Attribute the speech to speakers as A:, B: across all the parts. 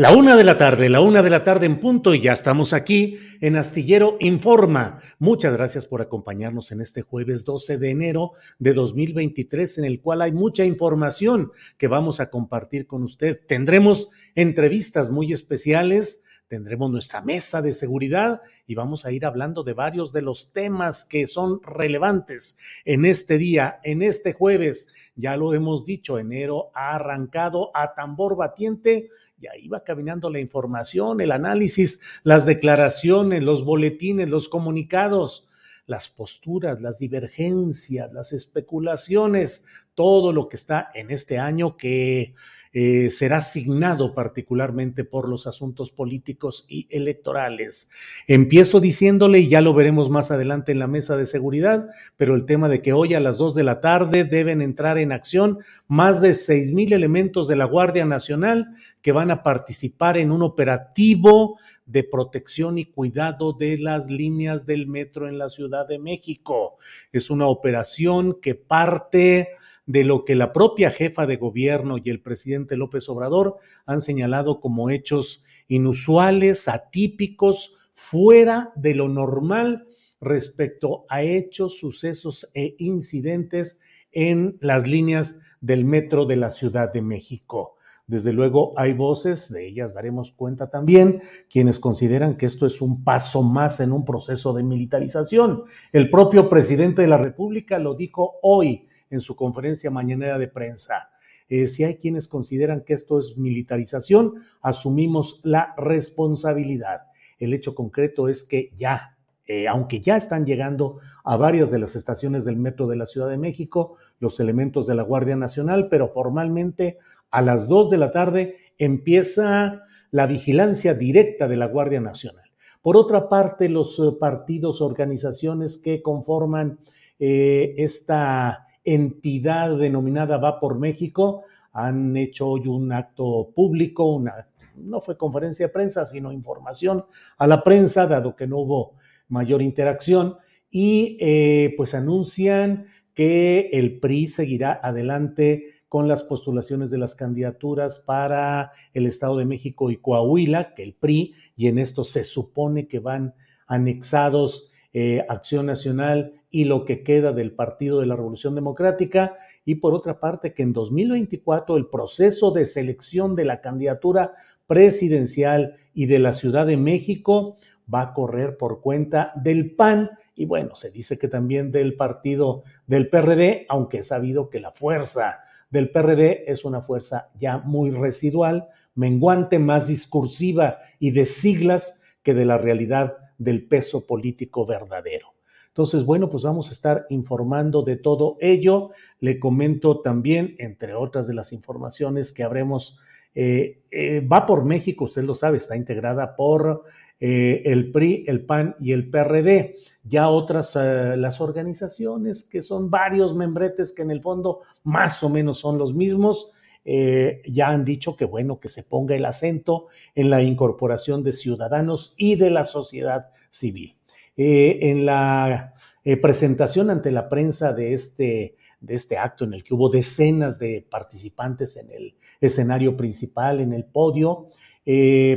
A: La una de la tarde, la una de la tarde en punto y ya estamos aquí en Astillero Informa. Muchas gracias por acompañarnos en este jueves 12 de enero de 2023 en el cual hay mucha información que vamos a compartir con usted. Tendremos entrevistas muy especiales, tendremos nuestra mesa de seguridad y vamos a ir hablando de varios de los temas que son relevantes en este día, en este jueves. Ya lo hemos dicho, enero ha arrancado a tambor batiente y ahí va caminando la información, el análisis, las declaraciones, los boletines, los comunicados, las posturas, las divergencias, las especulaciones, todo lo que está en este año que eh, será asignado particularmente por los asuntos políticos y electorales. Empiezo diciéndole, y ya lo veremos más adelante en la mesa de seguridad, pero el tema de que hoy a las dos de la tarde deben entrar en acción más de seis mil elementos de la Guardia Nacional que van a participar en un operativo de protección y cuidado de las líneas del metro en la Ciudad de México. Es una operación que parte de lo que la propia jefa de gobierno y el presidente López Obrador han señalado como hechos inusuales, atípicos, fuera de lo normal respecto a hechos, sucesos e incidentes en las líneas del metro de la Ciudad de México. Desde luego hay voces, de ellas daremos cuenta también, quienes consideran que esto es un paso más en un proceso de militarización. El propio presidente de la República lo dijo hoy en su conferencia mañanera de prensa. Eh, si hay quienes consideran que esto es militarización, asumimos la responsabilidad. El hecho concreto es que ya, eh, aunque ya están llegando a varias de las estaciones del metro de la Ciudad de México los elementos de la Guardia Nacional, pero formalmente a las dos de la tarde empieza la vigilancia directa de la Guardia Nacional. Por otra parte, los eh, partidos, organizaciones que conforman esta entidad denominada Va por México han hecho hoy un acto público, una, no fue conferencia de prensa, sino información a la prensa, dado que no hubo mayor interacción, y eh, pues anuncian que el PRI seguirá adelante con las postulaciones de las candidaturas para el Estado de México y Coahuila, que el PRI, y en esto se supone que van anexados eh, Acción Nacional y lo que queda del Partido de la Revolución Democrática, y por otra parte que en 2024 el proceso de selección de la candidatura presidencial y de la Ciudad de México va a correr por cuenta del PAN y bueno, se dice que también del partido del PRD, aunque es sabido que la fuerza del PRD es una fuerza ya muy residual, menguante, más discursiva y de siglas que de la realidad del peso político verdadero. Entonces, bueno, pues vamos a estar informando de todo ello. Le comento también, entre otras de las informaciones que habremos va por México, usted lo sabe, está integrada por el PRI, el PAN y el PRD. Ya otras, las organizaciones que son varios membretes que en el fondo más o menos son los mismos, eh, ya han dicho que bueno, que se ponga el acento en la incorporación de ciudadanos y de la sociedad civil. Eh, en la eh, presentación ante la prensa de este, de este acto en el que hubo decenas de participantes en el escenario principal, en el podio,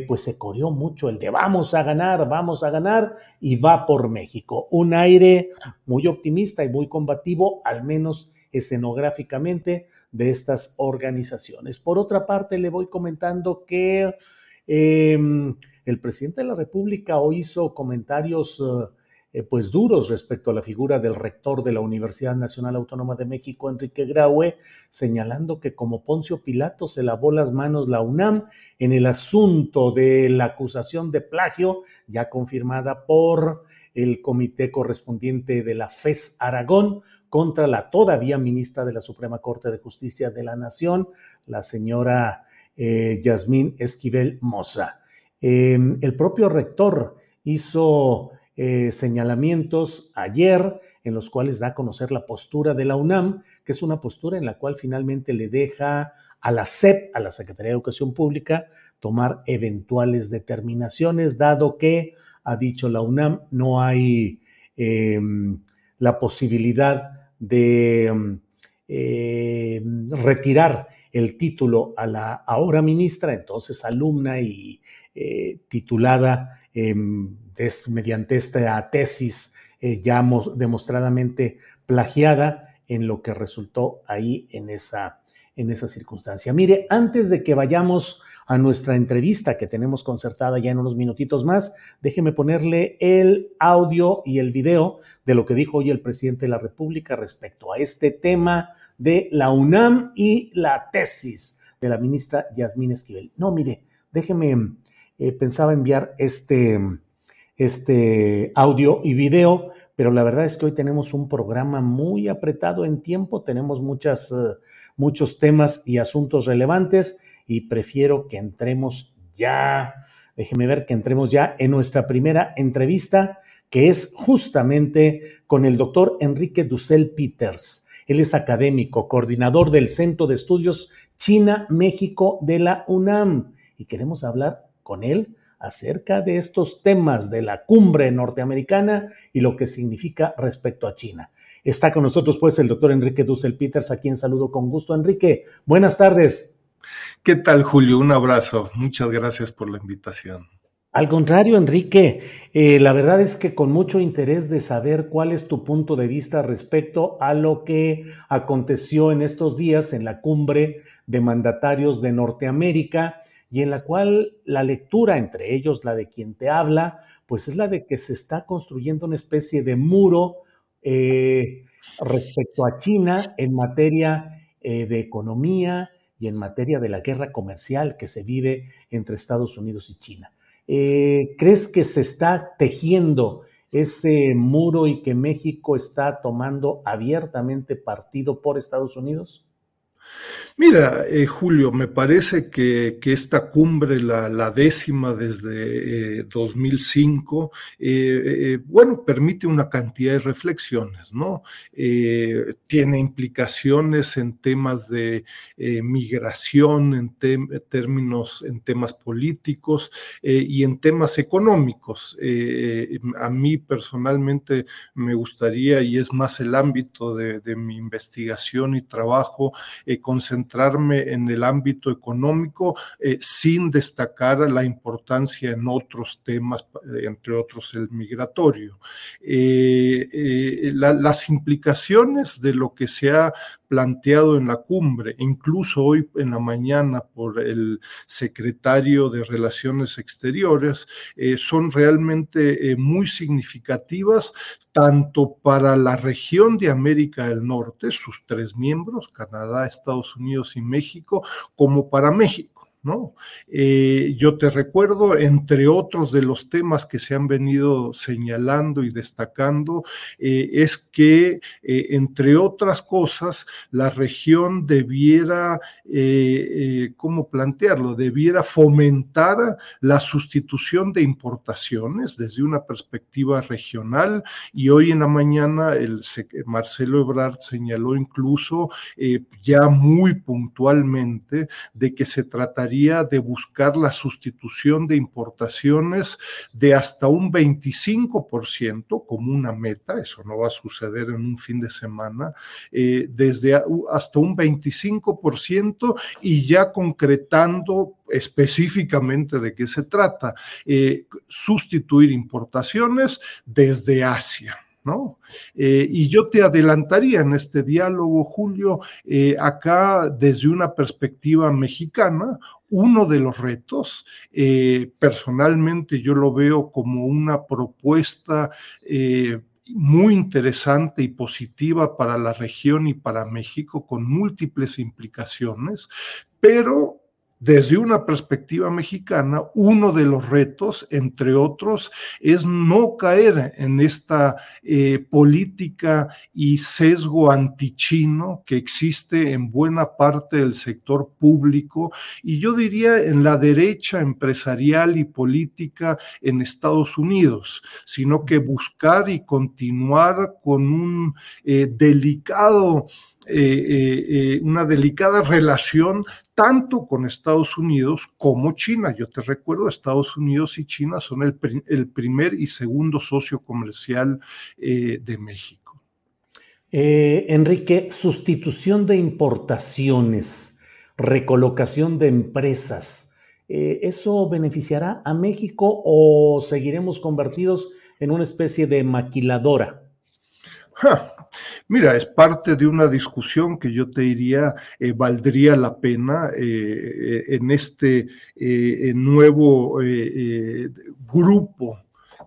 A: pues se corrió mucho el de vamos a ganar, vamos a ganar y va por México. Un aire muy optimista y muy combativo, al menos escenográficamente de estas organizaciones. Por otra parte, le voy comentando que em, el presidente de la República hoy hizo comentarios eh, pues duros respecto a la figura del rector de la Universidad Nacional Autónoma de México, Enrique Graue, señalando que como Poncio Pilato se lavó las manos la UNAM en el asunto de la acusación de plagio, ya confirmada por el comité correspondiente de la FES Aragón, contra la todavía ministra de la Suprema Corte de Justicia de la Nación, la señora eh, Yasmín Esquivel Moza. Em, el propio rector hizo eh, señalamientos ayer en los cuales da a conocer la postura de la UNAM, que es una postura en la cual finalmente le deja a la SEP, a la Secretaría de Educación Pública, tomar eventuales determinaciones, dado que, ha dicho la UNAM, no hay em, la posibilidad de eh, retirar el título a la ahora ministra, entonces alumna y eh, titulada em, mediante esta tesis eh, ya demostradamente plagiada en lo que resultó ahí en esa, en esa circunstancia. Mire, antes de que vayamos a nuestra entrevista que tenemos concertada ya en unos minutitos más, déjeme ponerle el audio y el video de lo que dijo hoy el presidente de la República respecto a este tema de la UNAM y la tesis de la ministra Yasmín Esquivel. No, mire, déjeme, eh, pensaba enviar este, este audio y video, pero la verdad es que hoy tenemos un programa muy apretado en tiempo, tenemos muchas, eh, muchos temas y asuntos relevantes y prefiero que entremos ya, déjeme ver que entremos ya en nuestra primera entrevista, que es justamente con el doctor Enrique Dussel Peters. Él es académico, coordinador del Centro de Estudios China-México de la UNAM y queremos hablar con él acerca de estos temas de la cumbre norteamericana y lo que significa respecto a China. Está con nosotros pues el doctor Enrique Dussel Peters, a quien saludo con gusto. Enrique, buenas tardes.
B: ¿Qué tal, Julio? Un abrazo. Muchas gracias por la invitación.
A: Al contrario, Enrique, eh, la verdad es que con mucho interés de saber cuál es tu punto de vista respecto a lo que aconteció en estos días en la cumbre de mandatarios de Norteamérica y en la cual la lectura, entre ellos la de quien te habla, pues es la de que se está construyendo una especie de muro eh, respecto a China en materia eh, de economía, y en materia de la guerra comercial que se vive entre Estados Unidos y China. Eh, ¿Crees que se está tejiendo ese muro y que México está tomando abiertamente partido por Estados Unidos?
B: Mira, eh, Julio, me parece que, esta cumbre, la, décima desde 2005, eh, eh, bueno, permite una cantidad de reflexiones, ¿no? tiene implicaciones en temas de migración, en términos, en temas políticos y en temas económicos. a mí personalmente me gustaría, y es más el ámbito de mi investigación y trabajo, concentrarme en el ámbito económico eh, sin destacar la importancia en otros temas, eh, entre otros el migratorio. Eh, las implicaciones de lo que se ha planteado en la cumbre, incluso hoy en la mañana por el secretario de Relaciones Exteriores, eh, son realmente eh, muy significativas tanto para la región de América del Norte, sus tres miembros, Canadá, Estados Unidos y México, como para México. ¿No? Eh, yo te recuerdo, entre otros de los temas que se han venido señalando y destacando, eh, es que, eh, entre otras cosas, la región debiera, ¿cómo plantearlo? Debiera fomentar la sustitución de importaciones desde una perspectiva regional y hoy en la mañana el Marcelo Ebrard señaló incluso ya muy puntualmente de que se trataría de buscar la sustitución de importaciones de hasta un 25% como una meta, eso no va a suceder en un fin de semana, eh, desde hasta un 25% y ya concretando específicamente de qué se trata, eh, sustituir importaciones desde Asia. ¿no? Eh, y yo te adelantaría en este diálogo, Julio, acá desde una perspectiva mexicana, uno de los retos, eh, personalmente yo lo veo como una propuesta muy interesante y positiva para la región y para México, con múltiples implicaciones, pero desde una perspectiva mexicana, uno de los retos, entre otros, es no caer en esta eh, política y sesgo antichino que existe en buena parte del sector público y yo diría en la derecha empresarial y política en Estados Unidos, sino que buscar y continuar con un eh, delicado eh, una delicada relación tanto con Estados Unidos como China. Yo te recuerdo, Estados Unidos y China son el, primer y segundo socio comercial eh, de México.
A: Eh, Enrique, sustitución de importaciones, recolocación de empresas, eh, ¿eso beneficiará a México o seguiremos convertidos en una especie de maquiladora?
B: Mira, es parte de una discusión que yo te diría eh, valdría la pena eh, eh, en este nuevo grupo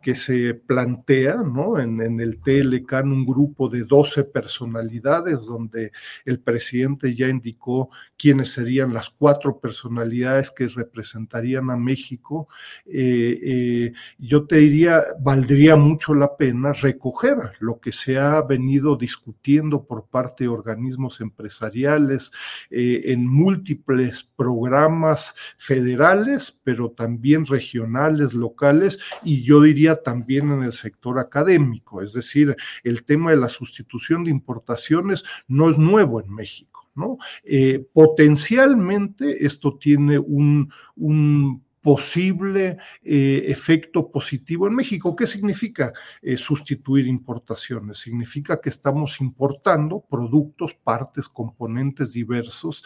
B: que se plantea ¿no? en, el TLCAN un grupo de 12 personalidades donde el presidente ya indicó quiénes serían las cuatro personalidades que representarían a México. Eh, eh, yo te diría, valdría mucho la pena recoger lo que se ha venido discutiendo por parte de organismos empresariales eh, en múltiples programas federales, pero también regionales, locales, y yo diría también en el sector académico, es decir, el tema de la sustitución de importaciones no es nuevo en México. ¿No? Eh, potencialmente esto tiene un, posible eh, efecto positivo en México. ¿Qué significa eh, sustituir importaciones? Significa que estamos importando productos, partes, componentes diversos,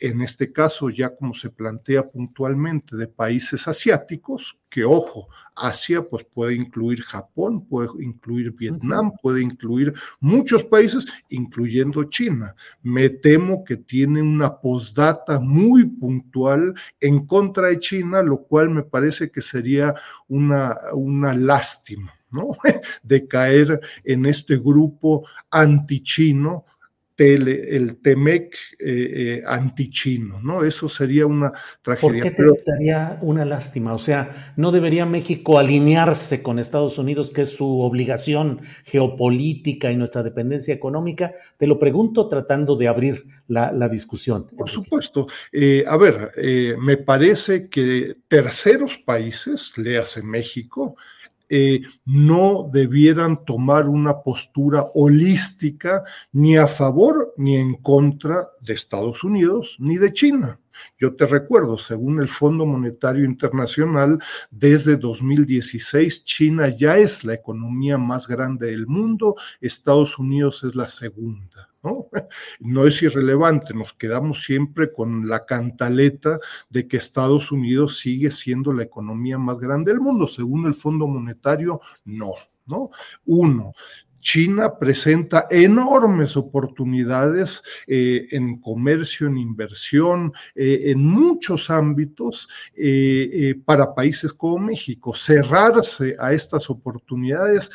B: en este caso ya como se plantea puntualmente de países asiáticos, que ojo, Asia pues puede incluir Japón, puede incluir Vietnam, puede incluir muchos países, incluyendo China. Me temo que tiene una postdata muy puntual en contra de China, lo cual me parece que sería una, una lástima. ¿no? de caer en este grupo antichino el Temec eh, eh, antichino, ¿no? Eso sería una tragedia.
A: ¿Por qué te daría una lástima? O sea, ¿no debería México alinearse con Estados Unidos, que es su obligación geopolítica y nuestra dependencia económica? Te lo pregunto tratando de abrir la, discusión.
B: Por supuesto. Eh, a ver, me parece que terceros países, le hace México, eh, no debieran tomar una postura holística ni a favor ni en contra de Estados Unidos ni de China. Yo te recuerdo, según el Fondo Monetario Internacional, desde 2016 China ya es la economía más grande del mundo, Estados Unidos es la segunda. ¿No? No es irrelevante, nos quedamos siempre con la cantaleta de que Estados Unidos sigue siendo la economía más grande del mundo, según el Fondo Monetario, no, ¿no? Uno. China presenta enormes oportunidades eh, en comercio, en inversión, eh, en muchos ámbitos eh, para países como México. Cerrarse a estas oportunidades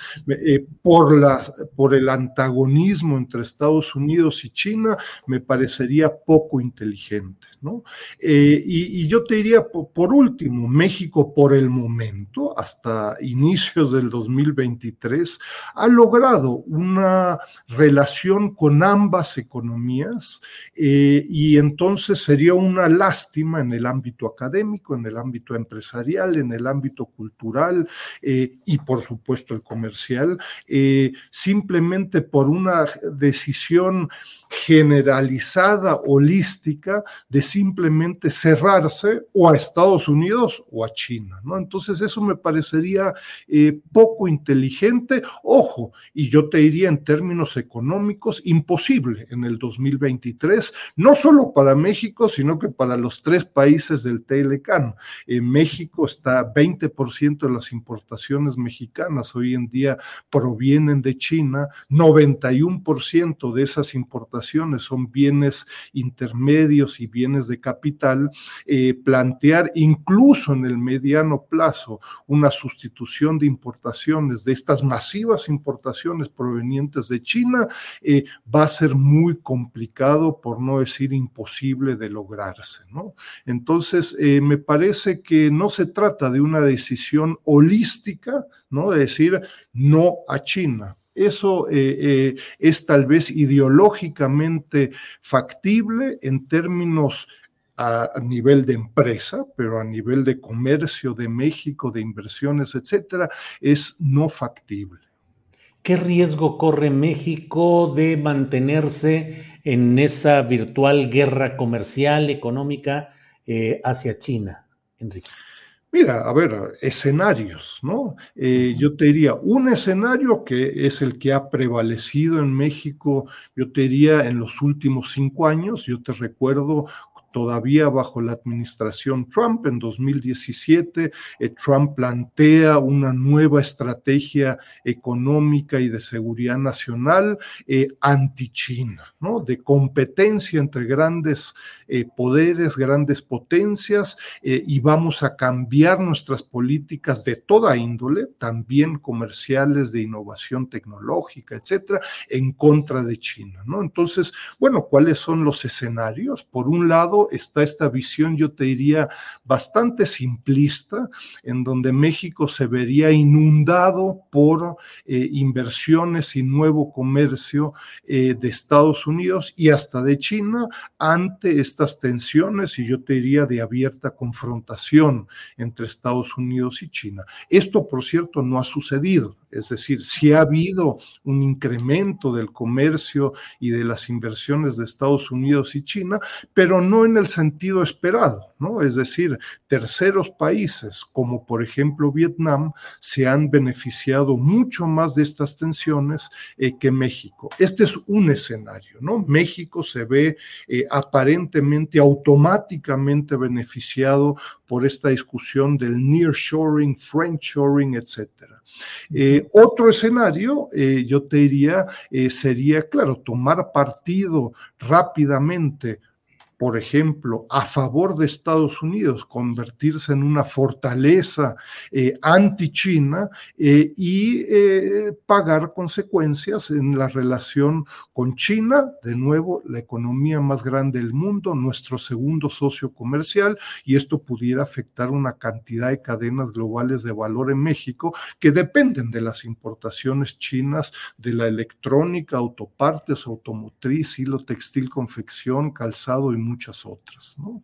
B: por, la, por el antagonismo entre Estados Unidos y China me parecería poco inteligente. ¿no? Y, yo te diría, por último, México por el momento, hasta inicios del 2023, ha logrado una relación con ambas economías eh, y entonces sería una lástima en el ámbito académico, en el ámbito empresarial, en el ámbito cultural eh, y por supuesto el comercial, eh, simplemente por una decisión generalizada, holística, de simplemente cerrarse o a Estados Unidos o a China. ¿no? Entonces eso me parecería poco inteligente. Ojo, y yo te diría en términos económicos, imposible en el 2023, no solo para México, sino que para los tres países del Telecán. En México está 20% de las importaciones mexicanas hoy en día provienen de China, 91% de esas importaciones son bienes intermedios y bienes de capital. Eh, plantear incluso en el mediano plazo una sustitución de importaciones, de estas masivas importaciones provenientes de China, eh, va a ser muy complicado, por no decir imposible de lograrse. ¿no? Entonces, eh, me parece que no se trata de una decisión holística, ¿no? de decir no a China, eso eh, es tal vez ideológicamente factible en términos a, nivel de empresa, pero a nivel de comercio de México, de inversiones, etcétera, es no factible.
A: ¿Qué riesgo corre México de mantenerse en esa virtual guerra comercial, económica eh, hacia China, Enrique?
B: Mira, a ver, escenarios, ¿no? Eh, yo te diría, un escenario que es el que ha prevalecido en México, yo te diría en los últimos cinco años, yo te recuerdo todavía bajo la administración Trump. En 2017, eh, Trump plantea una nueva estrategia económica y de seguridad nacional eh, anti-China, ¿no? de competencia entre grandes eh, poderes, grandes potencias, y vamos a cambiar nuestras políticas de toda índole, también comerciales, de innovación tecnológica, etcétera, en contra de China. ¿no? Entonces, bueno, ¿cuáles son los escenarios? Por un lado, está esta visión, yo te diría, bastante simplista, en donde México se vería inundado por eh, inversiones y nuevo comercio eh, de Estados Unidos y hasta de China ante estas tensiones y yo te diría de abierta confrontación entre Estados Unidos y China. Esto, por cierto, no ha sucedido. Es decir, si ha habido un incremento del comercio y de las inversiones de Estados Unidos y China, pero no en el sentido esperado, ¿no? Es decir, terceros países, como por ejemplo Vietnam, se han beneficiado mucho más de estas tensiones eh, que México. Este es un escenario, ¿no? México se ve eh, aparentemente automáticamente beneficiado por esta discusión del nearshoring, friendshoring, etcétera. Eh, otro escenario, eh, yo te diría, eh, sería, claro, tomar partido rápidamente por ejemplo, a favor de Estados Unidos, convertirse en una fortaleza eh, anti-China eh, y eh, pagar consecuencias en la relación con China, de nuevo, la economía más grande del mundo, nuestro segundo socio comercial, y esto pudiera afectar una cantidad de cadenas globales de valor en México que dependen de las importaciones chinas de la electrónica, autopartes, automotriz, hilo textil, confección, calzado y muchas otras. ¿no?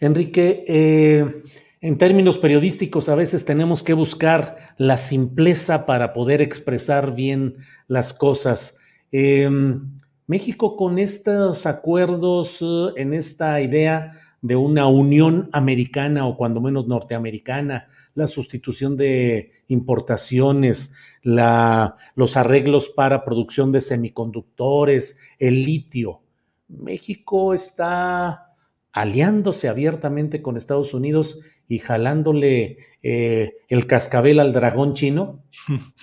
A: Enrique, eh, en términos periodísticos a veces tenemos que buscar la simpleza para poder expresar bien las cosas. Em, México con estos acuerdos, eh, en esta idea de una unión americana o cuando menos norteamericana, la sustitución de importaciones, la, los arreglos para producción de semiconductores, el litio, México está aliándose abiertamente con Estados Unidos y jalándole eh, el cascabel al dragón chino?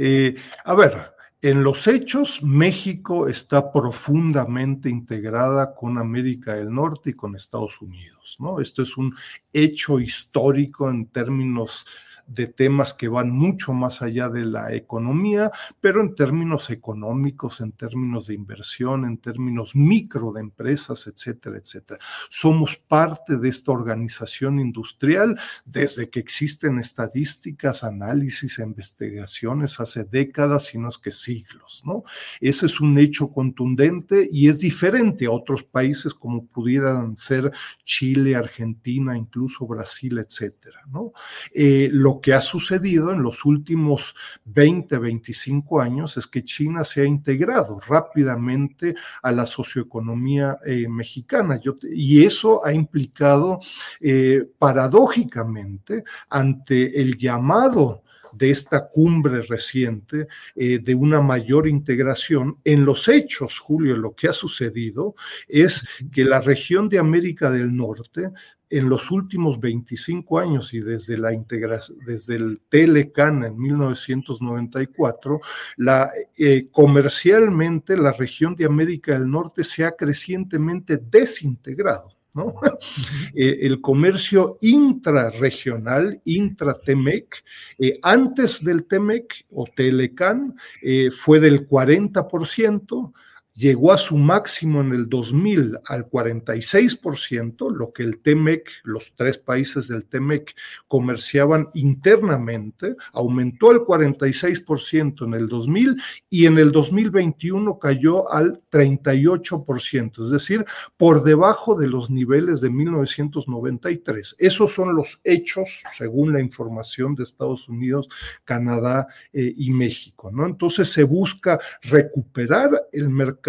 B: Eh, a ver, En los hechos, México está profundamente integrada con América del Norte y con Estados Unidos, ¿no? Esto es un hecho histórico en términos de temas que van mucho más allá de la economía, pero en términos económicos, en términos de inversión, en términos micro de empresas, etcétera, etcétera. Somos parte de esta organización industrial desde que existen estadísticas, análisis, investigaciones hace décadas, sino es que siglos, ¿no? Ese es un hecho contundente y es diferente a otros países como pudieran ser Chile, Argentina, incluso Brasil, etcétera, ¿no? Eh, que ha sucedido en los últimos 20, 25 años es que China se ha integrado rápidamente a la socioeconomía eh, mexicana y eso ha implicado eh, paradójicamente ante el llamado de esta cumbre reciente eh, de una mayor integración. En los hechos, Julio, lo que ha sucedido es que la región de América del Norte en los últimos 25 años y desde la integración, desde el Telecan en 1994, la, eh, comercialmente la región de América del Norte se ha crecientemente desintegrado. ¿no? Eh, el comercio intrarregional, intra-TEMEC, eh, antes del TEMEC o Telecan, fue del 40%, llegó a su máximo en el 2000 al 46%, lo que el TEMEC, los tres países del TEMEC comerciaban internamente, aumentó al 46% en el 2000 y en el 2021 cayó al 38%, es decir, por debajo de los niveles de 1993. Esos son los hechos, según la información de Estados Unidos, Canadá eh, y México, ¿no? Entonces se busca recuperar el mercado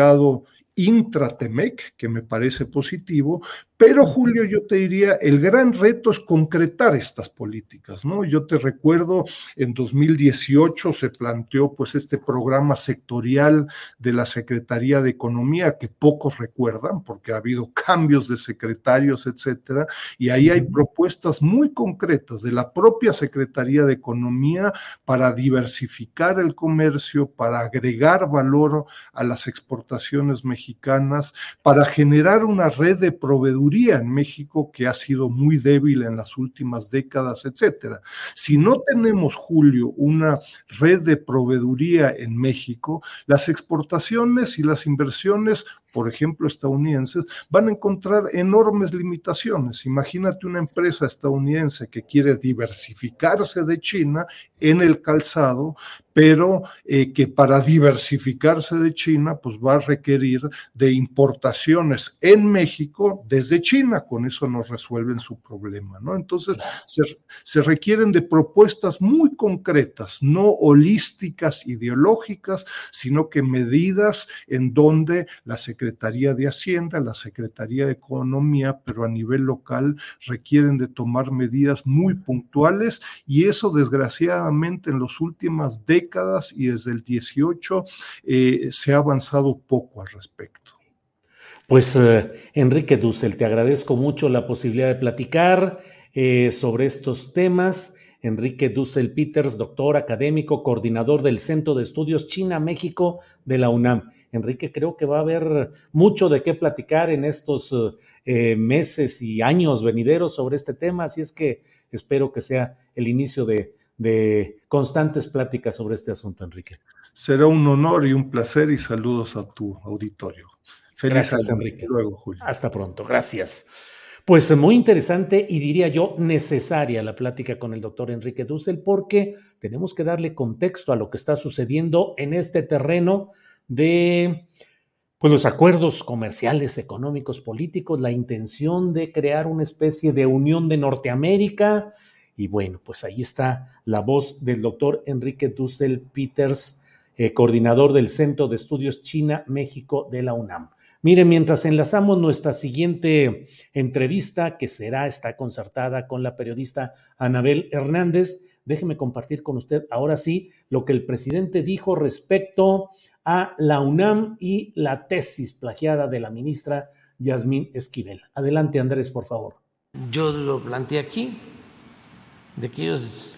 B: intratemec, que me parece positivo, pero Julio, yo te diría, el gran reto es concretar estas políticas, ¿no? Yo te recuerdo, en 2018 se planteó pues este programa sectorial de la Secretaría de Economía que pocos recuerdan porque ha habido cambios de secretarios, etcétera, y ahí hay propuestas muy concretas de la propia Secretaría de Economía para diversificar el comercio, para agregar valor a las exportaciones mexicanas, para generar una red de proveedores en México que ha sido muy débil en las últimas décadas, etcétera. Si no tenemos, Julio, una red de proveeduría en México, las exportaciones y las inversiones por ejemplo, estadounidenses, van a encontrar enormes limitaciones. Imagínate una empresa estadounidense que quiere diversificarse de China en el calzado, pero eh, que para diversificarse de China, pues va a requerir de importaciones en México desde China. Con eso no resuelven su problema, ¿no? Entonces, se, se requieren de propuestas muy concretas, no holísticas, ideológicas, sino que medidas en donde la Secretaría de Hacienda, la Secretaría de Economía, pero a nivel local requieren de tomar medidas muy puntuales y eso desgraciadamente en las últimas décadas y desde el 18 eh, se ha avanzado poco al respecto.
A: Pues eh, Enrique Dussel, te agradezco mucho la posibilidad de platicar eh, sobre estos temas. Enrique Dussel Peters, doctor académico, coordinador del Centro de Estudios China-México de la UNAM. Enrique, creo que va a haber mucho de qué platicar en estos eh, meses y años venideros sobre este tema, así es que espero que sea el inicio de, constantes pláticas sobre este asunto, Enrique.
B: Será un honor y un placer y saludos a tu auditorio.
A: Feliz Gracias, Enrique. Luego, Julio. Hasta pronto. Gracias. Pues muy interesante y diría yo necesaria la plática con el doctor Enrique Dussel porque tenemos que darle contexto a lo que está sucediendo en este terreno de pues, los acuerdos comerciales, económicos, políticos, la intención de crear una especie de unión de Norteamérica. Y bueno, pues ahí está la voz del doctor Enrique Dussel Peters, eh, coordinador del Centro de Estudios China-México de la UNAM. Mire, mientras enlazamos nuestra siguiente entrevista, que será, está concertada con la periodista Anabel Hernández, déjeme compartir con usted ahora sí lo que el presidente dijo respecto a la UNAM y la tesis plagiada de la ministra Yasmín Esquivel. Adelante, Andrés, por favor.
C: Yo lo planteé aquí, de que ellos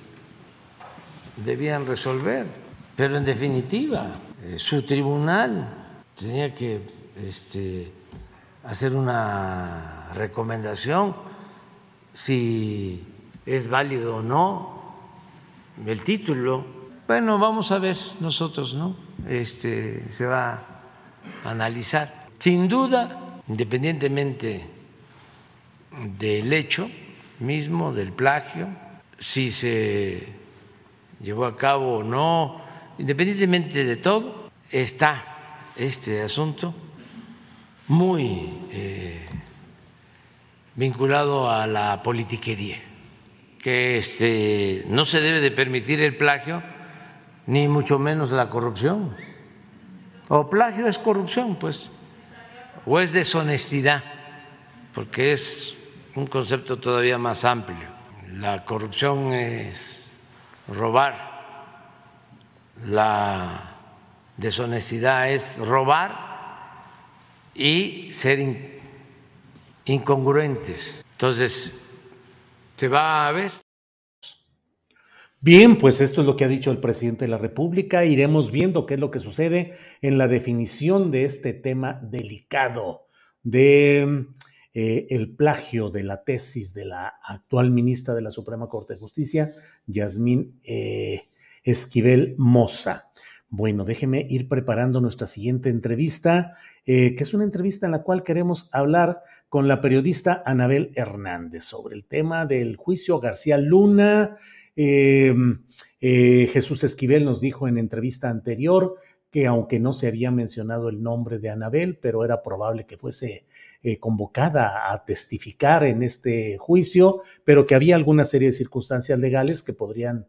C: debían resolver, pero en definitiva, eh, su tribunal tenía que este, hacer una recomendación si es válido o no el título. Bueno, vamos a ver nosotros, ¿no? Este se va a analizar. Sin duda, independientemente del hecho mismo, del plagio, si se llevó a cabo o no, independientemente de todo, está este asunto muy eh, vinculado a la politiquería, que este, no se debe de permitir el plagio, ni mucho menos la corrupción. O plagio es corrupción, pues, o es deshonestidad, porque es un concepto todavía más amplio. La corrupción es robar, la deshonestidad es robar y ser incongruentes. Entonces, se va a ver.
A: Bien, pues esto es lo que ha dicho el presidente de la República. Iremos viendo qué es lo que sucede en la definición de este tema delicado de eh, el plagio de la tesis de la actual ministra de la Suprema Corte de Justicia, Yasmín eh, Esquivel Moza. Bueno, déjeme ir preparando nuestra siguiente entrevista, eh, que es una entrevista en la cual queremos hablar con la periodista Anabel Hernández sobre el tema del juicio García Luna. Eh, eh, Jesús Esquivel nos dijo en entrevista anterior que aunque no se había mencionado el nombre de Anabel, pero era probable que fuese convocada a testificar en este juicio, pero que había alguna serie de circunstancias legales que podrían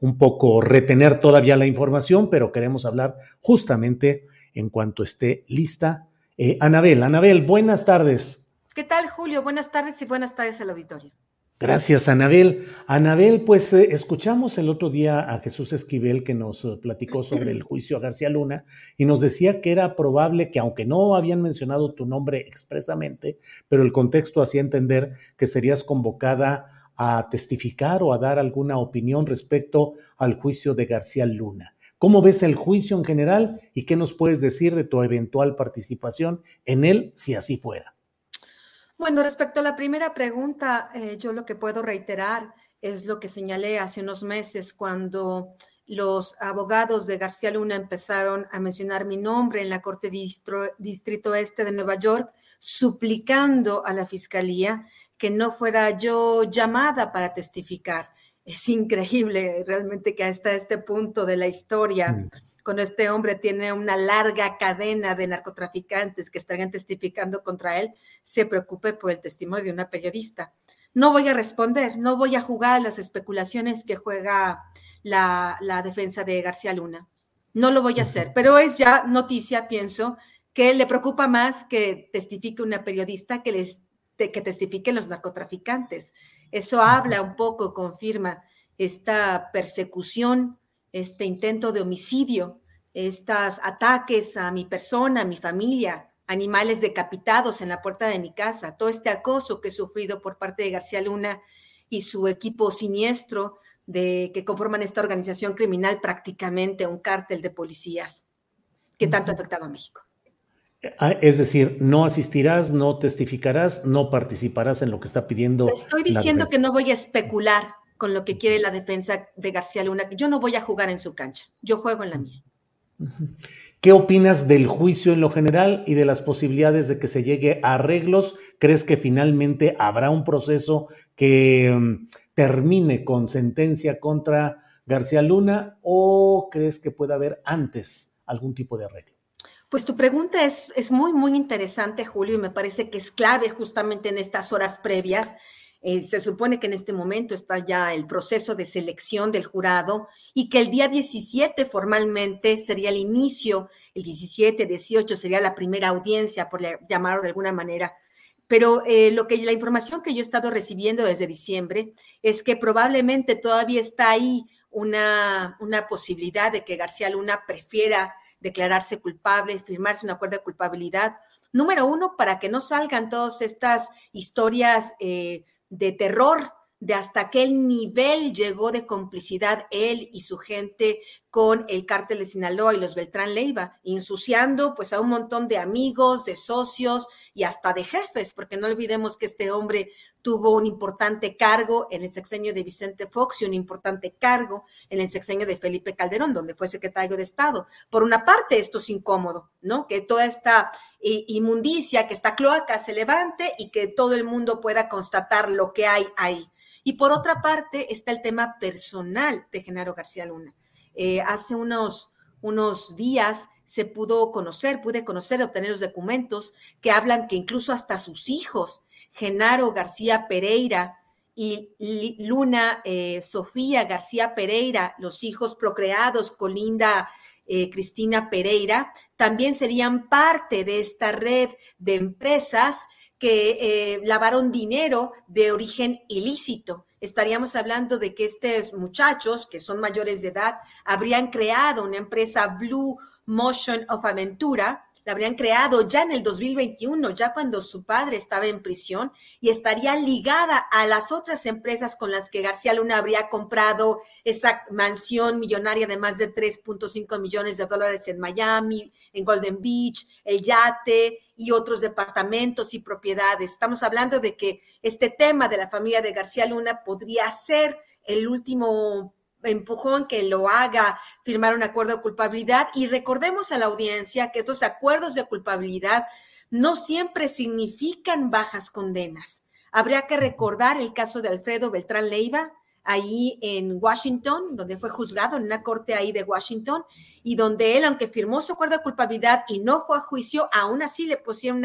A: un poco retener todavía la información, pero queremos hablar justamente en cuanto esté lista. Eh, Anabel, Anabel, buenas tardes.
D: ¿Qué tal, Julio? Buenas tardes y buenas tardes al auditorio.
A: Gracias, Anabel. Anabel, pues eh, escuchamos el otro día a Jesús Esquivel que nos eh, platicó sobre el juicio a García Luna y nos decía que era probable que, aunque no habían mencionado tu nombre expresamente, pero el contexto hacía entender que serías convocada a testificar o a dar alguna opinión respecto al juicio de García Luna. ¿Cómo ves el juicio en general y qué nos puedes decir de tu eventual participación en él si así fuera?
D: Bueno, respecto a la primera pregunta, eh, yo lo que puedo reiterar es lo que señalé hace unos meses cuando los abogados de García Luna empezaron a mencionar mi nombre en la Corte Distrito Este de Nueva York, suplicando a la Fiscalía que no fuera yo llamada para testificar. Es increíble realmente que hasta este punto de la historia, cuando este hombre tiene una larga cadena de narcotraficantes que estarían testificando contra él, se preocupe por el testimonio de una periodista. No voy a responder, no voy a jugar las especulaciones que juega la, la defensa de García Luna. No lo voy a hacer, pero es ya noticia, pienso, que le preocupa más que testifique una periodista que les que testifiquen los narcotraficantes. Eso habla un poco, confirma esta persecución, este intento de homicidio, estos ataques a mi persona, a mi familia, animales decapitados en la puerta de mi casa, todo este acoso que he sufrido por parte de García Luna y su equipo siniestro de que conforman esta organización criminal prácticamente un cártel de policías que tanto ha afectado a México.
A: Ah, es decir, no asistirás, no testificarás, no participarás en lo que está pidiendo.
D: Estoy diciendo que no voy a especular con lo que quiere la defensa de García Luna. Yo no voy a jugar en su cancha, yo juego en la mía.
A: ¿Qué opinas del juicio en lo general y de las posibilidades de que se llegue a arreglos? ¿Crees que finalmente habrá un proceso que mm, termine con sentencia contra García Luna o crees que pueda haber antes algún tipo de arreglo?
D: Pues tu pregunta es, es muy, muy interesante, Julio, y me parece que es clave justamente en estas horas previas. Eh, se supone que en este momento está ya el proceso de selección del jurado y que el día 17 formalmente sería el inicio, el 17, 18 sería la primera audiencia, por llamarlo de alguna manera. Pero eh, lo que la información que yo he estado recibiendo desde diciembre es que probablemente todavía está ahí una, una posibilidad de que García Luna prefiera declararse culpable, firmarse un acuerdo de culpabilidad. Número uno, para que no salgan todas estas historias eh, de terror de hasta qué nivel llegó de complicidad él y su gente con el cártel de Sinaloa y los Beltrán Leiva, ensuciando pues a un montón de amigos, de socios y hasta de jefes, porque no olvidemos que este hombre tuvo un importante cargo en el sexenio de Vicente Fox y un importante cargo en el sexenio de Felipe Calderón, donde fue secretario de Estado. Por una parte, esto es incómodo, ¿no? Que toda esta eh, inmundicia, que esta cloaca se levante y que todo el mundo pueda constatar lo que hay ahí. Y por otra parte está el tema personal de Genaro García Luna. Eh, hace unos, unos días se pudo conocer, pude conocer, obtener los documentos que hablan que incluso hasta sus hijos, Genaro García Pereira y Luna eh, Sofía García Pereira, los hijos procreados con Linda eh, Cristina Pereira, también serían parte de esta red de empresas que eh, lavaron dinero de origen ilícito. Estaríamos hablando de que estos muchachos, que son mayores de edad, habrían creado una empresa Blue Motion of Aventura, la habrían creado ya en el 2021, ya cuando su padre estaba en prisión, y estaría ligada a las otras empresas con las que García Luna habría comprado esa mansión millonaria de más de 3.5 millones de dólares en Miami, en Golden Beach, el yate y otros departamentos y propiedades. Estamos hablando de que este tema de la familia de García Luna podría ser el último empujón que lo haga firmar un acuerdo de culpabilidad y recordemos a la audiencia que estos acuerdos de culpabilidad no siempre significan bajas condenas. Habría que recordar el caso de Alfredo Beltrán Leiva, ahí en Washington, donde fue juzgado en una corte ahí de Washington, y donde él, aunque firmó su acuerdo de culpabilidad y no fue a juicio, aún así le pusieron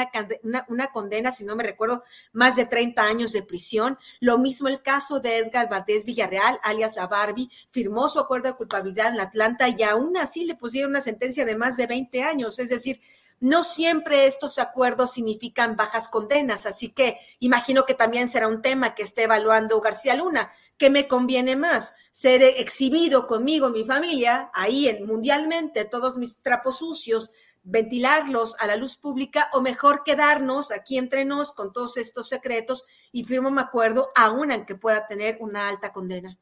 D: una, una, condena, si no me recuerdo, más de 30 años de prisión. Lo mismo el caso de Edgar Valdés Villarreal, alias La Barbie, firmó su acuerdo de culpabilidad en Atlanta y aún así le pusieron una sentencia de más de 20 años. Es decir, no siempre estos acuerdos significan bajas condenas, así que imagino que también será un tema que esté evaluando García Luna. ¿Qué me conviene más? ¿Ser exhibido conmigo, mi familia, ahí en, mundialmente, todos mis trapos sucios, ventilarlos a la luz pública o mejor quedarnos aquí entre nos con todos estos secretos y firmo un acuerdo aún aunque pueda tener una alta condena?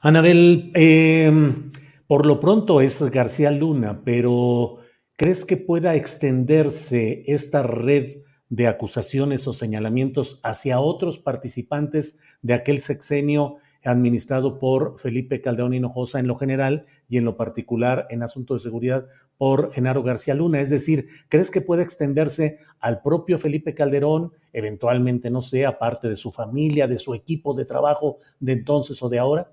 A: Anabel, em, por lo pronto es García Luna, pero ¿Crees que pueda extenderse esta red de acusaciones o señalamientos hacia otros participantes de aquel sexenio administrado por Felipe Caldeón Hinojosa en lo general y en lo particular en asunto de seguridad por Genaro García Luna? Es decir, ¿crees que puede extenderse al propio Felipe Calderón, eventualmente, no sé, aparte de su familia, de su equipo de trabajo de entonces o de ahora?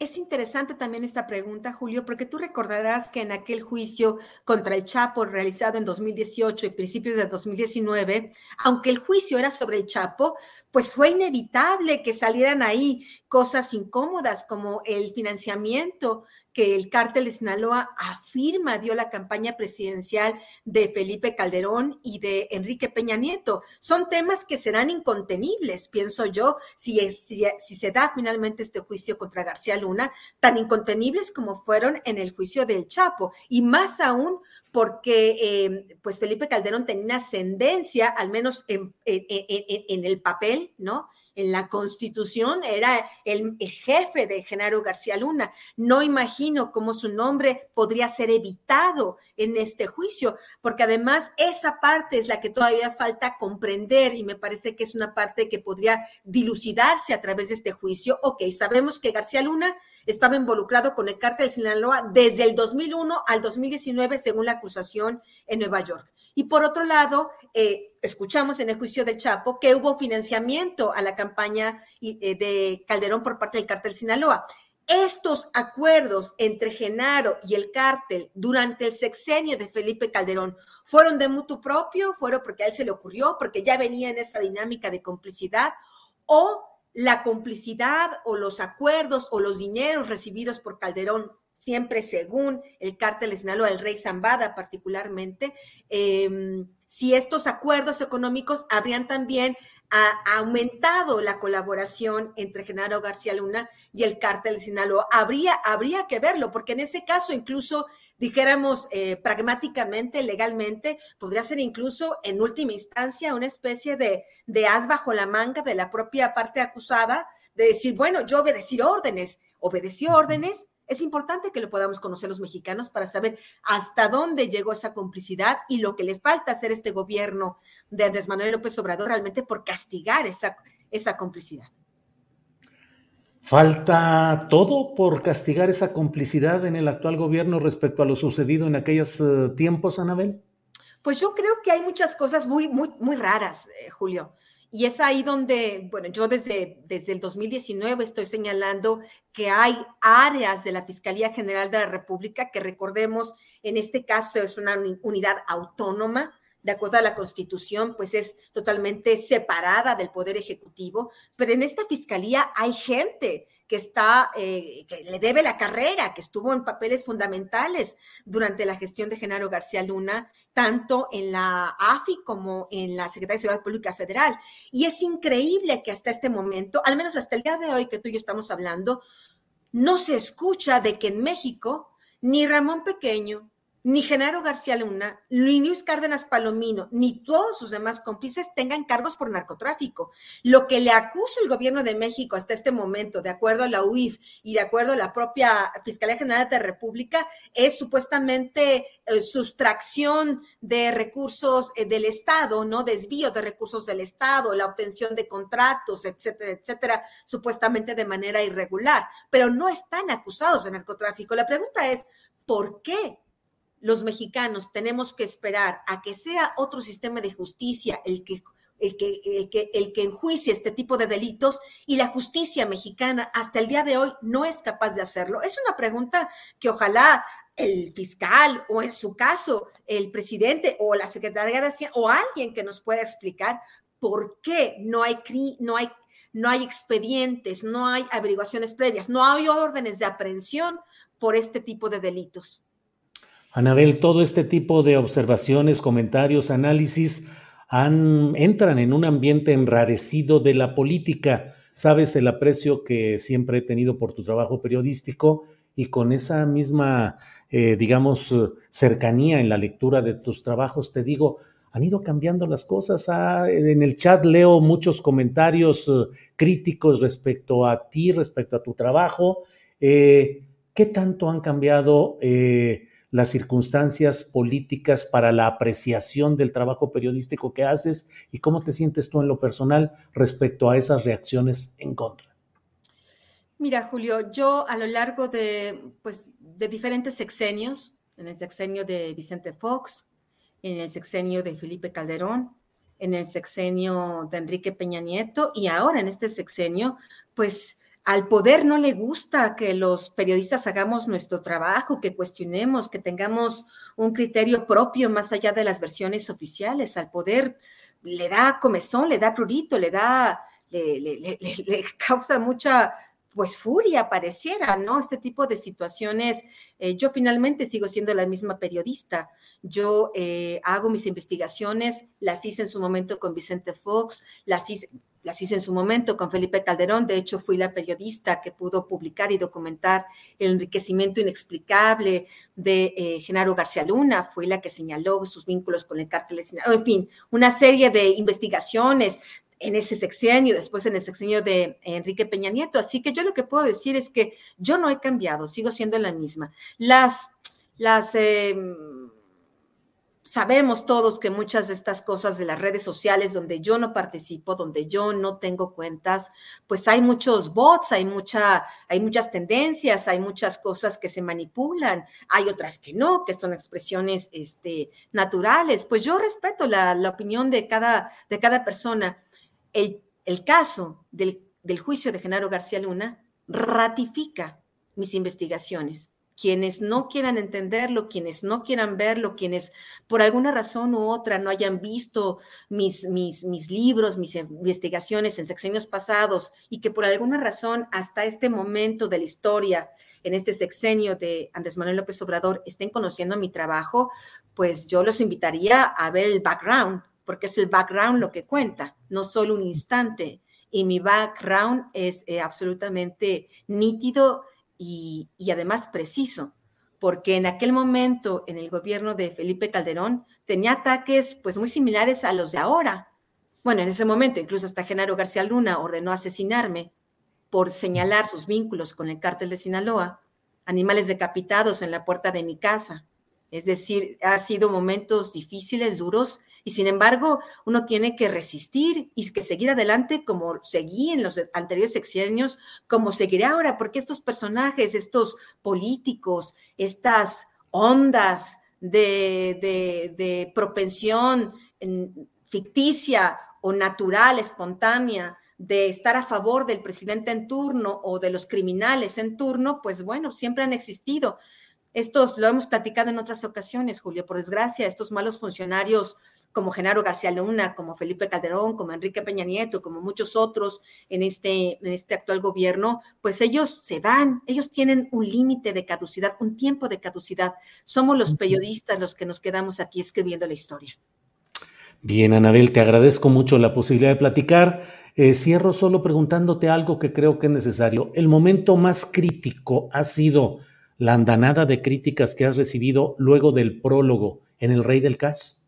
D: Es interesante también esta pregunta, Julio, porque tú recordarás que en aquel juicio contra el Chapo realizado en 2018 y principios de 2019, aunque el juicio era sobre el Chapo, pues fue inevitable que salieran ahí cosas incómodas como el financiamiento que el cártel de Sinaloa afirma dio la campaña presidencial de Felipe Calderón y de Enrique Peña Nieto. Son temas que serán incontenibles, pienso yo, si, si, si, se da finalmente este juicio contra García Luna, tan incontenibles como fueron en el juicio del Chapo, y más aún porque eh, pues Felipe Calderón tenía ascendencia, al menos en, el papel, ¿no? En la constitución era el, jefe de Genaro García Luna. No imagino cómo su nombre podría ser evitado en este juicio, porque además esa parte es la que todavía falta comprender y me parece que es una parte que podría dilucidarse a través de este juicio. Ok, sabemos que García Luna estaba involucrado con el cártel de Sinaloa desde el 2001 al 2019, según la acusación en Nueva York. Y por otro lado, eh, escuchamos en el juicio del Chapo que hubo financiamiento a la campaña eh, de Calderón por parte del cártel Sinaloa. Estos acuerdos entre Genaro y el cártel durante el sexenio de Felipe Calderón fueron de mutuo propio, fueron porque a él se le ocurrió, porque ya venía en esa dinámica de complicidad, o la complicidad o los acuerdos o los dineros recibidos por Calderón, siempre según el cártel de Sinaloa, el rey Zambada particularmente, em, si estos acuerdos económicos habrían también ha aumentado la colaboración entre Genaro García Luna y el cártel de Sinaloa. Habría, habría que verlo, porque en ese caso incluso dijéramos eh, pragmáticamente, legalmente, podría ser incluso en última instancia una especie de, de as bajo la manga de la propia parte acusada, de decir, bueno, yo obedecí órdenes, obedeció órdenes, es importante que lo podamos conocer los mexicanos para saber hasta dónde llegó esa complicidad y lo que le falta hacer este gobierno de Andrés Manuel López Obrador realmente por castigar esa, esa complicidad.
A: ¿Falta todo por castigar esa complicidad en el actual gobierno respecto a lo sucedido en aquellos eh, tiempos, Anabel?
D: Pues yo creo que hay muchas cosas muy, muy, muy raras, eh, Julio. Y es ahí donde, bueno, yo desde, desde el 2019 estoy señalando que hay áreas de la Fiscalía General de la República que recordemos, en este caso es una unidad autónoma, de acuerdo a la Constitución, pues es totalmente separada del Poder Ejecutivo, pero en esta Fiscalía hay gente que está, eh, que le debe la carrera, que estuvo en papeles fundamentales durante la gestión de Genaro García Luna, tanto en la AFI como en la Secretaría de Seguridad Pública Federal. Y es increíble que hasta este momento, al menos hasta el día de hoy que tú y yo estamos hablando, no se escucha de que en México ni Ramón Pequeño, ni Genaro García Luna, ni Luis Cárdenas Palomino, ni todos sus demás cómplices tengan cargos por narcotráfico. Lo que le acusa el gobierno de México hasta este momento, de acuerdo a la UIF y de acuerdo a la propia Fiscalía General de la República, es supuestamente eh, sustracción de recursos eh, del Estado, ¿no? Desvío de recursos del Estado, la obtención de contratos, etcétera, etcétera, supuestamente de manera irregular, pero no están acusados de narcotráfico. La pregunta es, ¿por qué? Los mexicanos tenemos que esperar a que sea otro sistema de justicia el que, el que, el que, el que enjuicie este tipo de delitos y la justicia mexicana hasta el día de hoy no es capaz de hacerlo. Es una pregunta que ojalá el fiscal o en su caso el presidente o la secretaria de Hacienda o alguien que nos pueda explicar por qué no hay, no hay, no hay expedientes, no hay averiguaciones previas, no hay órdenes de aprehensión por este tipo de delitos.
A: Anabel, todo este tipo de observaciones, comentarios, análisis entran en un ambiente enrarecido de la política. Sabes el aprecio que siempre he tenido por tu trabajo periodístico y con esa misma, eh, digamos, cercanía en la lectura de tus trabajos, te digo, han ido cambiando las cosas. Ah, en el chat leo muchos comentarios eh, críticos respecto a ti, respecto a tu trabajo. Eh, ¿Qué tanto han cambiado? Las circunstancias políticas para la apreciación del trabajo periodístico que haces y cómo te sientes tú en lo personal respecto a esas reacciones en contra.
D: Mira, Julio, yo a lo largo de, pues, de diferentes sexenios, en el sexenio de Vicente Fox, en el sexenio de Felipe Calderón, en el sexenio de Enrique Peña Nieto y ahora en este sexenio, pues al poder no le gusta que los periodistas hagamos nuestro trabajo, que cuestionemos, que tengamos un criterio propio más allá de las versiones oficiales. Al poder le da comezón, le da prurito, le da, le, causa mucha pues furia pareciera, ¿no? Este tipo de situaciones. Eh, yo finalmente sigo siendo la misma periodista. Yo eh, hago mis investigaciones, las hice en su momento con Vicente Fox, las hice, las hice en su momento con Felipe Calderón. De hecho, fui la periodista que pudo publicar y documentar el enriquecimiento inexplicable de eh, Genaro García Luna. Fui la que señaló sus vínculos con el cártel de. En fin, una serie de investigaciones en ese sexenio, después en el sexenio de Enrique Peña Nieto. Así que yo lo que puedo decir es que yo no he cambiado, sigo siendo la misma. Las, las, em, sabemos todos que muchas de estas cosas de las redes sociales donde yo no participo, donde yo no tengo cuentas, pues hay muchos bots, hay mucha, hay muchas tendencias, hay muchas cosas que se manipulan, hay otras que no, que son expresiones este, naturales. Pues yo respeto la, opinión de cada, de cada persona. El, el caso del, del juicio de Genaro García Luna ratifica mis investigaciones quienes no quieran entenderlo, quienes no quieran verlo, quienes por alguna razón u otra no hayan visto mis, mis, mis libros, mis investigaciones en sexenios pasados y que por alguna razón hasta este momento de la historia, en este sexenio de Andrés Manuel López Obrador, estén conociendo mi trabajo, pues yo los invitaría a ver el background porque es el background lo que cuenta, no solo un instante. Y mi background es eh, absolutamente nítido y, además preciso, porque en aquel momento, en el gobierno de Felipe Calderón, tenía ataques pues muy similares a los de ahora. Bueno, en ese momento incluso hasta Genaro García Luna ordenó asesinarme por señalar sus vínculos con el cártel de Sinaloa, animales decapitados en la puerta de mi casa. Es decir, ha sido momentos difíciles, duros, y sin embargo uno tiene que resistir y que seguir adelante como seguí en los anteriores sexenios, como seguiré ahora, porque estos personajes, estos políticos, estas ondas de, propensión ficticia o natural, espontánea, de estar a favor del presidente en turno o de los criminales en turno, pues bueno, siempre han existido. Estos lo hemos platicado en otras ocasiones, Julio. Por desgracia, estos malos funcionarios como Genaro García Luna, como Felipe Calderón, como Enrique Peña Nieto, como muchos otros en este, en este actual gobierno, pues ellos se van, ellos tienen un límite de caducidad, un tiempo de caducidad. Somos los periodistas los que nos quedamos aquí escribiendo la historia.
A: Bien, Anabel, te agradezco mucho la posibilidad de platicar. Eh, cierro solo preguntándote algo que creo que es necesario. El momento más crítico ha sido la andanada de críticas que has recibido luego del prólogo en El Rey del Cash?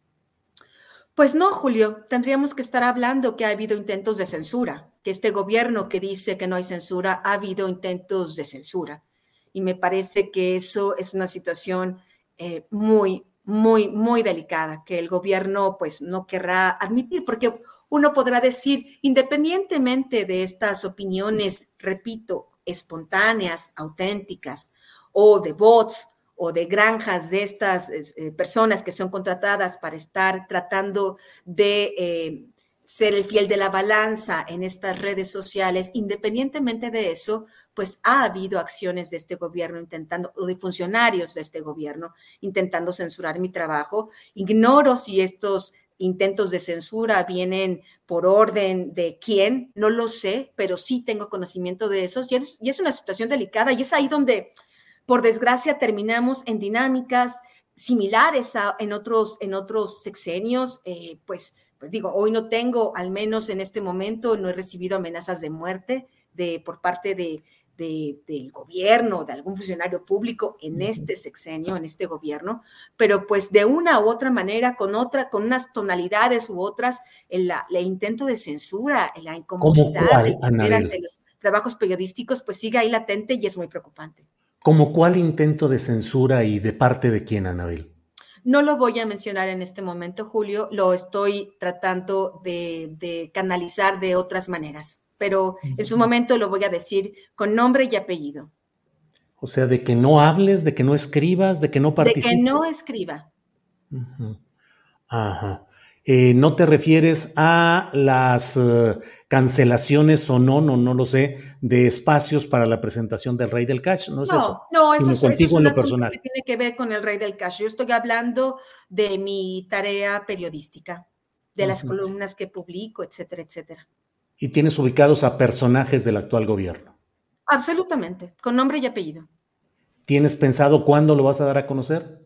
D: Pues no, Julio, tendríamos que estar hablando que ha habido intentos de censura, que este gobierno que dice que no hay censura, ha habido intentos de censura. Y me parece que eso es una situación eh, muy, muy, muy delicada, que el gobierno pues no querrá admitir, porque uno podrá decir, independientemente de estas opiniones, repito, espontáneas, auténticas, o de bots o de granjas de estas eh, personas que son contratadas para estar tratando de eh, ser el fiel de la balanza en estas redes sociales, independientemente de eso, pues ha habido acciones de este gobierno intentando, o de funcionarios de este gobierno intentando censurar mi trabajo. Ignoro si estos intentos de censura vienen por orden de quién, no lo sé, pero sí tengo conocimiento de esos y es, y es una situación delicada y es ahí donde por desgracia, terminamos en dinámicas similares a, en, otros, en otros sexenios. Eh, pues, pues digo, hoy no tengo, al menos en este momento, no he recibido amenazas de muerte de, por parte de, del gobierno, de algún funcionario público en este sexenio, en este gobierno, pero pues de una u otra manera, con otra, con unas tonalidades u otras, el, intento de censura, la incomodidad de los trabajos periodísticos, pues sigue ahí latente y es muy preocupante.
A: ¿Como cuál intento de censura y de parte de quién, Anabel?
D: No lo voy a mencionar en este momento, Julio, lo estoy tratando de, canalizar de otras maneras, pero en su momento lo voy a decir con nombre y apellido.
A: O sea, de que no hables, de que no escribas, de que no participes.
D: De que no escriba.
A: Ajá. Eh, no te refieres a las eh, cancelaciones o no, no, no lo sé, de espacios para la presentación del Rey del Cash, ¿no es eso?
D: No, eso, es, contigo en lo personal. Que tiene que ver con el Rey del Cash. Yo estoy hablando de mi tarea periodística, de las columnas que publico, etcétera, etcétera.
A: ¿Y tienes ubicados a personajes del actual gobierno?
D: Absolutamente, con nombre y apellido.
A: ¿Tienes pensado cuándo lo vas a dar a conocer?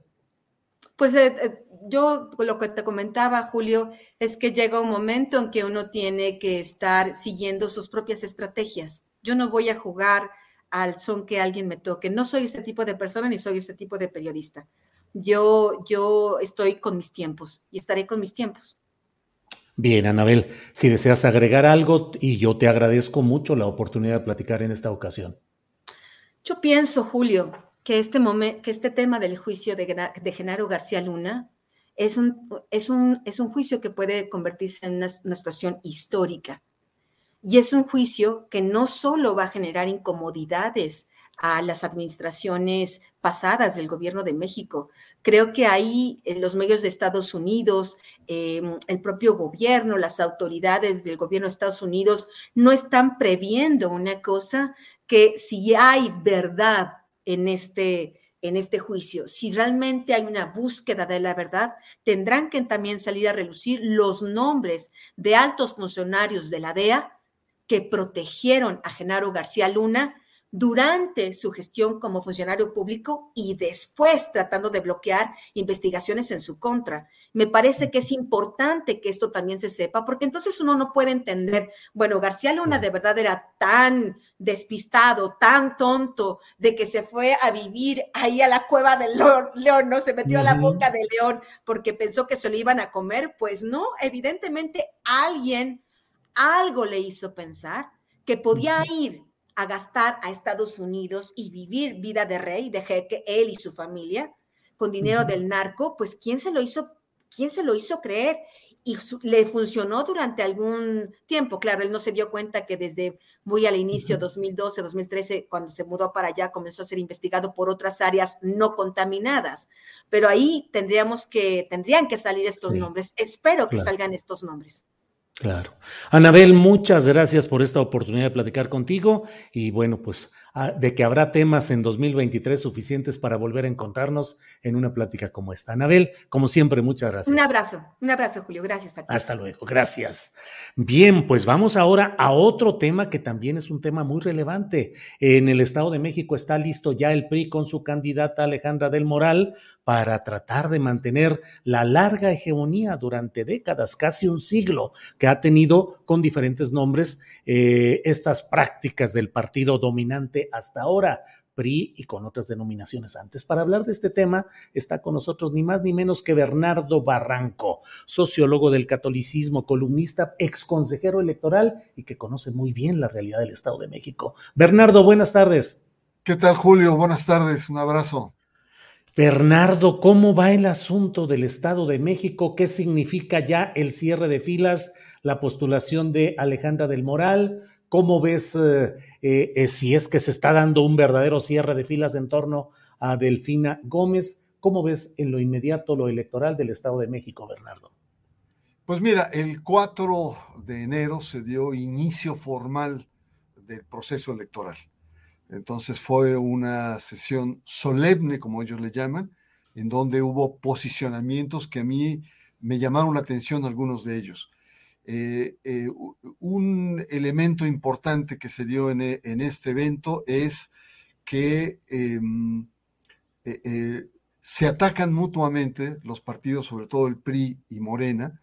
D: Pues eh, yo lo que te comentaba, Julio, es que llega un momento en que uno tiene que estar siguiendo sus propias estrategias. Yo no voy a jugar al son que alguien me toque. No soy este tipo de persona ni soy este tipo de periodista. Yo, yo estoy con mis tiempos y estaré con mis tiempos.
A: Bien, Anabel, si deseas agregar algo, y yo te agradezco mucho la oportunidad de platicar en esta ocasión.
D: Yo pienso, Julio, que este, que este tema del juicio de, de Genaro García Luna es un, es un, es un juicio que puede convertirse en una, situación histórica. Y es un juicio que no solo va a generar incomodidades a las administraciones pasadas del gobierno de México. Creo que ahí los medios de Estados Unidos, em, el propio gobierno, las autoridades del gobierno de Estados Unidos no están previendo una cosa que si hay verdad en este, en este juicio. Si realmente hay una búsqueda de la verdad, tendrán que también salir a relucir los nombres de altos funcionarios de la DEA que protegieron a Genaro García Luna durante su gestión como funcionario público y después tratando de bloquear investigaciones en su contra. Me parece que es importante que esto también se sepa, porque entonces uno no puede entender, bueno, García Luna de verdad era tan despistado, tan tonto, de que se fue a vivir ahí a la cueva del león, no se metió a la boca del león porque pensó que se lo iban a comer. Pues no, evidentemente alguien, algo le hizo pensar que podía ir a gastar a Estados Unidos y vivir vida de rey, de jeque, él y su familia, con dinero del narco, pues ¿quién se lo hizo, quién se lo hizo creer? Y le funcionó durante algún tiempo. Claro, él no se dio cuenta que desde muy al inicio, 2012, 2013, cuando se mudó para allá, comenzó a ser investigado por otras áreas no contaminadas. Pero ahí tendríamos que, tendrían que salir estos nombres. Espero que salgan estos nombres.
A: Claro. Anabel, muchas gracias por esta oportunidad de platicar contigo y bueno, pues de que habrá temas en 2023 suficientes para volver a encontrarnos en una plática como esta. Anabel, como siempre, muchas gracias.
D: Un abrazo, un abrazo, Julio. Gracias a ti.
A: Hasta luego, gracias. Bien, pues vamos ahora a otro tema que también es un tema muy relevante. En el Estado de México está listo ya el PRI con su candidata Alejandra del Moral para tratar de mantener la larga hegemonía durante décadas, casi un siglo, que ha tenido con diferentes nombres eh, estas prácticas del partido dominante hasta ahora, PRI y con otras denominaciones antes. Para hablar de este tema está con nosotros ni más ni menos que Bernardo Barranco, sociólogo del catolicismo, columnista, ex consejero electoral y que conoce muy bien la realidad del Estado de México. Bernardo, buenas tardes.
E: ¿Qué tal, Julio? Buenas tardes, un abrazo.
A: Bernardo, ¿cómo va el asunto del Estado de México? ¿Qué significa ya el cierre de filas, la postulación de Alejandra del Moral? ¿Cómo ves eh, eh, si es que se está dando un verdadero cierre de filas en torno a Delfina Gómez? ¿Cómo ves en lo inmediato lo electoral del Estado de México, Bernardo?
E: Pues mira, el 4 de enero se dio inicio formal del proceso electoral. Entonces fue una sesión solemne, como ellos le llaman, en donde hubo posicionamientos que a mí me llamaron la atención algunos de ellos. Eh, eh, un elemento importante que se dio en, e, este evento es que em, eh, se atacan mutuamente los partidos, sobre todo el PRI y Morena,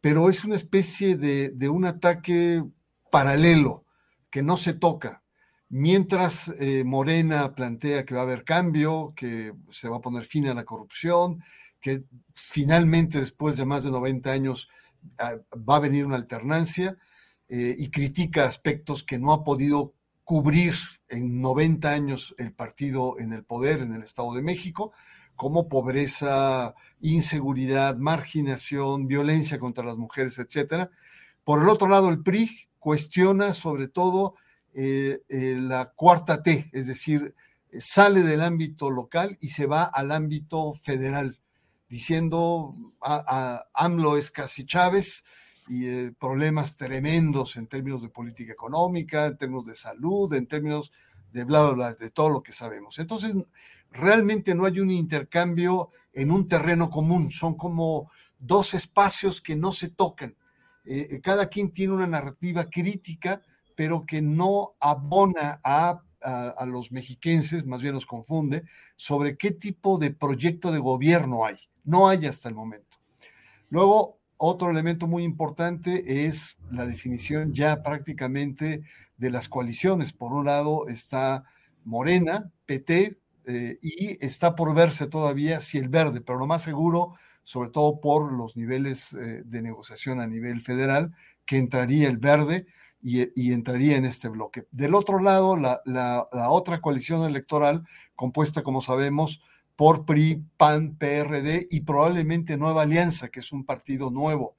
E: pero es una especie de, de un ataque paralelo que no se toca. Mientras Morena plantea que va a haber cambio, que se va a poner fin a la corrupción, que finalmente después de más de 90 años va a venir una alternancia eh, y critica aspectos que no ha podido cubrir en 90 años el partido en el poder en el Estado de México, como pobreza, inseguridad, marginación, violencia contra las mujeres, etc. Por el otro lado, el PRI cuestiona sobre todo eh, eh, la cuarta T, es decir, sale del ámbito local y se va al ámbito federal diciendo a, AMLO es casi Chávez y eh, problemas tremendos en términos de política económica, en términos de salud, en términos de bla, bla, bla, de todo lo que sabemos. Entonces, realmente no hay un intercambio en un terreno común, son como dos espacios que no se tocan. Eh, eh, cada quien tiene una narrativa crítica, pero que no abona a los mexiquenses, más bien los confunde, sobre qué tipo de proyecto de gobierno hay. No hay hasta el momento. Luego, otro elemento muy importante es la definición ya prácticamente de las coaliciones. Por un lado está Morena, PT, eh, y está por verse todavía si el verde, pero lo más seguro, sobre todo por los niveles eh, de negociación a nivel federal, que entraría el verde y, entraría en este bloque. Del otro lado, la, otra coalición electoral, compuesta, como sabemos, por PRI, PAN, PRD y probablemente Nueva Alianza, que es un partido nuevo,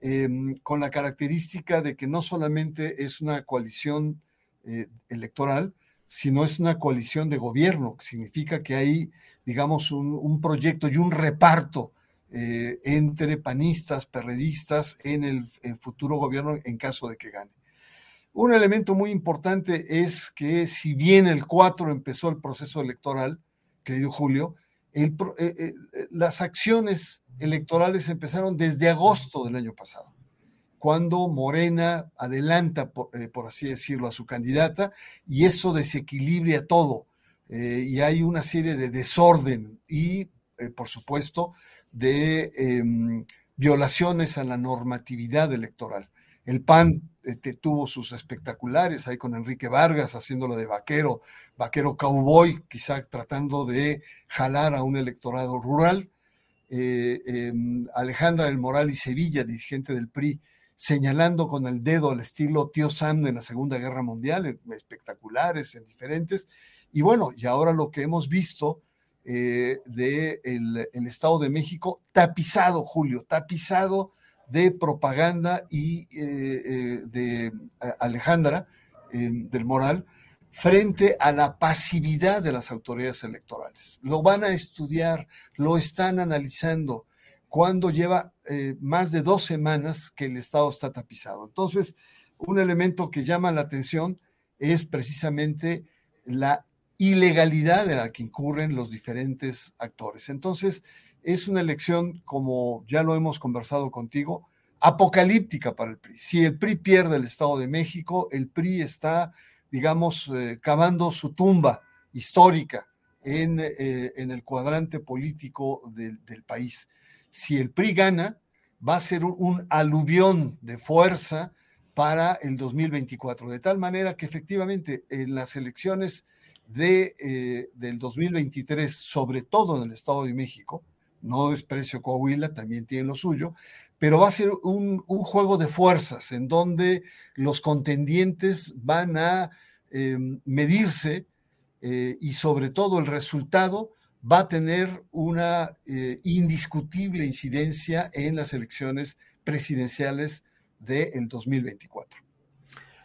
E: em, con la característica de que no solamente es una coalición eh, electoral, sino es una coalición de gobierno, que significa que hay, digamos, un, proyecto y un reparto eh, entre panistas, perredistas en el futuro gobierno en caso de que gane. Un elemento muy importante es que si bien el 4 empezó el proceso electoral, querido Julio, eh, eh, las acciones electorales empezaron desde agosto del año pasado. cuando Morena adelanta, por, así decirlo, a su candidata y eso desequilibra todo. y hay una serie de desorden y, por supuesto, de em, violaciones a la normatividad electoral. El PAN este, tuvo sus espectaculares ahí con Enrique Vargas haciéndolo de vaquero, vaquero cowboy, quizá tratando de jalar a un electorado rural. Eh, em, Alejandra del Moral y Sevilla, dirigente del PRI, señalando con el dedo al estilo tío Sam en la Segunda Guerra Mundial, eh, espectaculares, en diferentes. Y bueno, y ahora lo que hemos visto eh, del el Estado de México, tapizado, Julio, tapizado de propaganda y eh, eh, de Alejandra del Moral frente a la pasividad de las autoridades electorales. Lo van a estudiar, lo están analizando cuando lleva más de dos semanas que el Estado está tapizado. Entonces, un elemento que llama la atención es precisamente la ilegalidad en la que incurren los diferentes actores. Entonces, es una elección, como ya lo hemos conversado contigo, apocalíptica para el PRI. Si el PRI pierde el Estado de México, el PRI está, digamos, eh, cavando su tumba histórica en, eh, en el cuadrante político del, país. Si el PRI gana, va a ser un aluvión de fuerza para el 2024, de tal manera que efectivamente en las elecciones de, eh, del 2023, sobre todo en el Estado de México, no desprecio Coahuila, también tiene lo suyo, pero va a ser un, juego de fuerzas en donde los contendientes van a em, medirse eh, y sobre todo el resultado va a tener una eh, indiscutible incidencia en las elecciones presidenciales del 2024.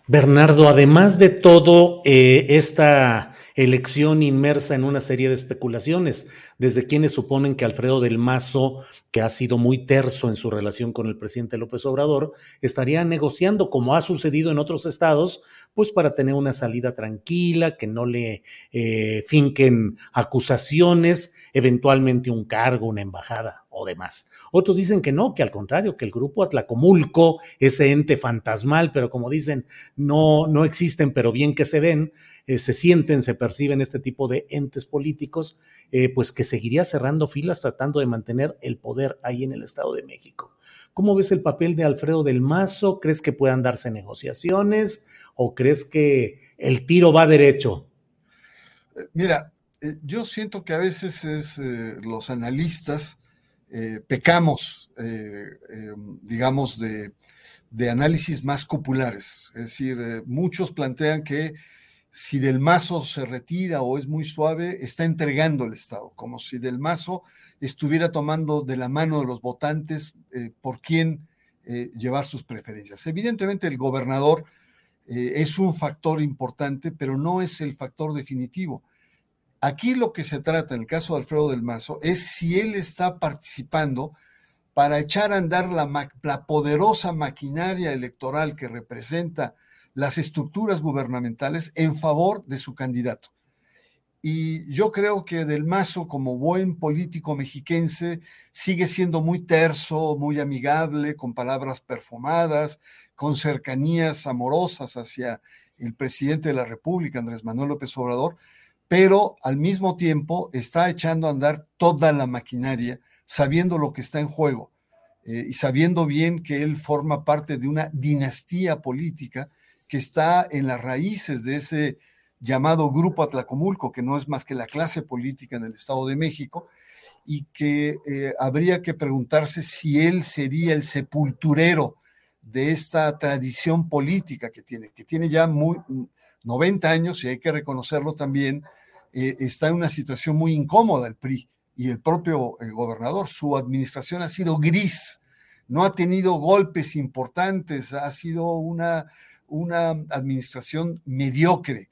A: Bernardo, además de todo, esta elección inmersa en una serie de especulaciones, desde quienes suponen que Alfredo del Mazo, que ha sido muy terso en su relación con el presidente López Obrador, estaría negociando, como ha sucedido en otros estados, pues para tener una salida tranquila, que no le eh, finquen acusaciones, eventualmente un cargo, una embajada o demás. Otros dicen que no, que al contrario, que el grupo Atlacomulco, ese ente fantasmal, pero como dicen, no, no existen, pero bien que se ven, eh, se sienten, se perciben este tipo de entes políticos, eh, pues que seguiría cerrando filas tratando de mantener el poder ahí en el Estado de México. ¿Cómo ves el papel de Alfredo del Mazo? ¿Crees que puedan darse negociaciones o crees que el tiro va derecho?
E: Eh, mira, yo siento que a veces es, los analistas pecamos, digamos, de, de, análisis más populares. Es decir, muchos plantean que si Del Mazo se retira o es muy suave, está entregando el Estado, como si Del Mazo estuviera tomando de la mano de los votantes eh, por quién eh, llevar sus preferencias. Evidentemente el gobernador eh, es un factor importante, pero no es el factor definitivo. Aquí lo que se trata en el caso de Alfredo del Mazo es si él está participando para echar a andar la, la poderosa maquinaria electoral que representa las estructuras gubernamentales en favor de su candidato. Y yo creo que Del Mazo, como buen político mexiquense, sigue siendo muy terso, muy amigable, con palabras perfumadas, con cercanías amorosas hacia el presidente de la República, Andrés Manuel López Obrador, pero al mismo tiempo está echando a andar toda la maquinaria, sabiendo lo que está en juego eh, y sabiendo bien que él forma parte de una dinastía política que está en las raíces de ese llamado Grupo Atlacomulco, que no es más que la clase política en el Estado de México, y que eh, habría que preguntarse si él sería el sepulturero de esta tradición política que tiene, que tiene ya muy, 90 años y hay que reconocerlo también, eh, está en una situación muy incómoda el PRI y el propio eh, gobernador. Su administración ha sido gris, no ha tenido golpes importantes, ha sido una una administración mediocre.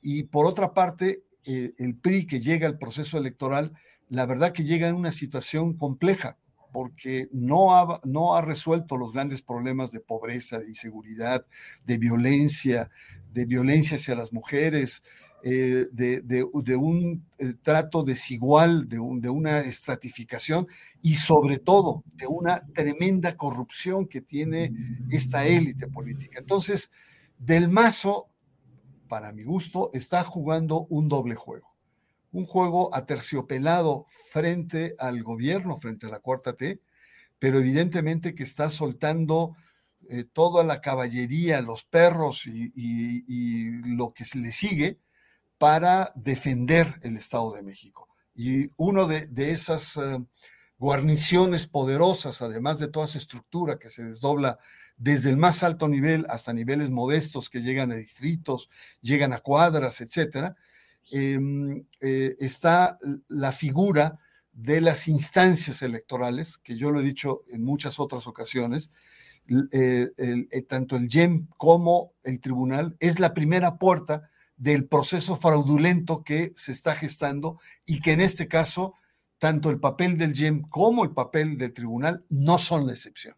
E: Y por otra parte, eh, el PRI que llega al proceso electoral, la verdad que llega en una situación compleja, porque no ha, no ha resuelto los grandes problemas de pobreza, de inseguridad, de violencia, de violencia hacia las mujeres, eh, de, un eh, trato desigual, de, de, una estratificación y sobre todo de una tremenda corrupción que tiene esta élite política. Entonces, Del Mazo, para mi gusto, está jugando un doble juego. Un juego aterciopelado frente al gobierno, frente a la cuarta T, pero evidentemente que está soltando eh, toda la caballería, los perros y, lo que se le sigue para defender el Estado de México. Y uno de, esas eh, guarniciones poderosas, además de toda esa estructura que se desdobla desde el más alto nivel hasta niveles modestos que llegan a distritos, llegan a cuadras, etcétera, em, eh, está la figura de las instancias electorales, que yo lo he dicho en muchas otras ocasiones, eh, eh, tanto el YEM como el tribunal, es la primera puerta del proceso fraudulento que se está gestando y que en este caso, tanto el papel del YEM como el papel del tribunal no son la excepción.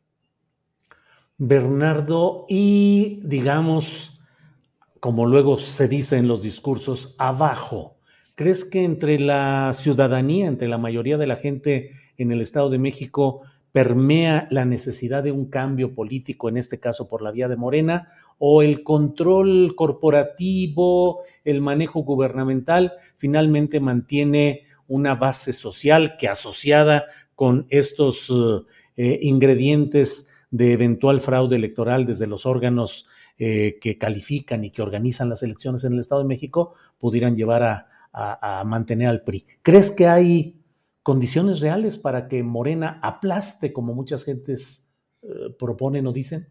A: Bernardo, y digamos, como luego se dice en los discursos, abajo, ¿Crees que entre la ciudadanía, entre la mayoría de la gente en el Estado de México, permea la necesidad de un cambio político, en este caso por la vía de Morena, o el control corporativo, el manejo gubernamental, finalmente mantiene una base social que asociada con estos eh, ingredientes de eventual fraude electoral desde los órganos eh, que califican y que organizan las elecciones en el Estado de México, pudieran llevar a, a, mantener al PRI. ¿Crees que hay condiciones reales para que Morena aplaste como muchas gentes eh, proponen o dicen?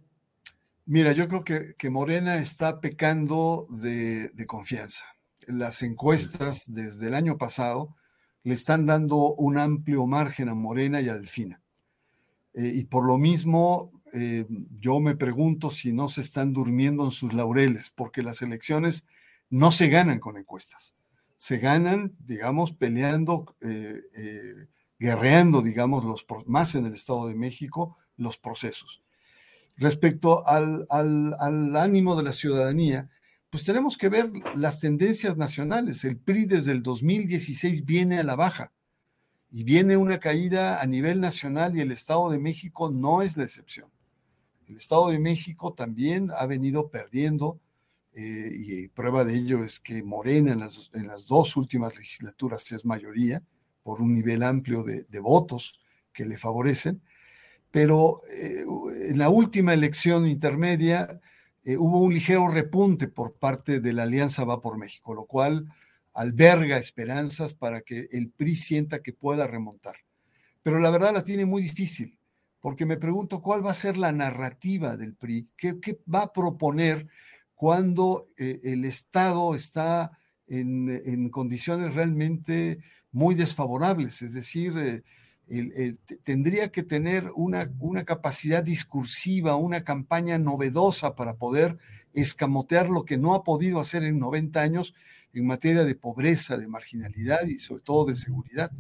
E: Mira, yo creo que, Morena está pecando de, confianza. Las encuestas desde el año pasado le están dando un amplio margen a Morena y a Delfina. Eh, y por lo mismo, eh, yo me pregunto si no se están durmiendo en sus laureles, porque las elecciones no se ganan con encuestas se ganan, digamos, peleando, eh, eh, guerreando, digamos, los, más en el Estado de México, los procesos. Respecto al, al, ánimo de la ciudadanía, pues tenemos que ver las tendencias nacionales. El PRI desde el 2016 viene a la baja y viene una caída a nivel nacional y el Estado de México no es la excepción. El Estado de México también ha venido perdiendo eh, y prueba de ello es que Morena en las, en las, dos últimas legislaturas es mayoría por un nivel amplio de, votos que le favorecen, pero eh, en la última elección intermedia eh, hubo un ligero repunte por parte de la Alianza Va por México, lo cual alberga esperanzas para que el PRI sienta que pueda remontar. Pero la verdad la tiene muy difícil, porque me pregunto cuál va a ser la narrativa del PRI, qué, qué va a proponer cuando eh, el Estado está en, condiciones realmente muy desfavorables, es decir, eh, tendría que tener una, una, capacidad discursiva, una campaña novedosa para poder escamotear lo que no ha podido hacer en 90 años en materia de pobreza, de marginalidad y sobre todo de seguridad.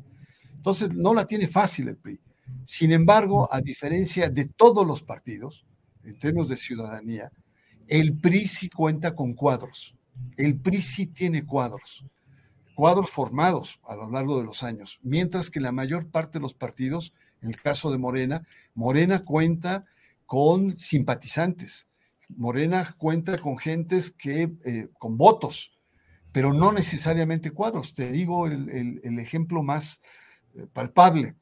E: Entonces, no la tiene fácil el PRI. Sin embargo, a diferencia de todos los partidos, en términos de ciudadanía, el PRI sí cuenta con cuadros. El PRI sí tiene cuadros. Cuadros formados a lo largo de los años. Mientras que la mayor parte de los partidos, en el caso de Morena, Morena cuenta con simpatizantes. Morena cuenta con gentes que, eh, con votos, pero no necesariamente cuadros. Te digo el, ejemplo más eh, palpable.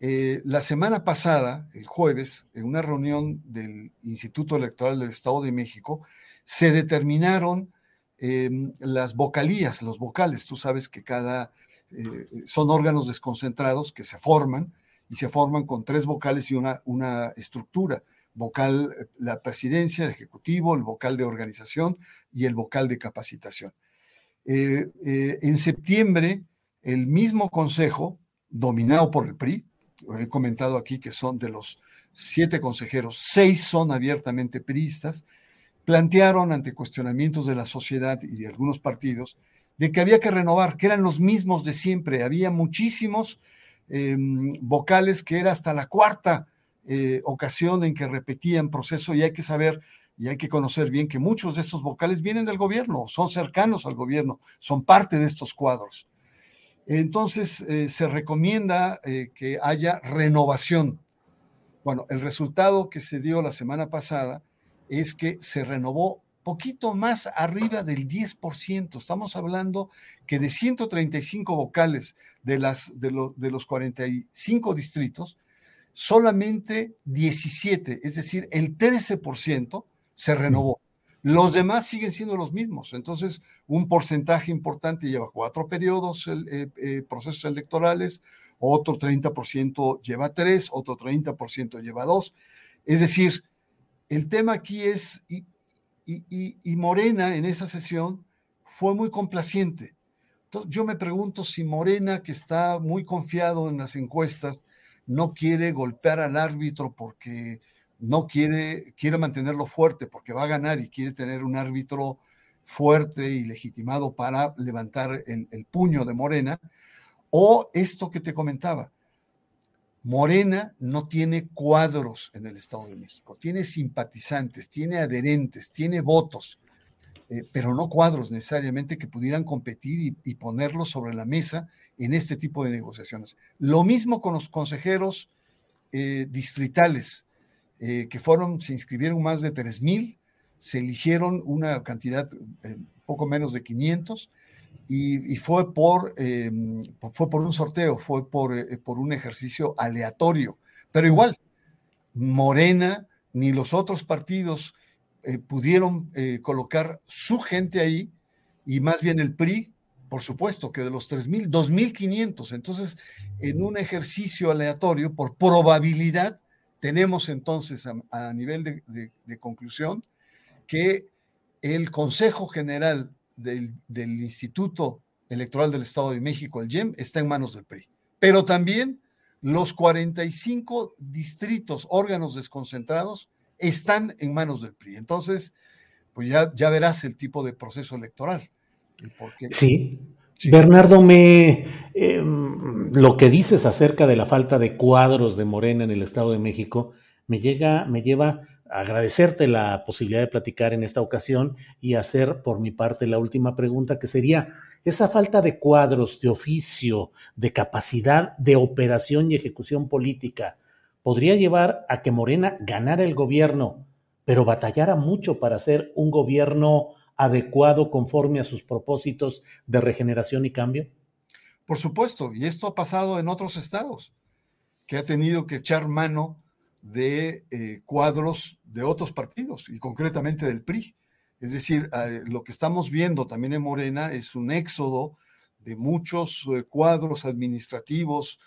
E: Eh, la semana pasada, el jueves, en una reunión del Instituto Electoral del Estado de México, se determinaron em, las vocalías, los vocales. Tú sabes que cada eh, son órganos desconcentrados que se forman y se forman con tres vocales y una, una estructura. Vocal, eh, la presidencia, el ejecutivo, el vocal de organización y el vocal de capacitación. en septiembre, el mismo consejo, dominado por el PRI, he comentado aquí que son de los siete consejeros, seis son abiertamente priistas, plantearon ante cuestionamientos de la sociedad y de algunos partidos de que había que renovar, que eran los mismos de siempre. Había muchísimos em, vocales que era hasta la cuarta eh, ocasión en que repetían proceso y hay que saber Y hay que conocer bien que muchos de estos vocales vienen del gobierno, son cercanos al gobierno, son parte de estos cuadros. Entonces, eh, se recomienda eh, que haya renovación. Bueno, el resultado que se dio la semana pasada es que se renovó poquito más arriba del 10%. Estamos hablando que de 135 vocales de, las, de, de los 45 distritos, solamente 17, es decir, el 13% se renovó. Los demás siguen siendo los mismos. Entonces, un porcentaje importante lleva cuatro periodos, eh, eh, procesos electorales, otro 30% lleva tres, otro 30% lleva dos. Es decir, el tema aquí es, y, Morena en esa sesión fue muy complaciente. Yo me pregunto si Morena, que está muy confiado en las encuestas, no quiere golpear al árbitro porque no quiere, quiere mantenerlo fuerte, porque va a ganar y quiere tener un árbitro fuerte y legitimado para levantar el, puño de Morena, o esto que te comentaba, Morena no tiene cuadros en el Estado de México, tiene simpatizantes, tiene adherentes, tiene votos, eh, pero no cuadros necesariamente que pudieran competir y, ponerlos sobre la mesa en este tipo de negociaciones. Lo mismo con los consejeros eh, distritales, eh, que fueron, se inscribieron más de 3.000, se eligieron una cantidad poco menos de 500 y, fue, por, em, fue por un sorteo, fue por, eh, por un ejercicio aleatorio. Pero igual, Morena ni los otros partidos eh, pudieron eh, colocar su gente ahí y más bien el PRI, por supuesto, que de los 3.000, 2.500. Entonces, en un ejercicio aleatorio, por probabilidad, tenemos entonces a, nivel de, conclusión que el Consejo General del, Instituto Electoral del Estado de México, el GEM, está en manos del PRI. Pero también los 45 distritos, órganos desconcentrados, están en manos del PRI. Entonces, pues ya, ya verás el tipo de proceso electoral.
A: Sí. Bernardo, me em, lo que dices acerca de la falta de cuadros de Morena en el Estado de México me llega, me lleva agradecerte la posibilidad de platicar en esta ocasión y hacer por mi parte la última pregunta, que sería esa falta de cuadros, de oficio, de capacidad de operación y ejecución política, podría llevar a que Morena ganara el gobierno, pero batallara mucho para hacer un gobierno adecuado conforme a sus propósitos de regeneración y cambio?
E: Por supuesto, y esto ha pasado en otros estados, que ha tenido que echar mano de eh, cuadros de otros partidos y concretamente del PRI. Es decir, eh, lo que estamos viendo también en Morena es un éxodo de muchos eh, cuadros administrativos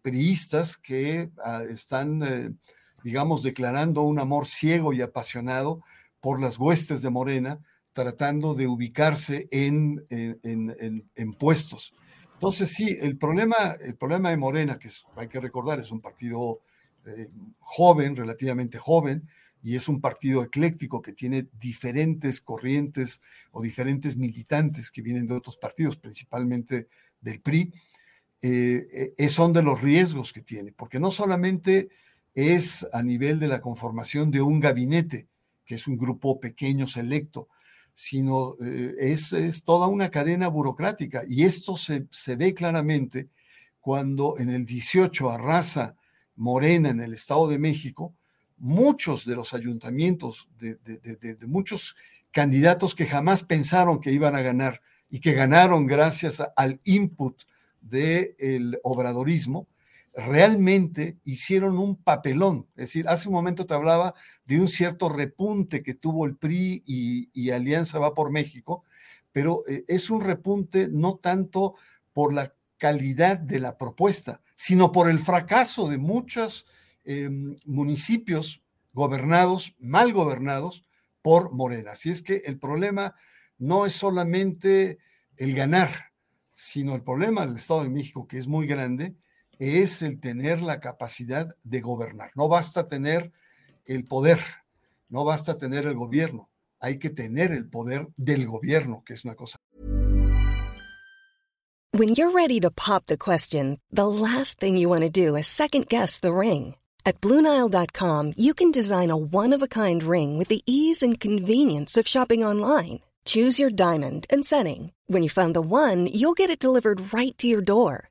E: priistas que ah, están, digamos, declarando un amor ciego y apasionado por las huestes de Morena, tratando de ubicarse en, en, puestos. Entonces, sí, el problema, el problema de Morena, que hay que recordar, es un partido eh, joven, relativamente joven, y es un partido ecléctico que tiene diferentes corrientes o diferentes militantes que vienen de otros partidos, principalmente del PRI, eh, eh, son de los riesgos que tiene, porque no solamente es a nivel de la conformación de un gabinete, que es un grupo pequeño, selecto, sino es, es, toda una cadena burocrática. Y esto se, se ve claramente cuando en el 18 arrasa Morena en el Estado de México, muchos de los ayuntamientos, de, muchos candidatos que jamás pensaron que iban a ganar y que ganaron gracias al input del obradorismo, realmente hicieron un papelón. Es decir, hace un momento te hablaba de un cierto repunte que tuvo el PRI y, Alianza Va por México, pero eh, es un repunte no tanto por la calidad de la propuesta, sino por el fracaso de muchos em, municipios gobernados, mal gobernados por Morena. Así es que el problema no es solamente el ganar, sino el problema del Estado de México, que es muy grande, es el tener la capacidad de gobernar. No basta tener el poder, no basta tener el gobierno, hay que tener el poder del gobierno, que es una cosa
F: When you're ready to pop the question, the last thing you want to do is second guess the ring. At Bluenile.com, you can design a one of a kind ring with the ease and convenience of shopping online. Choose your diamond and setting. When you find the one, you'll get it delivered right to your door.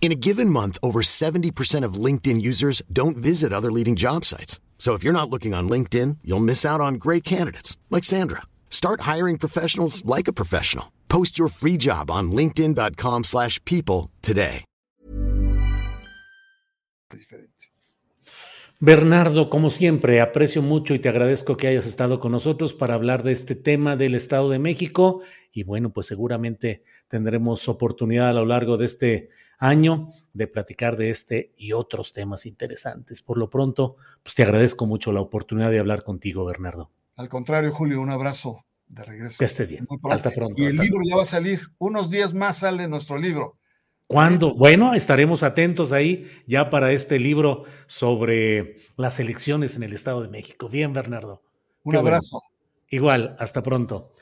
G: In a given month, over 70% of LinkedIn users don't visit other leading job sites. So if you're not looking on LinkedIn, you'll miss out on great candidates like Sandra. Start hiring professionals like a professional. Post your free job on linkedin.com/people slash people today.
A: Bernardo, como siempre, aprecio mucho y te agradezco que hayas estado con nosotros para hablar de este tema del Estado de México y bueno, pues seguramente tendremos oportunidad a lo largo de este año de platicar de este y otros temas interesantes. Por lo pronto, pues te agradezco mucho la oportunidad de hablar contigo, Bernardo.
E: Al contrario, Julio, un abrazo de regreso.
A: Que esté bien. Hasta pronto.
E: Y el
A: hasta
E: libro
A: pronto.
E: ya va a salir. Unos días más sale nuestro libro.
A: ¿Cuándo? Bueno, estaremos atentos ahí ya para este libro sobre las elecciones en el Estado de México. Bien, Bernardo.
E: Un
A: Qué bueno.
E: abrazo.
A: Igual, hasta pronto.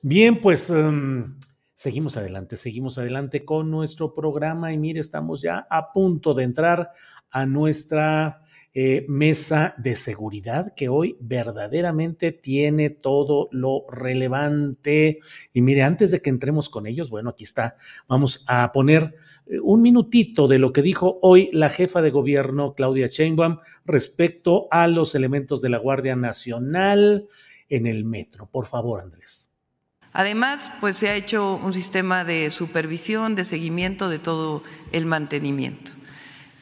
A: Bien, pues um, seguimos adelante, seguimos adelante con nuestro programa y mire, estamos ya a punto de entrar a nuestra eh, mesa de seguridad que hoy verdaderamente tiene todo lo relevante. Y mire, antes de que entremos con ellos, bueno, aquí está, vamos a poner eh, un minutito de lo que dijo hoy la jefa de gobierno, Claudia Sheinbaum, respecto a los elementos de la Guardia Nacional en el metro. Por favor, Andrés.
H: Además, pues se ha hecho un sistema de supervisión, de seguimiento de todo el mantenimiento.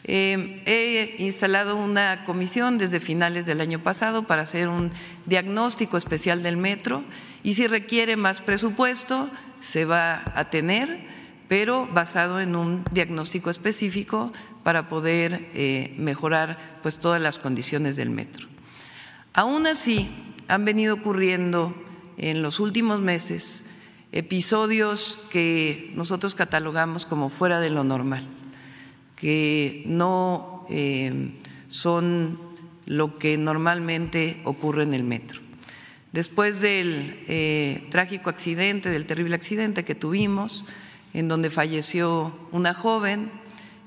H: Eh, he instalado una comisión desde finales del año pasado para hacer un diagnóstico especial del metro y si requiere más presupuesto se va a tener, pero basado en un diagnóstico específico para poder eh, mejorar pues todas las condiciones del metro. Aún así, han venido ocurriendo en los últimos meses episodios que nosotros catalogamos como fuera de lo normal, que no eh, son lo que normalmente ocurre en el metro. Después del eh, trágico accidente, del terrible accidente que tuvimos, en donde falleció una joven,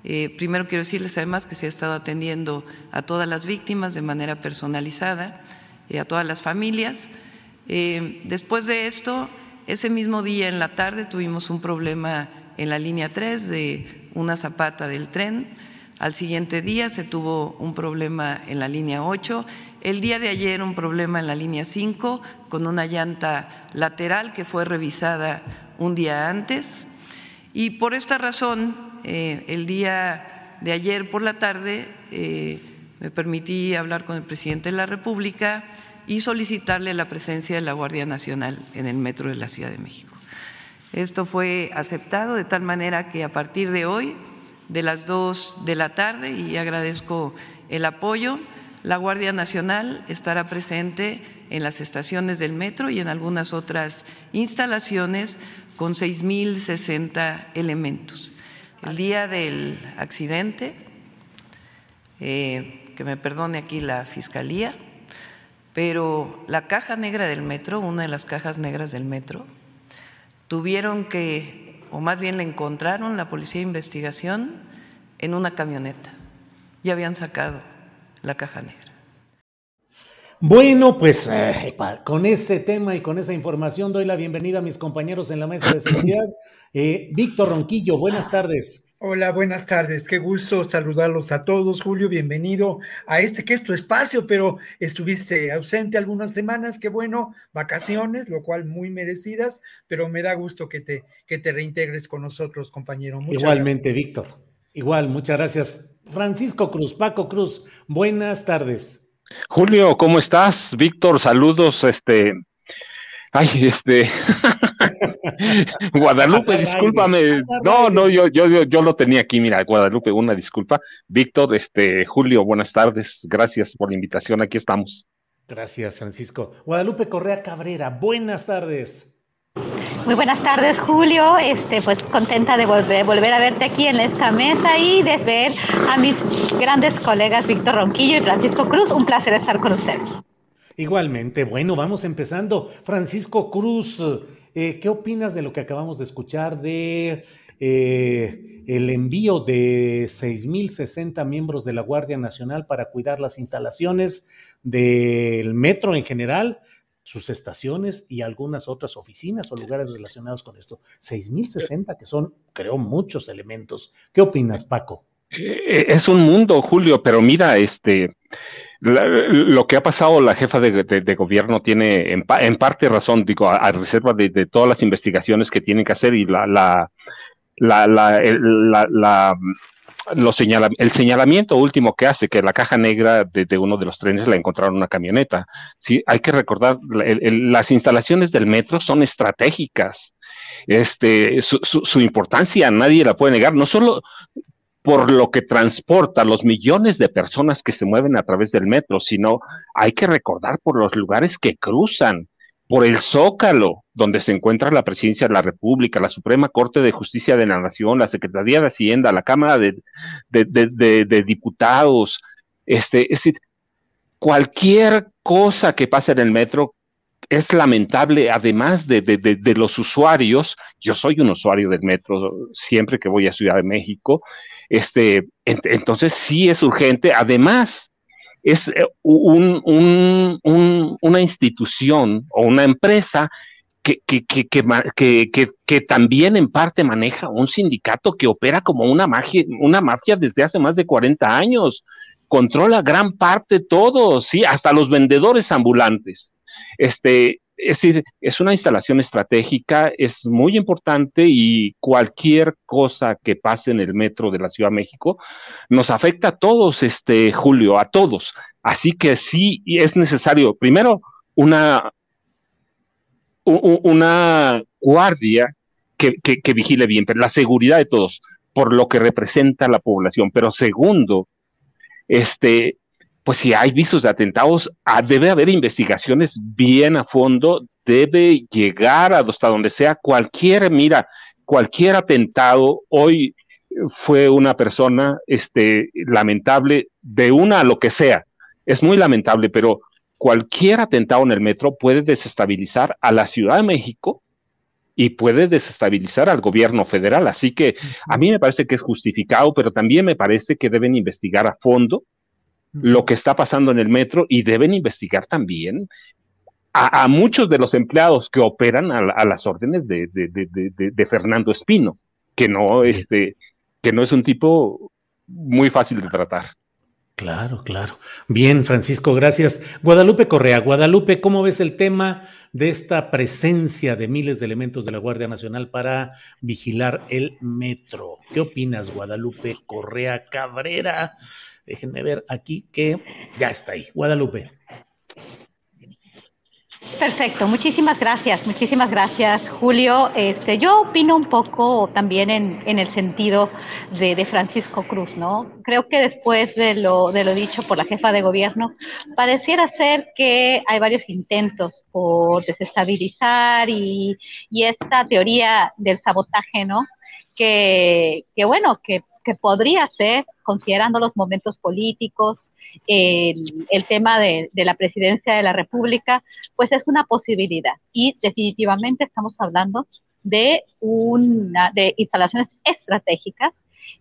H: eh, primero quiero decirles además que se ha estado atendiendo a todas las víctimas de manera personalizada, eh, a todas las familias. Eh, después de esto, ese mismo día en la tarde tuvimos un problema en la línea 3 de una zapata del tren. Al siguiente día se tuvo un problema en la línea 8. El día de ayer un problema en la línea 5 con una llanta lateral que fue revisada un día antes. Y por esta razón, eh, el día de ayer por la tarde eh, me permití hablar con el presidente de la República y solicitarle la presencia de la Guardia Nacional en el metro de la Ciudad de México. Esto fue aceptado de tal manera que a partir de hoy, de las dos de la tarde, y agradezco el apoyo, la Guardia Nacional estará presente en las estaciones del metro y en algunas otras instalaciones con 6.060 elementos. El día del accidente, eh, que me perdone aquí la Fiscalía, pero la caja negra del metro, una de las cajas negras del metro, tuvieron que, o más bien la encontraron la Policía de Investigación en una camioneta. Ya habían sacado la caja negra.
A: Bueno, pues eh, con ese tema y con esa información doy la bienvenida a mis compañeros en la mesa de seguridad. Eh, Víctor Ronquillo, buenas tardes.
I: Hola, buenas tardes. Qué gusto saludarlos a todos. Julio, bienvenido a este que es tu espacio, pero estuviste ausente algunas semanas. Qué bueno, vacaciones, lo cual muy merecidas, pero me da gusto que te, que te reintegres con nosotros, compañero. Muchas
A: Igualmente, Víctor. Igual, muchas gracias. Francisco Cruz, Paco Cruz, buenas tardes.
J: Julio, ¿cómo estás? Víctor, saludos, este, ay, este, Guadalupe, discúlpame. No, no, yo, yo, yo, yo lo tenía aquí, mira, Guadalupe, una disculpa. Víctor, este, Julio, buenas tardes. Gracias por la invitación. Aquí estamos.
A: Gracias, Francisco. Guadalupe Correa Cabrera, buenas tardes.
K: Muy buenas tardes, Julio. Este, pues contenta de volver, volver a verte aquí en esta mesa y de ver a mis grandes colegas Víctor Ronquillo y Francisco Cruz. Un placer estar con ustedes.
A: Igualmente, bueno, vamos empezando. Francisco Cruz, eh, ¿qué opinas de lo que acabamos de escuchar de eh, el envío de 6.060 miembros de la Guardia Nacional para cuidar las instalaciones del metro en general, sus estaciones y algunas otras oficinas o lugares relacionados con esto. 6.060, que son, creo, muchos elementos. ¿Qué opinas, Paco?
J: Eh, es un mundo, Julio, pero mira, este, lo que ha pasado, la jefa de, gobierno tiene en, parte razón, digo, a, reserva de, todas las investigaciones que tienen que hacer y la, la, la, el señalamiento último que hace, que la caja negra de, uno de los trenes la encontraron en una camioneta. Hay que recordar, las instalaciones del metro son estratégicas. Este, su, su, importancia nadie la puede negar, no solo por lo que transporta los millones de personas que se mueven a través del metro, sino hay que recordar por los lugares que cruzan por el Zócalo, donde se encuentra la Presidencia de la República, la Suprema Corte de Justicia de la Nación, la Secretaría de Hacienda, la Cámara de, Diputados, este, es decir, cualquier cosa que pase en el metro es lamentable, además de, de, los usuarios, yo soy un usuario del metro siempre que voy a Ciudad de México, este, entonces sí es urgente, además es eh, un, una institución o una empresa que, que, que, que, también en parte maneja un sindicato que opera como una, magia, una mafia desde hace más de 40 años. Controla gran parte todo, sí, hasta los vendedores ambulantes. Este, es decir, es una instalación estratégica, es muy importante y cualquier cosa que pase en el metro de la Ciudad de México nos afecta a todos, este Julio, a todos. Así que sí es necesario, primero, una, una guardia que, que vigile bien, pero la seguridad de todos, por lo que representa la población. Pero segundo, este, pues si hay visos de atentados, ah, debe haber investigaciones bien a fondo, debe llegar hasta donde sea cualquier, mira, cualquier atentado, hoy fue una persona este, lamentable, de una a lo que sea, es muy lamentable, pero cualquier atentado en el metro puede desestabilizar a la Ciudad de México y puede desestabilizar al gobierno federal. Así que a mí me parece que es justificado, pero también me parece que deben investigar a fondo lo que está pasando en el metro y deben investigar también a, muchos de los empleados que operan a, las órdenes de, de, Fernando Espino, que no, este, que no es un tipo muy fácil de tratar.
A: Claro, claro. Bien, Francisco, gracias. Guadalupe Correa, Guadalupe, ¿cómo ves el tema de esta presencia de miles de elementos de la Guardia Nacional para vigilar el metro? ¿Qué opinas, Guadalupe Correa Cabrera? Déjenme ver aquí que ya está ahí. Guadalupe.
K: Perfecto, muchísimas gracias, muchísimas gracias, Julio. Este, yo opino un poco también en, en el sentido de, de, Francisco Cruz, ¿no? Creo que después de lo, de lo dicho por la jefa de gobierno, pareciera ser que hay varios intentos por desestabilizar y, y esta teoría del sabotaje, ¿no? Que, que bueno, que que podría ser, considerando los momentos políticos, el, tema de, la presidencia de la República, pues es una posibilidad. Y definitivamente estamos hablando de, una, de instalaciones estratégicas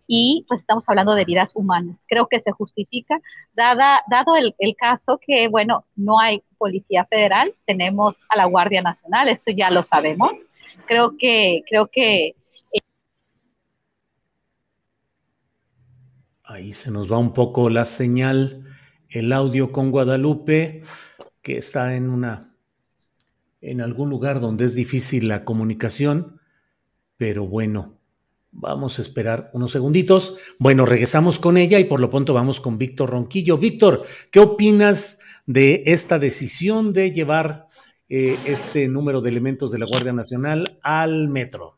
K: y pues estamos hablando de vidas humanas. Creo que se justifica, dada, dado el, el, caso que, bueno, no hay Policía Federal, tenemos a la Guardia Nacional, esto ya lo sabemos. Creo que, creo que
A: Ahí se nos va un poco la señal, el audio con Guadalupe, que está en una en algún lugar donde es difícil la comunicación, pero bueno, vamos a esperar unos segunditos. Bueno, regresamos con ella y por lo pronto vamos con Víctor Ronquillo. Víctor, ¿qué opinas de esta decisión de llevar eh, este número de elementos de la Guardia Nacional al metro?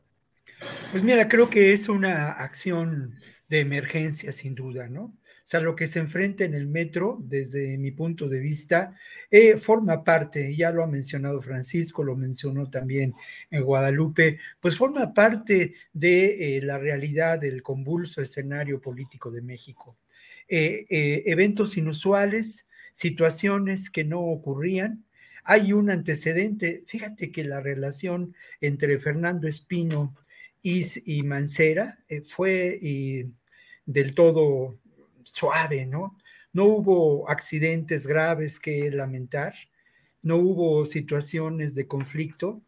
I: Pues mira, creo que es una acción de emergencia, sin duda, ¿no? O sea, lo que se enfrenta en el metro, desde mi punto de vista, eh, forma parte, ya lo ha mencionado Francisco, lo mencionó también en Guadalupe, pues forma parte de eh, la realidad del convulso escenario político de México. Eh, eventos inusuales, situaciones que no ocurrían. Hay un antecedente, fíjate que la relación entre Fernando Espino y, y Mancera fue del todo suave, ¿no? No hubo accidentes graves que lamentar, no hubo situaciones de conflicto.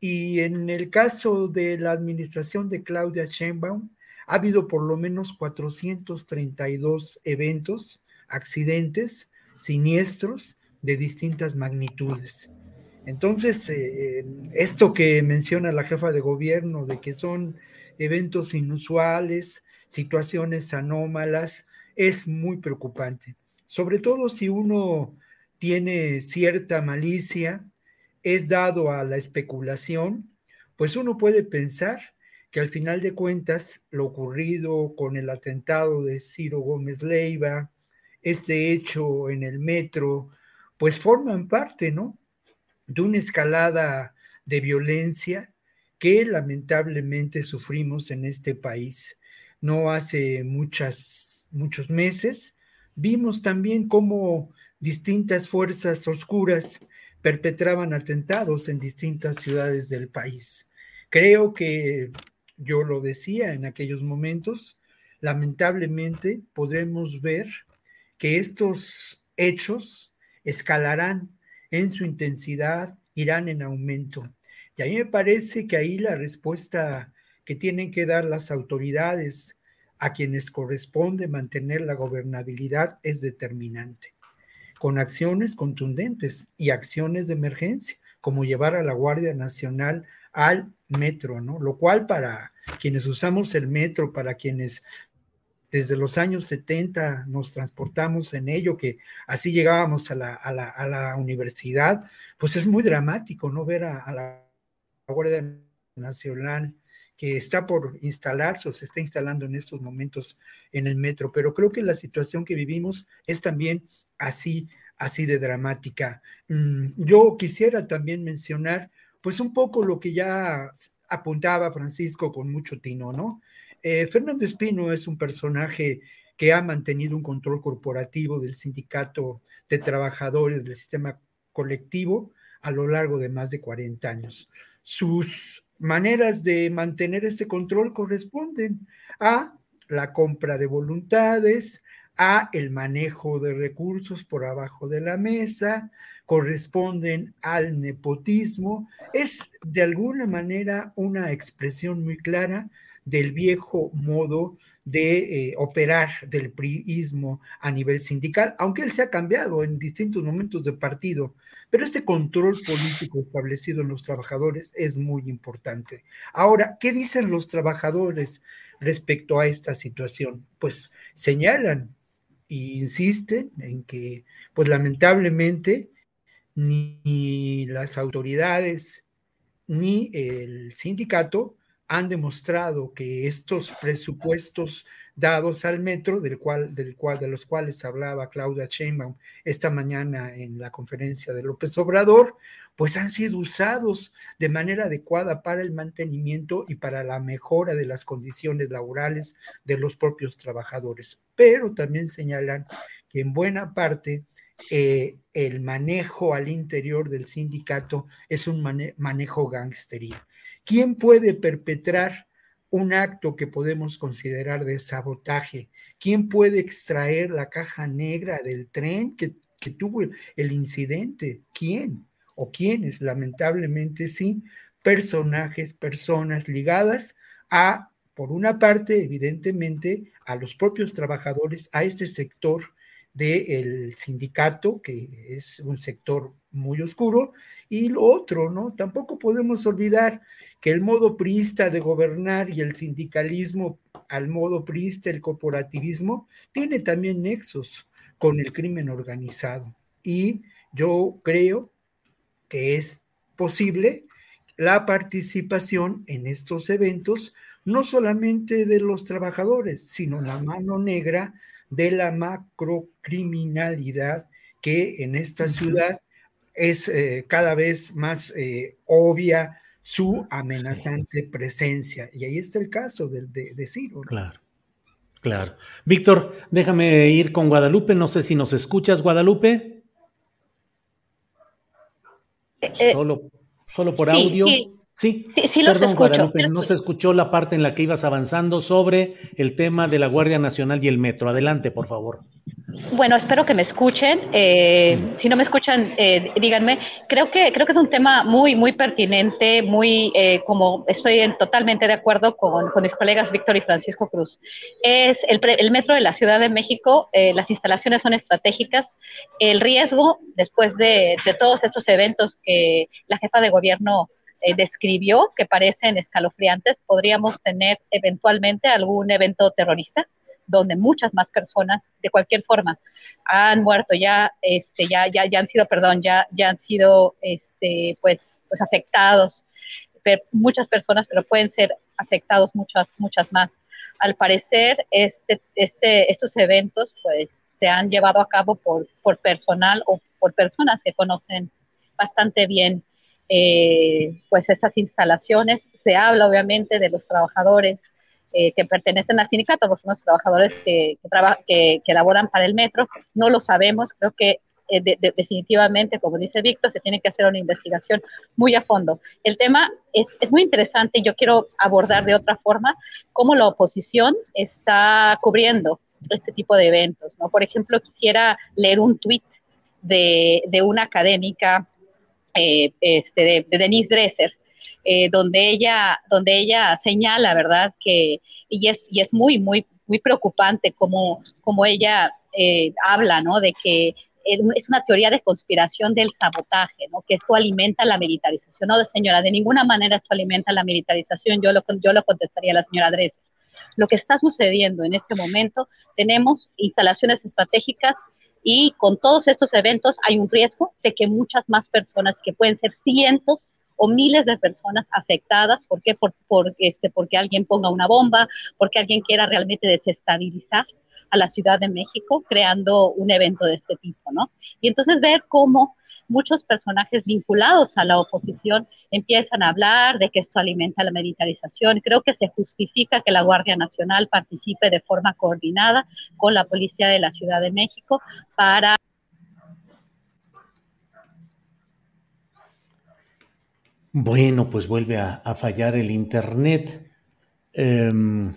I: Y en el caso de la administración de Claudia Sheinbaum, ha habido por lo menos 432 eventos, accidentes, siniestros de distintas magnitudes. Entonces, eh, esto que menciona la jefa de gobierno de que son eventos inusuales, situaciones anómalas, es muy preocupante, sobre todo si uno tiene cierta malicia, es dado a la especulación, pues uno puede pensar que al final de cuentas lo ocurrido con el atentado de Ciro Gómez Leiva, este hecho en el metro, pues forman parte, ¿no? De una escalada de violencia que lamentablemente sufrimos en este país. No hace muchas muchos meses, vimos también cómo distintas fuerzas oscuras perpetraban atentados en distintas ciudades del país. Creo que yo lo decía en aquellos momentos, lamentablemente podremos ver que estos hechos escalarán en su intensidad, irán en aumento. Y a mí me parece que ahí la respuesta que tienen que dar las autoridades a quienes corresponde mantener la gobernabilidad es determinante, con acciones contundentes y acciones de emergencia, como llevar a la Guardia Nacional al metro, ¿no? Lo cual para quienes usamos el metro, para quienes desde los años 70 nos transportamos en ello, que así llegábamos a la, a la, a la universidad, pues es muy dramático, ¿no? Ver a, a la Guardia Nacional que está por instalarse o se está instalando en estos momentos en el metro, pero creo que la situación que vivimos es también así, así de dramática. Mm, yo quisiera también mencionar, pues un poco lo que ya apuntaba Francisco con mucho tino, ¿no? Eh, Fernando Espino es un personaje que ha mantenido un control corporativo del sindicato de trabajadores del sistema colectivo a lo largo de más de 40 años. Sus maneras de mantener este control corresponden a la compra de voluntades, a el manejo de recursos por abajo de la mesa, corresponden al nepotismo, es de alguna manera una expresión muy clara del viejo modo de eh, operar del priismo a nivel sindical, aunque él se ha cambiado en distintos momentos de partido, pero ese control político establecido en los trabajadores es muy importante. Ahora, ¿qué dicen los trabajadores respecto a esta situación? Pues señalan e insisten en que, pues lamentablemente, ni las autoridades ni el sindicato han demostrado que estos presupuestos dados al metro, del cual, del cual, de los cuales hablaba Claudia Sheinbaum esta mañana en la conferencia de López Obrador, pues han sido usados de manera adecuada para el mantenimiento y para la mejora de las condiciones laborales de los propios trabajadores. Pero también señalan que en buena parte eh, el manejo al interior del sindicato es un manejo gangsteril. ¿Quién puede perpetrar un acto que podemos considerar de sabotaje. ¿Quién puede extraer la caja negra del tren que, tuvo el, incidente? ¿Quién? ¿O quiénes? Lamentablemente sí, personajes, personas ligadas a, por una parte, evidentemente, a los propios trabajadores, a este sector del sindicato, que es un sector muy oscuro, y lo otro, ¿no? Tampoco podemos olvidar que el modo priista de gobernar y el sindicalismo al modo priista, el corporativismo, tiene también nexos con el crimen organizado. Y yo creo que es posible la participación en estos eventos, no solamente de los trabajadores, sino la mano negra de la macrocriminalidad que en esta ciudad es eh, cada vez más eh, obvia su amenazante presencia. Y ahí está el caso de, de, Ciro.
A: Claro, claro. Víctor, déjame ir con Guadalupe. No sé si nos escuchas, Guadalupe. Eh, solo, solo por audio. Sí,
K: sí, los Perdón, Guadalupe,
A: no se escuchó la parte en la que ibas avanzando sobre el tema de la Guardia Nacional y el metro. Adelante, por favor.
K: Bueno, espero que me escuchen. Eh, si no me escuchan, eh, díganme. Creo que creo que es un tema muy muy pertinente, muy eh, como estoy en, totalmente de acuerdo con, con, mis colegas Víctor y Francisco Cruz. Es el, el metro de la Ciudad de México. las instalaciones son estratégicas. El riesgo después de, de todos estos eventos que la jefa de gobierno describió, que parecen escalofriantes, podríamos tener eventualmente algún evento terrorista donde muchas más personas de cualquier forma han muerto ya, este, ya, ya, ya han sido, perdón, ya, ya han sido, este, pues, pues afectados, muchas personas, pero pueden ser afectados muchas, muchas más. Al parecer, este, este, estos eventos, pues, se han llevado a cabo por, por personal o por personas que conocen bastante bien eh, pues estas instalaciones. Se habla obviamente de los trabajadores eh, que pertenecen al sindicato, porque son los trabajadores que, que, que, elaboran para el metro, no lo sabemos, creo que eh, definitivamente, como dice Víctor, se tiene que hacer una investigación muy a fondo. El tema es, es, muy interesante, yo quiero abordar de otra forma cómo la oposición está cubriendo este tipo de eventos, ¿no? Por ejemplo, quisiera leer un tuit de, de una académica, eh, este, de, de Denise Dresser, eh, donde, ella, donde ella señala, ¿verdad? Que, y es, y es muy, muy, muy preocupante como, como ella eh, habla, ¿no? De que es una teoría de conspiración del sabotaje, ¿no? Que esto alimenta la militarización. No, señora, de ninguna manera esto alimenta la militarización. Yo lo, yo lo contestaría a la señora Dresser. Lo que está sucediendo en este momento, tenemos instalaciones estratégicas y con todos estos eventos hay un riesgo de que muchas más personas, que pueden ser cientos o miles de personas afectadas. ¿Por qué? Por, este, porque alguien ponga una bomba, porque alguien quiera realmente desestabilizar a la Ciudad de México creando un evento de este tipo, ¿no? Y entonces ver cómo muchos personajes vinculados a la oposición empiezan a hablar de que esto alimenta la militarización. Creo que se justifica que la Guardia Nacional participe de forma coordinada con la Policía de la Ciudad de México para
A: Bueno, pues vuelve a, fallar el Internet. Em,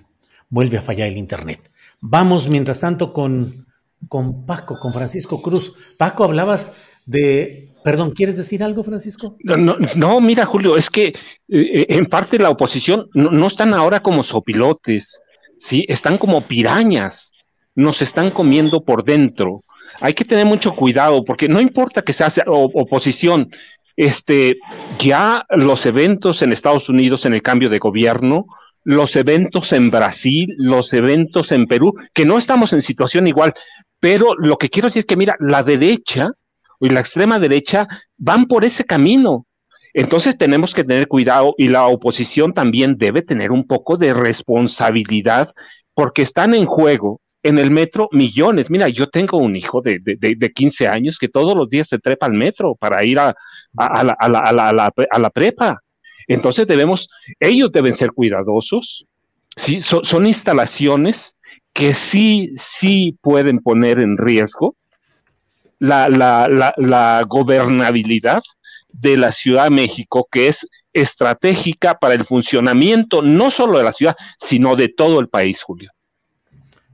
A: vuelve a fallar el Internet. Vamos, mientras tanto, con, con Paco, con Francisco Cruz. Paco, hablabas de... Perdón, ¿quieres decir algo, Francisco?
J: No, no, mira, Julio, es que eh, en parte la oposición no, están ahora como sopilotes, ¿sí? Están como pirañas, nos están comiendo por dentro. Hay que tener mucho cuidado porque no importa que sea oposición, este, ya los eventos en Estados Unidos en el cambio de gobierno, los eventos en Brasil, los eventos en Perú, que no estamos en situación igual, pero lo que quiero decir es que, mira, la derecha y la extrema derecha van por ese camino. Entonces tenemos que tener cuidado y la oposición también debe tener un poco de responsabilidad porque están en juego en el metro millones. Mira, yo tengo un hijo de, de, de 15 años que todos los días se trepa al metro para ir a, a, la, a, la, a, la, a la, prepa. Entonces debemos, ellos deben ser cuidadosos, ¿sí? son instalaciones que sí, sí pueden poner en riesgo la, la, la, gobernabilidad de la Ciudad de México, que es estratégica para el funcionamiento no solo de la ciudad, sino de todo el país, Julio.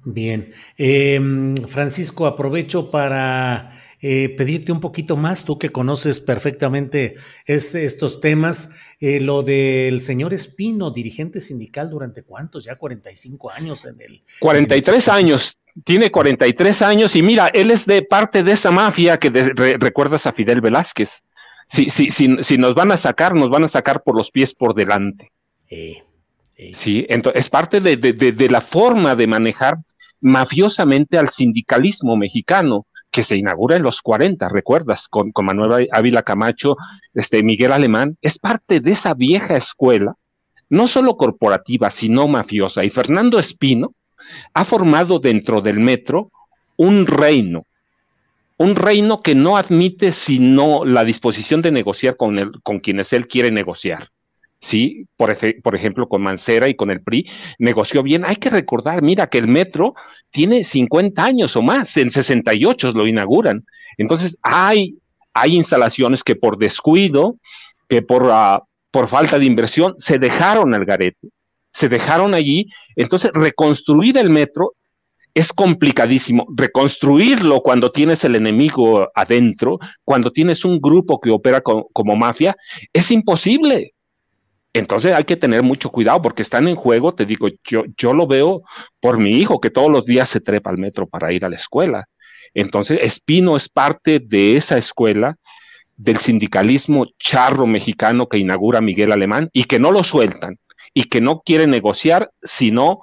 A: Bien. Em, Francisco, aprovecho para eh, pedirte un poquito más, tú que conoces perfectamente estos temas, eh, lo del señor Espino, dirigente sindical durante cuántos, ya 45 años en el...
J: 43 años, tiene 43 años y mira, él es de parte de esa mafia que recuerdas a Fidel Velázquez. Si, si, si, si, nos van a sacar, nos van a sacar por los pies por delante. Eh, sí, entonces es parte de, de, de, de la forma de manejar mafiosamente al sindicalismo mexicano, que se inaugura en los 40, ¿recuerdas? Con, Manuel Ávila Camacho, este, Miguel Alemán, es parte de esa vieja escuela, no solo corporativa, sino mafiosa. Y Fernando Espino ha formado dentro del metro un reino, un reino que no admite sino la disposición de negociar con, el, con quienes él quiere negociar. Sí, por, por, ejemplo, con Mancera y con el PRI, negoció bien. Hay que recordar, mira, que el metro tiene 50 años o más, en 68 lo inauguran. Entonces, hay, hay instalaciones que por descuido, que por, uh, por falta de inversión, se dejaron al garete, se dejaron allí. Entonces, reconstruir el metro es complicadísimo. Reconstruirlo cuando tienes el enemigo adentro, cuando tienes un grupo que opera como mafia, es imposible. Entonces hay que tener mucho cuidado porque están en juego, te digo, yo, yo lo veo por mi hijo que todos los días se trepa al metro para ir a la escuela. Entonces Espino es parte de esa escuela del sindicalismo charro mexicano que inaugura Miguel Alemán y que no lo sueltan y que no quiere negociar sino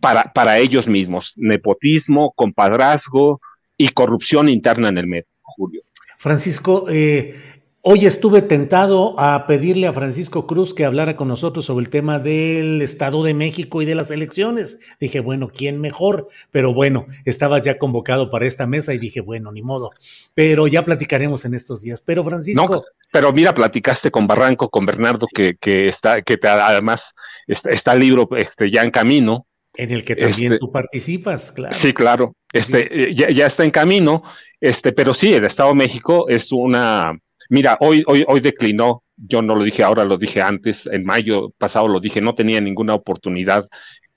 J: para, ellos mismos. Nepotismo, compadrazgo y corrupción interna en el metro, Julio.
A: Francisco, eh, hoy estuve tentado a pedirle a Francisco Cruz que hablara con nosotros sobre el tema del Estado de México y de las elecciones. Dije, bueno, ¿quién mejor? Pero bueno, estabas ya convocado para esta mesa y dije, bueno, ni modo. Pero ya platicaremos en estos días. Pero Francisco.
J: pero mira, platicaste con Barranco, con Bernardo, que, que está, que además está, está el libro este, ya en camino
A: en el que también este, tú participas, claro.
J: Sí, claro. Este, eh, ya, está en camino, este, pero sí, el Estado de México es una. Mira, hoy, hoy, hoy declinó, yo no lo dije ahora, lo dije antes, en mayo pasado lo dije, no tenía ninguna oportunidad,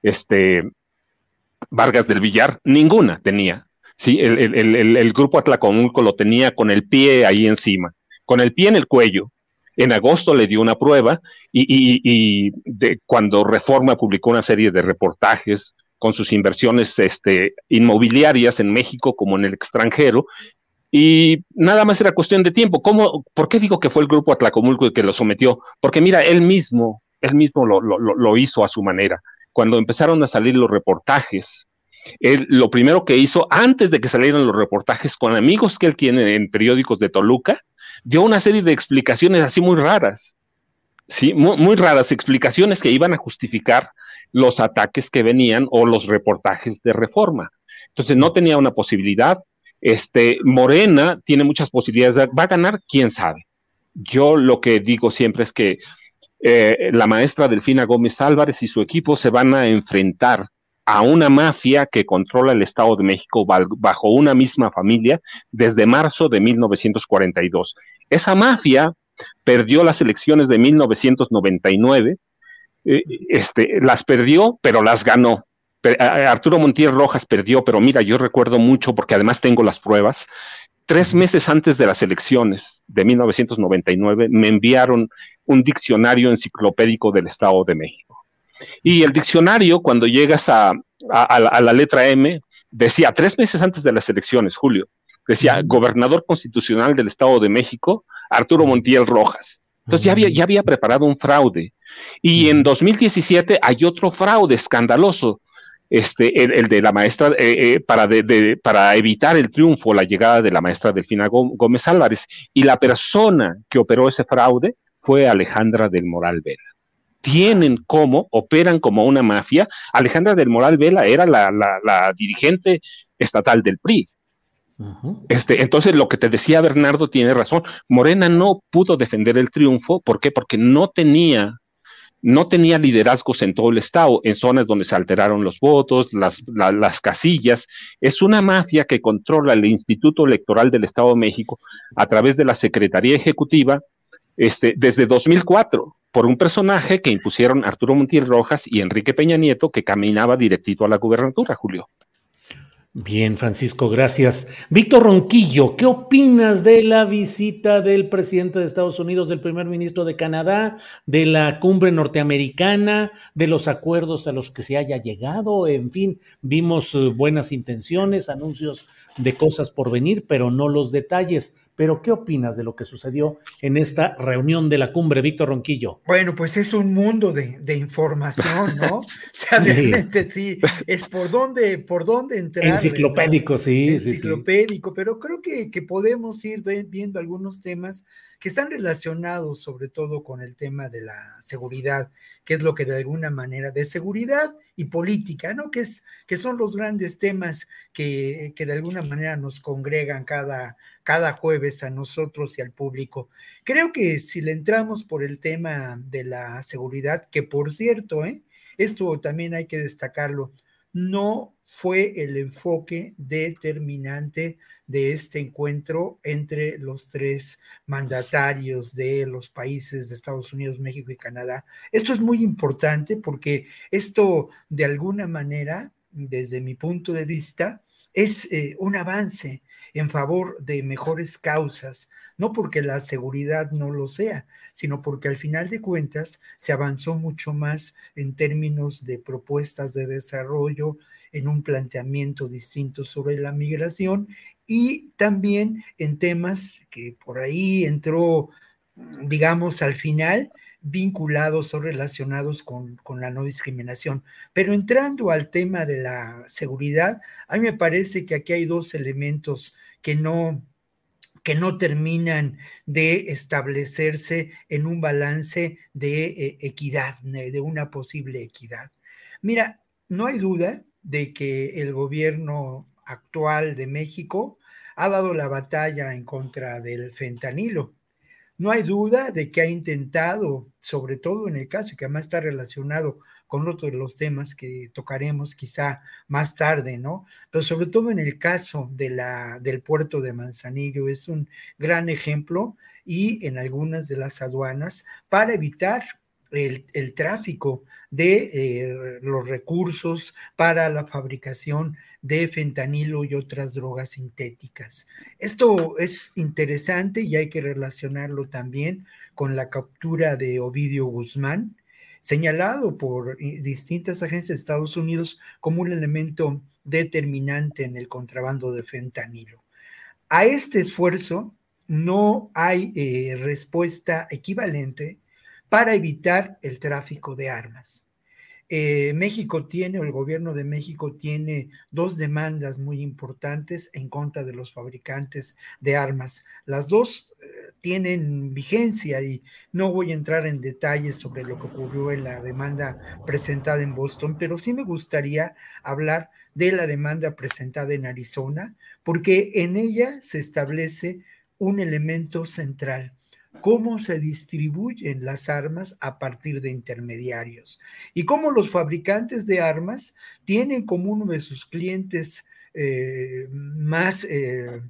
J: este, Vargas del Villar, ninguna tenía. Sí, el, el, el, el grupo Atlacomulco lo tenía con el pie ahí encima, con el pie en el cuello, en agosto le dio una prueba y, de, cuando Reforma publicó una serie de reportajes con sus inversiones este, inmobiliarias en México como en el extranjero, y nada más era cuestión de tiempo. ¿Cómo, ¿Por qué digo que fue el grupo Atlacomulco el que lo sometió? Porque mira, él mismo, él mismo lo, lo, hizo a su manera. Cuando empezaron a salir los reportajes, él lo primero que hizo, antes de que salieran los reportajes con amigos que él tiene en periódicos de Toluca, dio una serie de explicaciones así muy raras, ¿sí? Muy, raras, explicaciones que iban a justificar los ataques que venían o los reportajes de reforma. Entonces no tenía una posibilidad. Este, Morena tiene muchas posibilidades. ¿Va a ganar? ¿Quién sabe? Yo lo que digo siempre es que eh, la maestra Delfina Gómez Álvarez y su equipo se van a enfrentar a una mafia que controla el Estado de México bajo una misma familia desde marzo de 1942. Esa mafia perdió las elecciones de 1999, eh, este, las perdió, pero las ganó. Arturo Montiel Rojas perdió, pero mira, yo recuerdo mucho porque además tengo las pruebas. Tres meses antes de las elecciones de 1999 me enviaron un diccionario enciclopédico del Estado de México y el diccionario, cuando llegas a, la, letra M, decía, tres meses antes de las elecciones, Julio, decía, gobernador constitucional del Estado de México, Arturo Montiel Rojas. Entonces ya había, ya había preparado un fraude. Y en 2017 hay otro fraude escandaloso, este, el, de la maestra, eh, eh, para, para evitar el triunfo, la llegada de la maestra Delfina Gómez Álvarez. Y la persona que operó ese fraude fue Alejandra del Moral Vela tienen como, operan como una mafia. Alejandra del Moral Vela era la, dirigente estatal del PRI. este, entonces, lo que te decía Bernardo tiene razón. Morena no pudo defender el triunfo. ¿Por qué? Porque no tenía, no tenía liderazgos en todo el estado, en zonas donde se alteraron los votos, las, las casillas. Es una mafia que controla el Instituto Electoral del Estado de México a través de la Secretaría Ejecutiva este, desde 2004 por un personaje que impusieron Arturo Montiel Rojas y Enrique Peña Nieto, que caminaba directito a la gubernatura, Julio.
A: Bien, Francisco, gracias. Víctor Ronquillo, ¿qué opinas de la visita del presidente de Estados Unidos, del primer ministro de Canadá, de la cumbre norteamericana, de los acuerdos a los que se haya llegado? En fin, vimos eh, buenas intenciones, anuncios de cosas por venir, pero no los detalles. Pero, ¿qué opinas de lo que sucedió en esta reunión de la cumbre, Víctor Ronquillo?
I: Bueno, pues es un mundo de, información, ¿no? o sea, realmente sí, es por dónde, por dónde entrar.
A: Enciclopédico, sí.
I: Enciclopédico, pero creo que, que podemos ir viendo algunos temas que están relacionados sobre todo con el tema de la seguridad, que es lo que de alguna manera, de seguridad y política, ¿no? Que, es, que son los grandes temas que, que de alguna manera nos congregan cada, cada jueves a nosotros y al público. Creo que si le entramos por el tema de la seguridad, que por cierto, ¿eh? esto también hay que destacarlo, no fue el enfoque determinante de este encuentro entre los tres mandatarios de los países de Estados Unidos, México y Canadá. Esto es muy importante porque esto de alguna manera, desde mi punto de vista, es eh, un avance en favor de mejores causas, no porque la seguridad no lo sea, sino porque al final de cuentas se avanzó mucho más en términos de propuestas de desarrollo, en un planteamiento distinto sobre la migración y también en temas que por ahí entró, digamos, al final, vinculados o relacionados con, la no discriminación. Pero entrando al tema de la seguridad, a mí me parece que aquí hay dos elementos que no que no terminan de establecerse en un balance de eh, equidad, de una posible equidad. Mira, no hay duda de que el gobierno actual de México ha dado la batalla en contra del fentanilo. No hay duda de que ha intentado, sobre todo en el caso que además está relacionado con otros de los temas que tocaremos quizá más tarde, ¿no? Pero sobre todo en el caso de la, del puerto de Manzanillo es un gran ejemplo y en algunas de las aduanas para evitar el, tráfico de eh, los recursos para la fabricación de fentanilo y otras drogas sintéticas. Esto es interesante y hay que relacionarlo también con la captura de Ovidio Guzmán, señalado por eh, distintas agencias de Estados Unidos como un elemento determinante en el contrabando de fentanilo. A este esfuerzo no hay eh, respuesta equivalente para evitar el tráfico de armas. Eh, México tiene, o el gobierno de México tiene dos demandas muy importantes en contra de los fabricantes de armas. Las dos eh, tienen vigencia y no voy a entrar en detalles sobre lo que ocurrió en la demanda presentada en Boston, pero sí me gustaría hablar de la demanda presentada en Arizona, porque en ella se establece un elemento central cómo se distribuyen las armas a partir de intermediarios y cómo los fabricantes de armas tienen como uno de sus clientes eh, más, eh,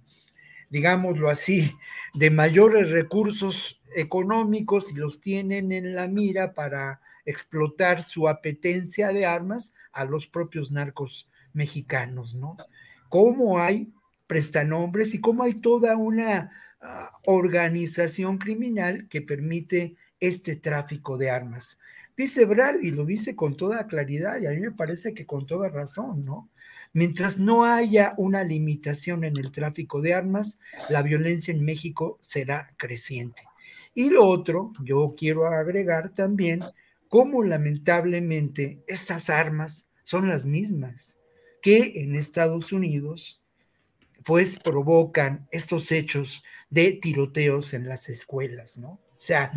I: digámoslo así, de mayores recursos económicos y los tienen en la mira para explotar su apetencia de armas a los propios narcos mexicanos, ¿no? Cómo hay prestanombres y cómo hay toda una organización criminal que permite este tráfico de armas. Dice Brad, y lo dice con toda claridad, y a mí me parece que con toda razón, ¿no? Mientras no haya una limitación en el tráfico de armas, la violencia en México será creciente. Y lo otro, yo quiero agregar también cómo lamentablemente estas armas son las mismas que en Estados Unidos pues provocan estos hechos de tiroteos en las escuelas, ¿no? O sea,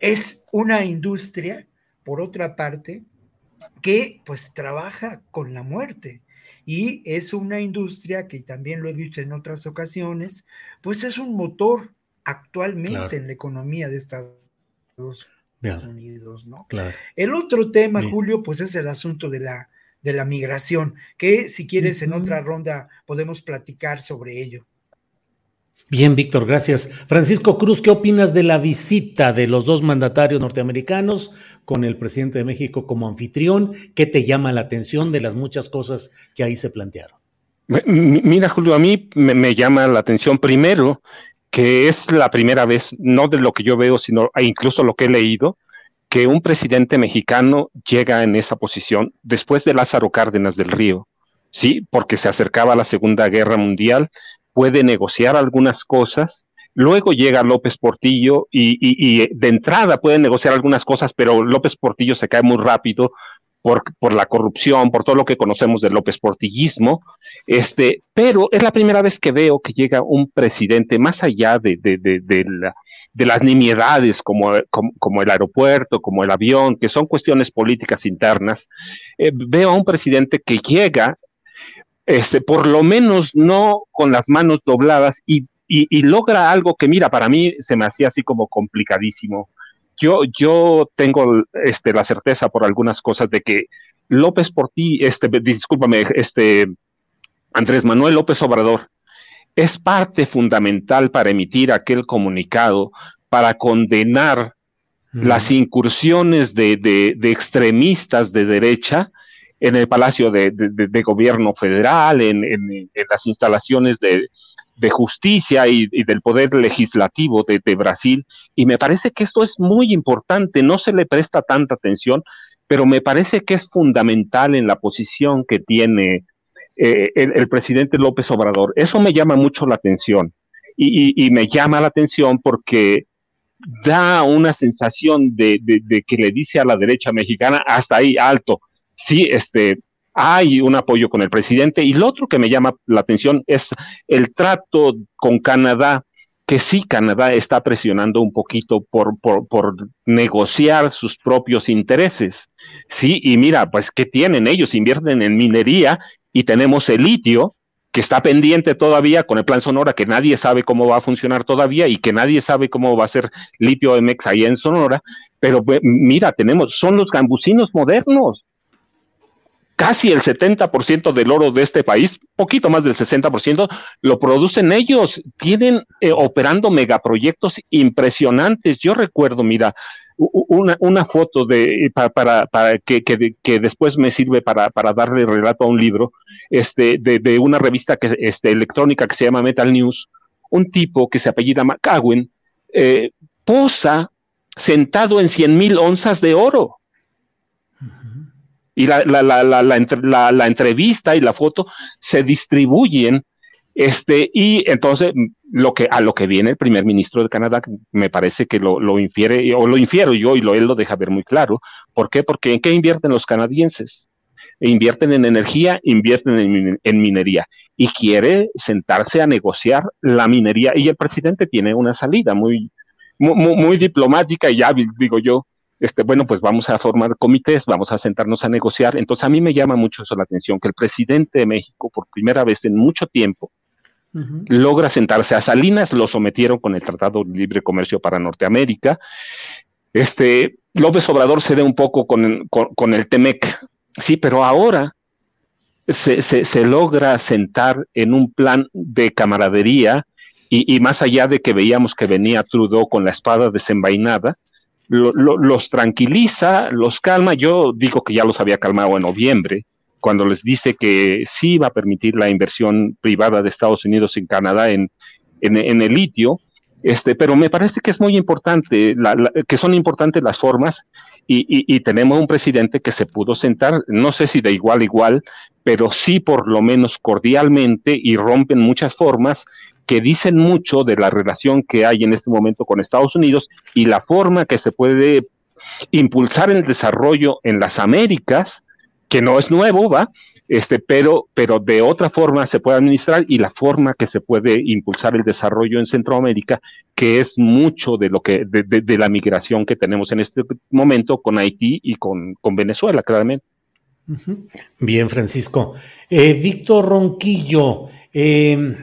I: es una industria, por otra parte, que pues trabaja con la muerte. Y es una industria que también lo he dicho en otras ocasiones, pues es un motor actualmente en la economía de Estados Unidos, ¿no? Claro. El otro tema, Julio, pues es el asunto de la, de la migración, que si quieres en otra ronda podemos platicar sobre ello.
A: Bien, Víctor, gracias. Francisco Cruz, ¿qué opinas de la visita de los dos mandatarios norteamericanos con el presidente de México como anfitrión? ¿Qué te llama la atención de las muchas cosas que ahí se plantearon?
J: Mira, Julio, a mí me, llama la atención primero que es la primera vez, no de lo que yo veo, sino e incluso lo que he leído, que un presidente mexicano llega en esa posición después de Lázaro Cárdenas del Río, sí, porque se acercaba a la Segunda Guerra Mundial puede negociar algunas cosas Luego llega López Portillo y, de entrada pueden negociar algunas cosas, pero López Portillo se cae muy rápido por, por, la corrupción, por todo lo que conocemos del López Portillismo. Este, pero es la primera vez que veo que llega un presidente más allá de, las nimiedades como, como, el aeropuerto, como el avión, que son cuestiones políticas internas. Eh, veo a un presidente que llega este, por lo menos no con las manos dobladas y y, logra algo que, mira, para mí se me hacía así como complicadísimo. Yo, yo tengo este, la certeza por algunas cosas de que López por ti, este, discúlpame, este, Andrés Manuel López Obrador, es parte fundamental para emitir aquel comunicado, para condenar las incursiones de, de, extremistas de derecha en el Palacio de, Gobierno Federal, en, las instalaciones de, justicia y, del poder legislativo de, Brasil. Y me parece que esto es muy importante, no se le presta tanta atención, pero me parece que es fundamental en la posición que tiene eh, el, presidente López Obrador. Eso me llama mucho la atención. Y, me llama la atención porque da una sensación de, que le dice a la derecha mexicana, hasta ahí alto, sí, este, hay un apoyo con el presidente. Y lo otro que me llama la atención es el trato con Canadá, que sí, Canadá está presionando un poquito por, por, negociar sus propios intereses. Sí, y mira, pues, ¿qué tienen? Ellos invierten en minería y tenemos el litio, que está pendiente todavía con el plan Sonora, que nadie sabe cómo va a funcionar todavía y que nadie sabe cómo va a ser litio MX ahí en Sonora. Pero mira, tenemos, son los gambusinos modernos casi el 70% del oro de este país, poquito más del 60%, lo producen ellos. Tienen eh, operando megaproyectos impresionantes. Yo recuerdo, mira, una, foto de para, para, que, que, después me sirve para, para, darle relato a un libro, este, de, de, una revista que, este, electrónica que se llama Metal News, un tipo que se apellida McCagwen, eh, posa sentado en 100 mil onzas de oro y la, la, la, la, entrevista y la foto se distribuyen. Este, y entonces lo que, a lo que viene el primer ministro de Canadá, me parece que lo, lo infiere, o lo infiero yo y lo, él lo deja ver muy claro. ¿Por qué? Porque ¿en qué invierten los canadienses? Invierten en energía, invierten en, en minería y quiere sentarse a negociar la minería. Y el presidente tiene una salida muy, muy, muy diplomática y hábil, digo yo, este, bueno, pues vamos a formar comités, vamos a sentarnos a negociar. Entonces a mí me llama mucho eso la atención, que el presidente de México, por primera vez en mucho tiempo, logra sentarse a Salinas, lo sometieron con el Tratado de Libre Comercio para Norteamérica. Este, López Obrador cede un poco con, con, el TEMEC, sí, pero ahora se, se, logra sentar en un plan de camaradería y, y, más allá de que veíamos que venía Trudeau con la espada desenvainada, los tranquiliza, los calma. Yo digo que ya los había calmado en noviembre, cuando les dice que sí va a permitir la inversión privada de Estados Unidos en Canadá en, en, el litio. Este, pero me parece que es muy importante, que son importantes las formas y, y, tenemos un presidente que se pudo sentar, no sé si de igual a igual, pero sí por lo menos cordialmente y rompen muchas formas que dicen mucho de la relación que hay en este momento con Estados Unidos y la forma que se puede impulsar el desarrollo en las Américas, que no es nuevo, ¿va? Este, pero, pero de otra forma se puede administrar y la forma que se puede impulsar el desarrollo en Centroamérica, que es mucho de lo que, de, la migración que tenemos en este momento con Haití y con, con Venezuela, claramente.
A: Bien, Francisco. Eh, Víctor Ronquillo, eh,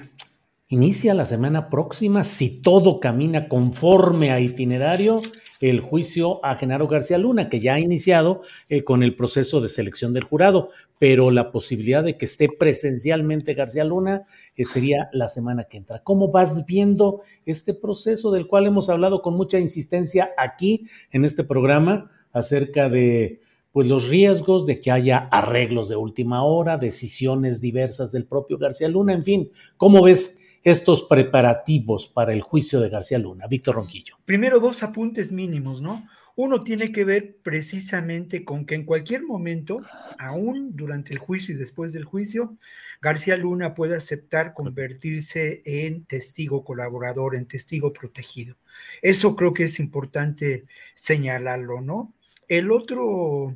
A: Inicia la semana próxima, si todo camina conforme a itinerario, el juicio a Genaro García Luna, que ya ha iniciado eh, con el proceso de selección del jurado, pero la posibilidad de que esté presencialmente García Luna eh, sería la semana que entra. ¿Cómo vas viendo este proceso del cual hemos hablado con mucha insistencia aquí en este programa acerca de pues los riesgos de que haya arreglos de última hora, decisiones diversas del propio García Luna, en fin, ¿cómo ves estos preparativos para el juicio de García Luna. Víctor Ronquillo.
I: Primero, dos apuntes mínimos, ¿no? Uno tiene que ver precisamente con que en cualquier momento, aún durante el juicio y después del juicio, García Luna puede aceptar convertirse en testigo colaborador, en testigo protegido. Eso creo que es importante señalarlo, ¿no? El otro,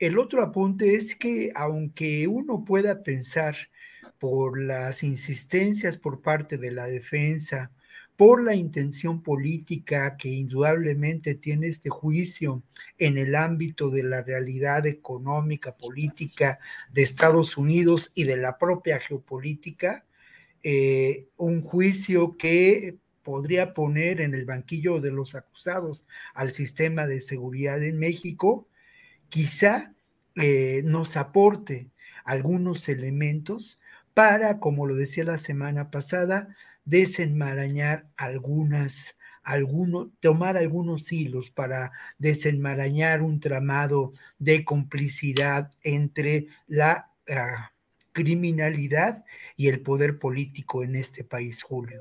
I: el otro apunte es que aunque uno pueda pensar por las insistencias por parte de la defensa, por la intención política que indudablemente tiene este juicio en el ámbito de la realidad económica, política de Estados Unidos y de la propia geopolítica, eh, un juicio que podría poner en el banquillo de los acusados al sistema de seguridad en México, quizá eh, nos aporte algunos elementos para, como lo decía la semana pasada, desenmarañar algunas, algunos, tomar algunos hilos para desenmarañar un tramado de complicidad entre la ah, criminalidad y el poder político en este país, Julio.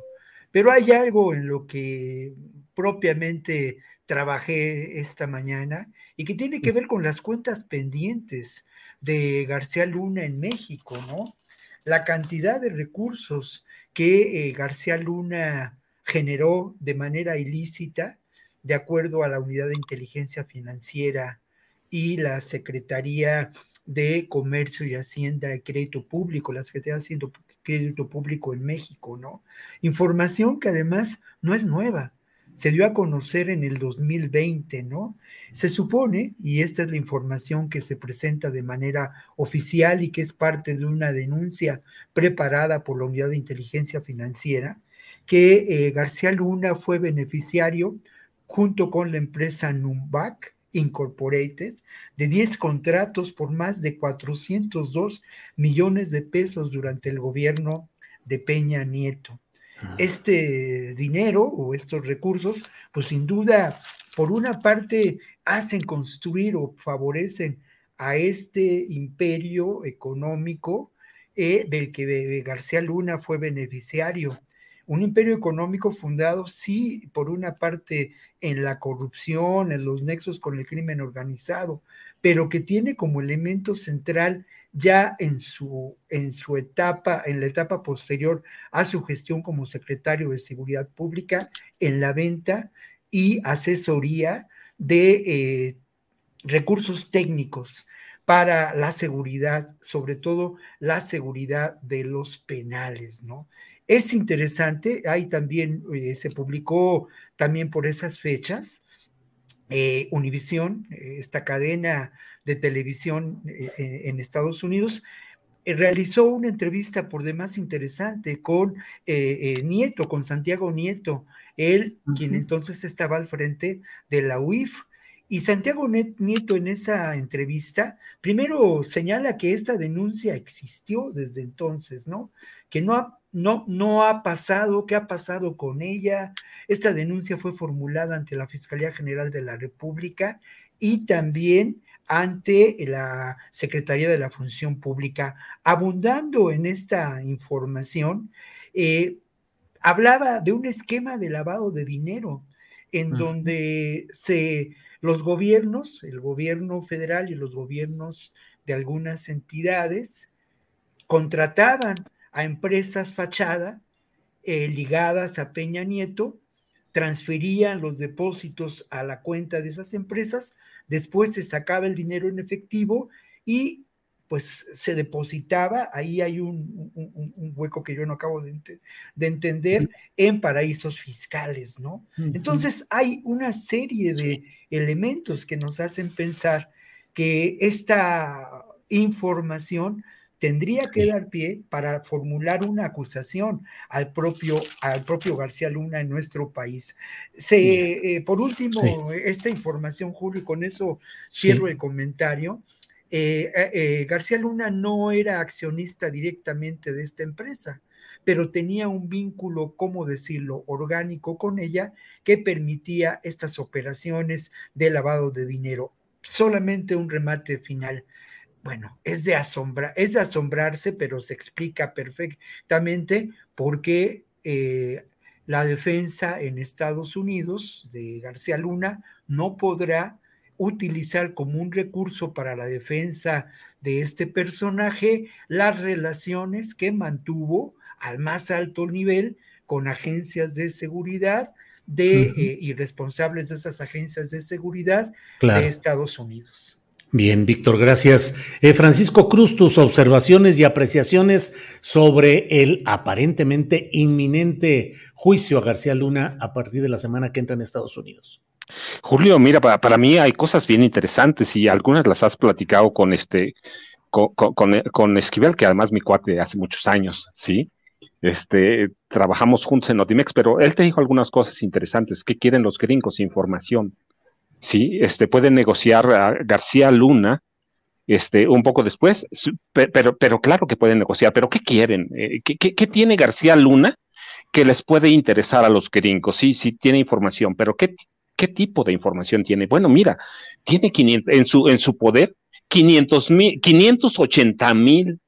I: Pero hay algo en lo que propiamente trabajé esta mañana y que tiene que ver con las cuentas pendientes de García Luna en México, ¿no? La cantidad de recursos que eh, García Luna generó de manera ilícita, de acuerdo a la Unidad de Inteligencia Financiera y la Secretaría de Comercio y Hacienda de Crédito Público, la Secretaría de Hacienda crédito público en México, ¿no? Información que además no es nueva, se dio a conocer en el 2020, ¿no? Se supone, y esta es la información que se presenta de manera oficial y que es parte de una denuncia preparada por la Unidad de Inteligencia Financiera, que eh, García Luna fue beneficiario junto con la empresa Numbac Incorporated de 10 contratos por más de 402 millones de pesos durante el gobierno de Peña Nieto. Este dinero o estos recursos, pues sin duda, por una parte, hacen construir o favorecen a este imperio económico eh, del que García Luna fue beneficiario. Un imperio económico fundado, sí, por una parte en la corrupción, en los nexos con el crimen organizado, pero que tiene como elemento central ya en su, en su etapa, en la etapa posterior a su gestión como secretario de Seguridad Pública, en la venta y asesoría de eh, recursos técnicos para la seguridad, sobre todo la seguridad de los penales, ¿no? Es interesante, ahí también eh, se publicó también por esas fechas, eh, Univisión, eh, esta cadena de televisión en Estados Unidos, realizó una entrevista por demás interesante con Nieto, con Santiago Nieto, él, quien entonces estaba al frente de la UIF. Y Santiago Nieto en esa entrevista, primero señala que esta denuncia existió desde entonces, ¿no? Que no ha no, no ha pasado, qué ha pasado con ella. Esta denuncia fue formulada ante la Fiscalía General de la República y también ante la Secretaría de la Función Pública. Abundando en esta información, eh, hablaba de un esquema de lavado de dinero en donde se, los gobiernos, el gobierno federal y los gobiernos de algunas entidades, contrataban a empresas fachada eh, ligadas a Peña Nieto, transferían los depósitos a la cuenta de esas empresas, después se sacaba el dinero en efectivo y pues se depositaba, ahí hay un, hueco que yo no acabo de, de, entender, en paraísos fiscales, ¿no? Entonces hay una serie de elementos que nos hacen pensar que esta información tendría que dar pie para formular una acusación al propio, al propio García Luna en nuestro país. Se, eh, por último, esta información, Julio, y con eso cierro el comentario. Eh, eh, García Luna no era accionista directamente de esta empresa, pero tenía un vínculo, ¿cómo decirlo?, orgánico con ella que permitía estas operaciones de lavado de dinero. Solamente un remate final bueno, es de, asombra, es de asombrarse, pero se explica perfectamente por qué eh, la defensa en Estados Unidos de García Luna no podrá utilizar como un recurso para la defensa de este personaje las relaciones que mantuvo al más alto nivel con agencias de seguridad de, eh, y responsables de esas agencias de seguridad de Estados Unidos.
A: Bien, Víctor, gracias. Eh, Francisco Cruz, tus observaciones y apreciaciones sobre el aparentemente inminente juicio a García Luna a partir de la semana que entra en Estados Unidos.
J: Julio, mira, para, mí hay cosas bien interesantes y algunas las has platicado con este, con, con, Esquivel, que además mi cuate hace muchos años, ¿sí? Este, trabajamos juntos en Notimex, pero él te dijo algunas cosas interesantes. ¿Qué quieren los gringos? Información. Sí, este, pueden negociar a García Luna, este, un poco después, pero, pero claro que pueden negociar, pero ¿qué quieren? Eh, ¿Qué, qué, tiene García Luna que les puede interesar a los gringos? Sí, sí, tiene información, pero ¿qué, qué tipo de información tiene? Bueno, mira, tiene 500, en, su, en su poder 500 mil, 580 mil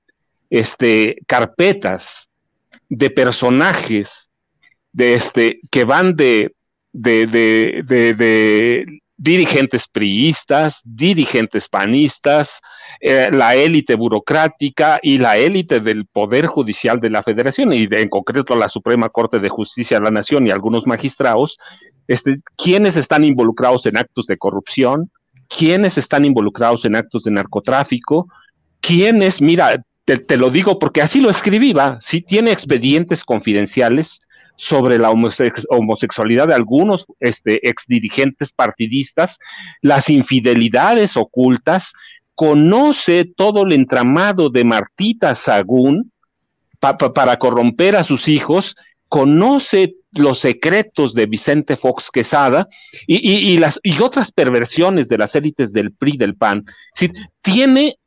J: este, carpetas de personajes de este, que van de, de, de, dirigentes priistas, dirigentes panistas, eh, la élite burocrática y la élite del Poder Judicial de la Federación, y en concreto la Suprema Corte de Justicia de la Nación y algunos magistrados, este, quienes están involucrados en actos de corrupción, quienes están involucrados en actos de narcotráfico, quienes, mira, te, lo digo porque así lo escribí, va, sí tiene expedientes confidenciales sobre la homosexualidad de algunos este, exdirigentes partidistas, las infidelidades ocultas, conoce todo el entramado de Martita Sagún para corromper a sus hijos, conoce los secretos de Vicente Fox Quesada y, las, otras perversiones de las élites del PRI del PAN. tiene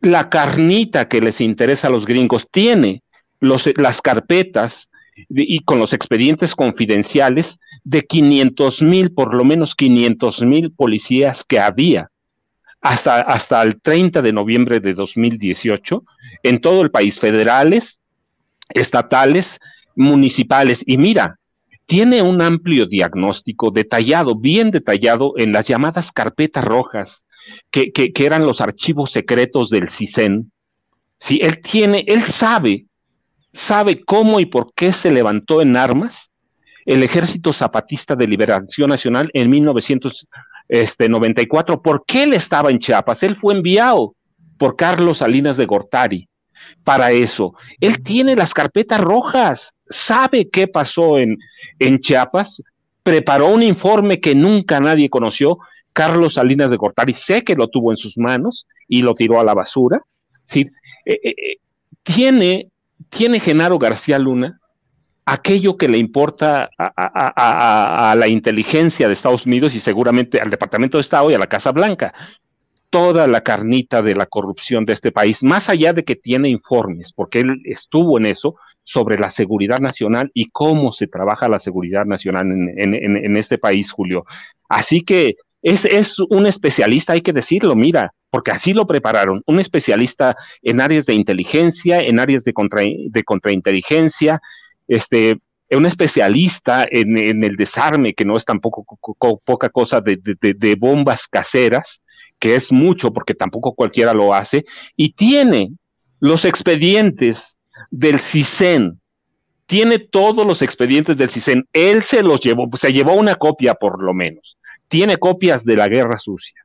J: la carnita que les interesa a los gringos, tiene las carpetas y con los expedientes confidenciales de 500 mil, por lo menos 500 mil policías que había hasta, hasta el 30 de noviembre de 2018 en todo el país, federales, estatales, municipales. Y mira, tiene un amplio diagnóstico detallado, bien detallado en las llamadas carpetas rojas que, eran los archivos secretos del CISEN. Si él tiene, él sabe, sabe cómo y por qué se levantó en armas el Ejército Zapatista de Liberación Nacional en 1994. Este, ¿Por qué él estaba en Chiapas? Él fue enviado por Carlos Salinas de Gortari para eso. Él tiene las carpetas rojas, sabe qué pasó en, en Chiapas, preparó un informe que nunca nadie conoció Carlos Salinas de Gortari sé que lo tuvo en sus manos y lo tiró a la basura. ¿sí? Eh, eh, eh, tiene, tiene Genaro García Luna aquello que le importa a, la inteligencia de Estados Unidos y seguramente al Departamento de Estado y a la Casa Blanca. Toda la carnita de la corrupción de este país, más allá de que tiene informes, porque él estuvo en eso, sobre la seguridad nacional y cómo se trabaja la seguridad nacional en, en este país, Julio. Así que es, un especialista, hay que decirlo, mira, porque así lo prepararon, un especialista en áreas de inteligencia, en áreas de, contra, de contrainteligencia, este, un especialista en, el desarme, que no es tampoco poca cosa, de, de, bombas caseras, que es mucho porque tampoco cualquiera lo hace, y tiene los expedientes del CISEN, tiene todos los expedientes del CISEN, él se los llevó, se llevó una copia por lo menos. Tiene copias de la guerra sucia,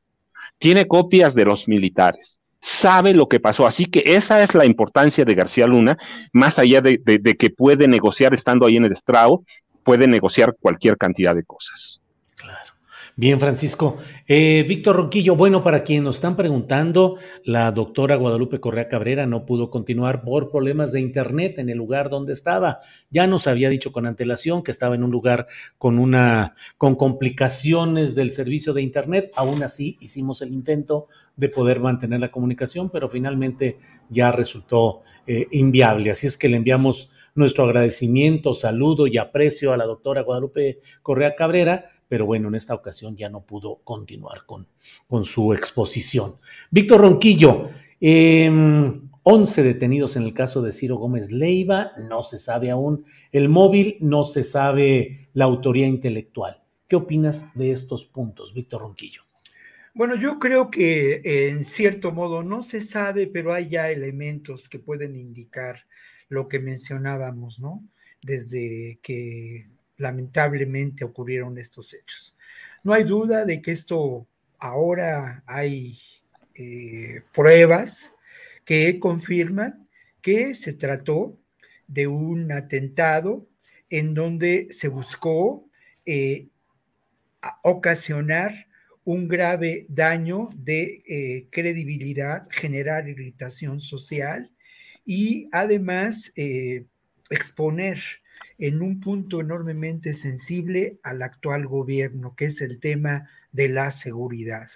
J: tiene copias de los militares, sabe lo que pasó. Así que esa es la importancia de García Luna, más allá de, que puede negociar estando ahí en el estrado, puede negociar cualquier cantidad de cosas.
A: Bien, Francisco. Eh, Víctor Ronquillo, bueno, para quien nos están preguntando, la doctora Guadalupe Correa Cabrera no pudo continuar por problemas de internet en el lugar donde estaba. Ya nos había dicho con antelación que estaba en un lugar con una, con complicaciones del servicio de internet. Aún así, hicimos el intento de poder mantener la comunicación, pero finalmente ya resultó eh, inviable. Así es que le enviamos nuestro agradecimiento, saludo y aprecio a la doctora Guadalupe Correa Cabrera pero bueno, en esta ocasión ya no pudo continuar con, con su exposición. Víctor Ronquillo, em, 11 detenidos en el caso de Ciro Gómez Leiva, no se sabe aún el móvil, no se sabe la autoría intelectual. ¿Qué opinas de estos puntos, Víctor Ronquillo?
I: Bueno, yo creo que en cierto modo no se sabe, pero hay ya elementos que pueden indicar lo que mencionábamos, ¿no? Desde que lamentablemente ocurrieron estos hechos. No hay duda de que esto ahora hay eh, pruebas que confirman que se trató de un atentado en donde se buscó eh, ocasionar un grave daño de eh, credibilidad, generar irritación social y además exponer en un punto enormemente sensible al actual gobierno, que es el tema de la seguridad.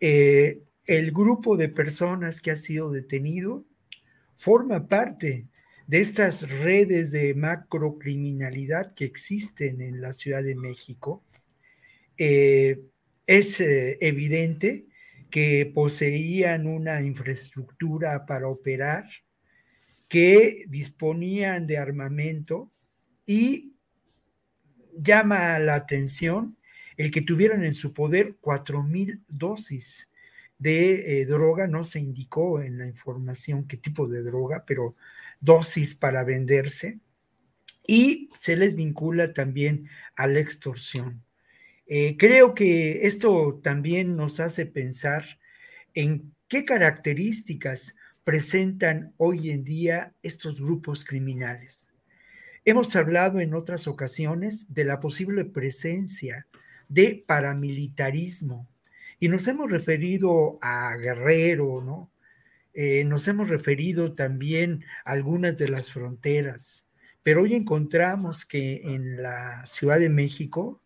I: Eh, el grupo de personas que ha sido detenido forma parte de estas redes de macrocriminalidad que existen en la Ciudad de México. Eh, es eh, evidente que poseían una infraestructura para operar, que disponían de armamento y llama la atención el que tuvieran en su poder cuatro mil dosis de eh, droga, no se indicó en la información qué tipo de droga, pero dosis para venderse, y se les vincula también a la extorsión. Eh, creo que esto también nos hace pensar en qué características presentan hoy en día estos grupos criminales. Hemos hablado en otras ocasiones de la posible presencia de paramilitarismo y nos hemos referido a Guerrero, ¿no? Eh, nos hemos referido también a algunas de las fronteras, pero hoy encontramos que en la Ciudad de México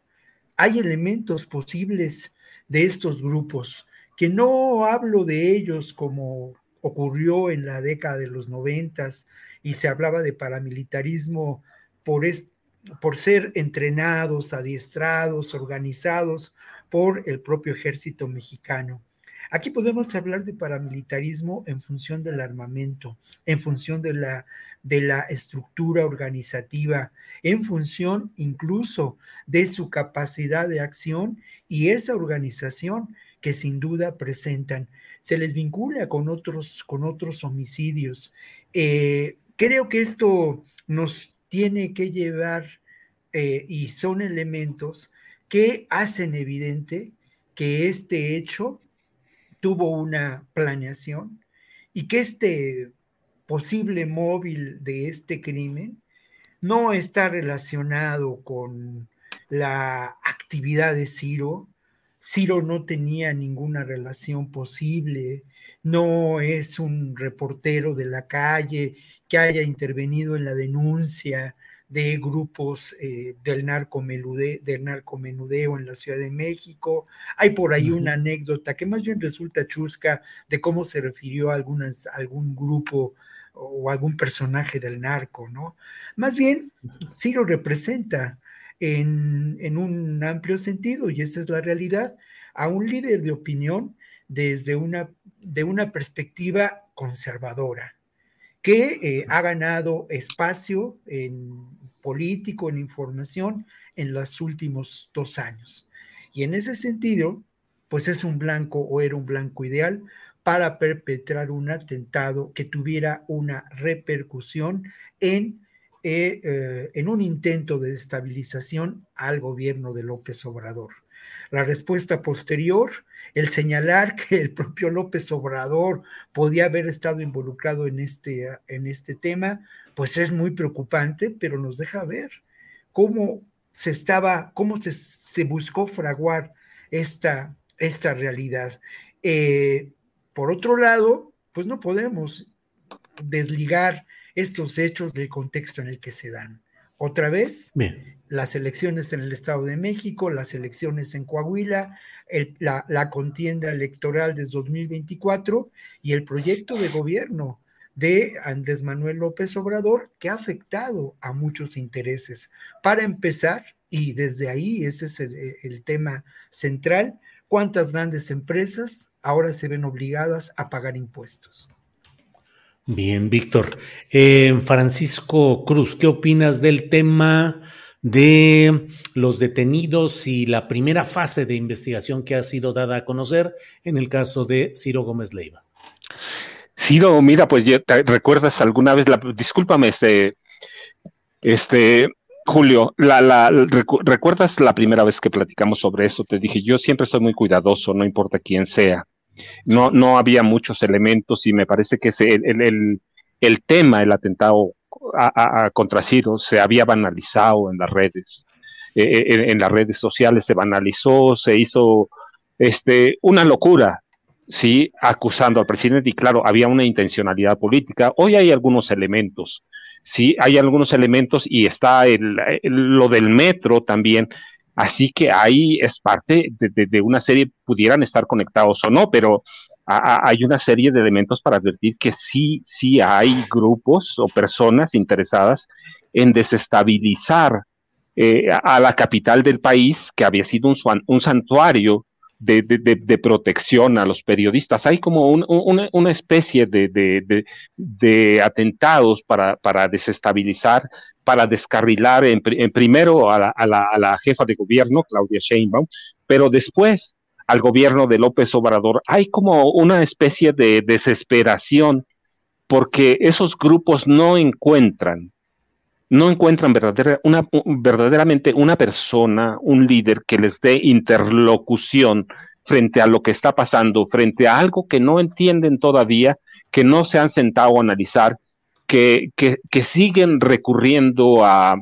I: hay elementos posibles de estos grupos, que no hablo de ellos como ocurrió en la década de los noventas y se hablaba de paramilitarismo por, por ser entrenados, adiestrados, organizados por el propio ejército mexicano. Aquí podemos hablar de paramilitarismo en función del armamento, en función de la, de la estructura organizativa, en función incluso de su capacidad de acción y esa organización que sin duda presentan. Se les vincula con otros, con otros homicidios. Eh, creo que esto nos tiene que llevar eh, y son elementos que hacen evidente que este hecho tuvo una planeación y que este posible móvil de este crimen no está relacionado con la actividad de Ciro. Ciro no tenía ninguna relación posible, no es un reportero de la calle que haya intervenido en la denuncia de grupos eh, del, del narcomenudeo en la Ciudad de México. Hay por ahí una anécdota que más bien resulta chusca de cómo se refirió a, algunas, algún grupo o algún personaje del narco, ¿no? Más bien, sí lo representa en, en un amplio sentido, y esa es la realidad, a un líder de opinión desde una, de una perspectiva conservadora, que eh, ha ganado espacio en político, en información, en los últimos dos años. Y en ese sentido, pues es un blanco o era un blanco ideal para perpetrar un atentado que tuviera una repercusión en, eh, eh, en un intento de estabilización al gobierno de López Obrador. La respuesta posterior, el señalar que el propio López Obrador podía haber estado involucrado en este, en este tema, pues es muy preocupante, pero nos deja ver cómo se estaba, cómo se, se buscó fraguar esta, esta realidad. Eh, por otro lado, pues no podemos desligar estos hechos del contexto en el que se dan. Otra vez, las elecciones en el Estado de México, las elecciones en Coahuila, la, la, contienda electoral de 2024 y el proyecto de gobierno de Andrés Manuel López Obrador que ha afectado a muchos intereses. Para empezar, y desde ahí ese es el, tema central, cuántas grandes empresas ahora se ven obligadas a pagar impuestos.
A: Bien, Víctor. Francisco Cruz, ¿qué opinas del tema de los detenidos y la primera fase de investigación que ha sido dada a conocer en el caso de Ciro Gómez Leiva?
J: Ciro, mira, pues recuerdas alguna vez, la, discúlpame, este, este, Julio, la, la, recuerdas la primera vez que platicamos sobre eso, te dije, yo siempre soy muy cuidadoso, no importa quién sea. No, no había muchos elementos y me parece que ese, el, el, el tema, el atentado a, a, contra Ciro se había banalizado en las redes, eh, eh, en, en, las redes sociales se banalizó, se hizo este, una locura, sí, acusando al presidente y claro, había una intencionalidad política. Hoy hay algunos elementos, sí, hay algunos elementos y está el, lo del metro también. Así que ahí es parte de, una serie, pudieran estar conectados o no, pero a, hay una serie de elementos para advertir que sí, sí hay grupos o personas interesadas en desestabilizar eh, a la capital del país, que había sido un, un santuario de, de, de, protección a los periodistas. Hay como un, una, una, especie de, atentados para, para, desestabilizar, para descarrilar en, en primero a la, a, la, a la, jefa de gobierno, Claudia Sheinbaum, pero después al gobierno de López Obrador. Hay como una especie de desesperación porque esos grupos no encuentran no encuentran verdaderamente una persona, un líder que les dé interlocución frente a lo que está pasando, frente a algo que no entienden todavía, que no se han sentado a analizar, que, que, siguen recurriendo a,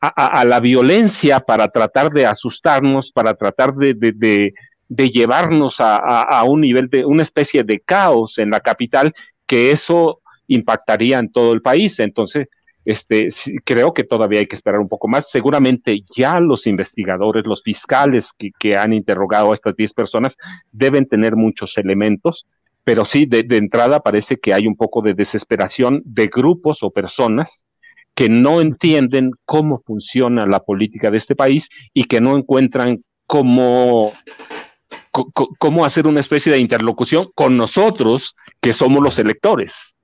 J: a, la violencia para tratar de asustarnos, para tratar de, de, de, de llevarnos a, a un nivel de una especie de caos en la capital, que eso impactaría en todo el país. Entonces, este, creo que todavía hay que esperar un poco más. Seguramente ya los investigadores, los fiscales que, han interrogado a estas 10 personas deben tener muchos elementos, pero sí, de, de, entrada parece que hay un poco de desesperación de grupos o personas que no entienden cómo funciona la política de este país y que no encuentran cómo, cómo hacer una especie de interlocución con nosotros, que somos los electores.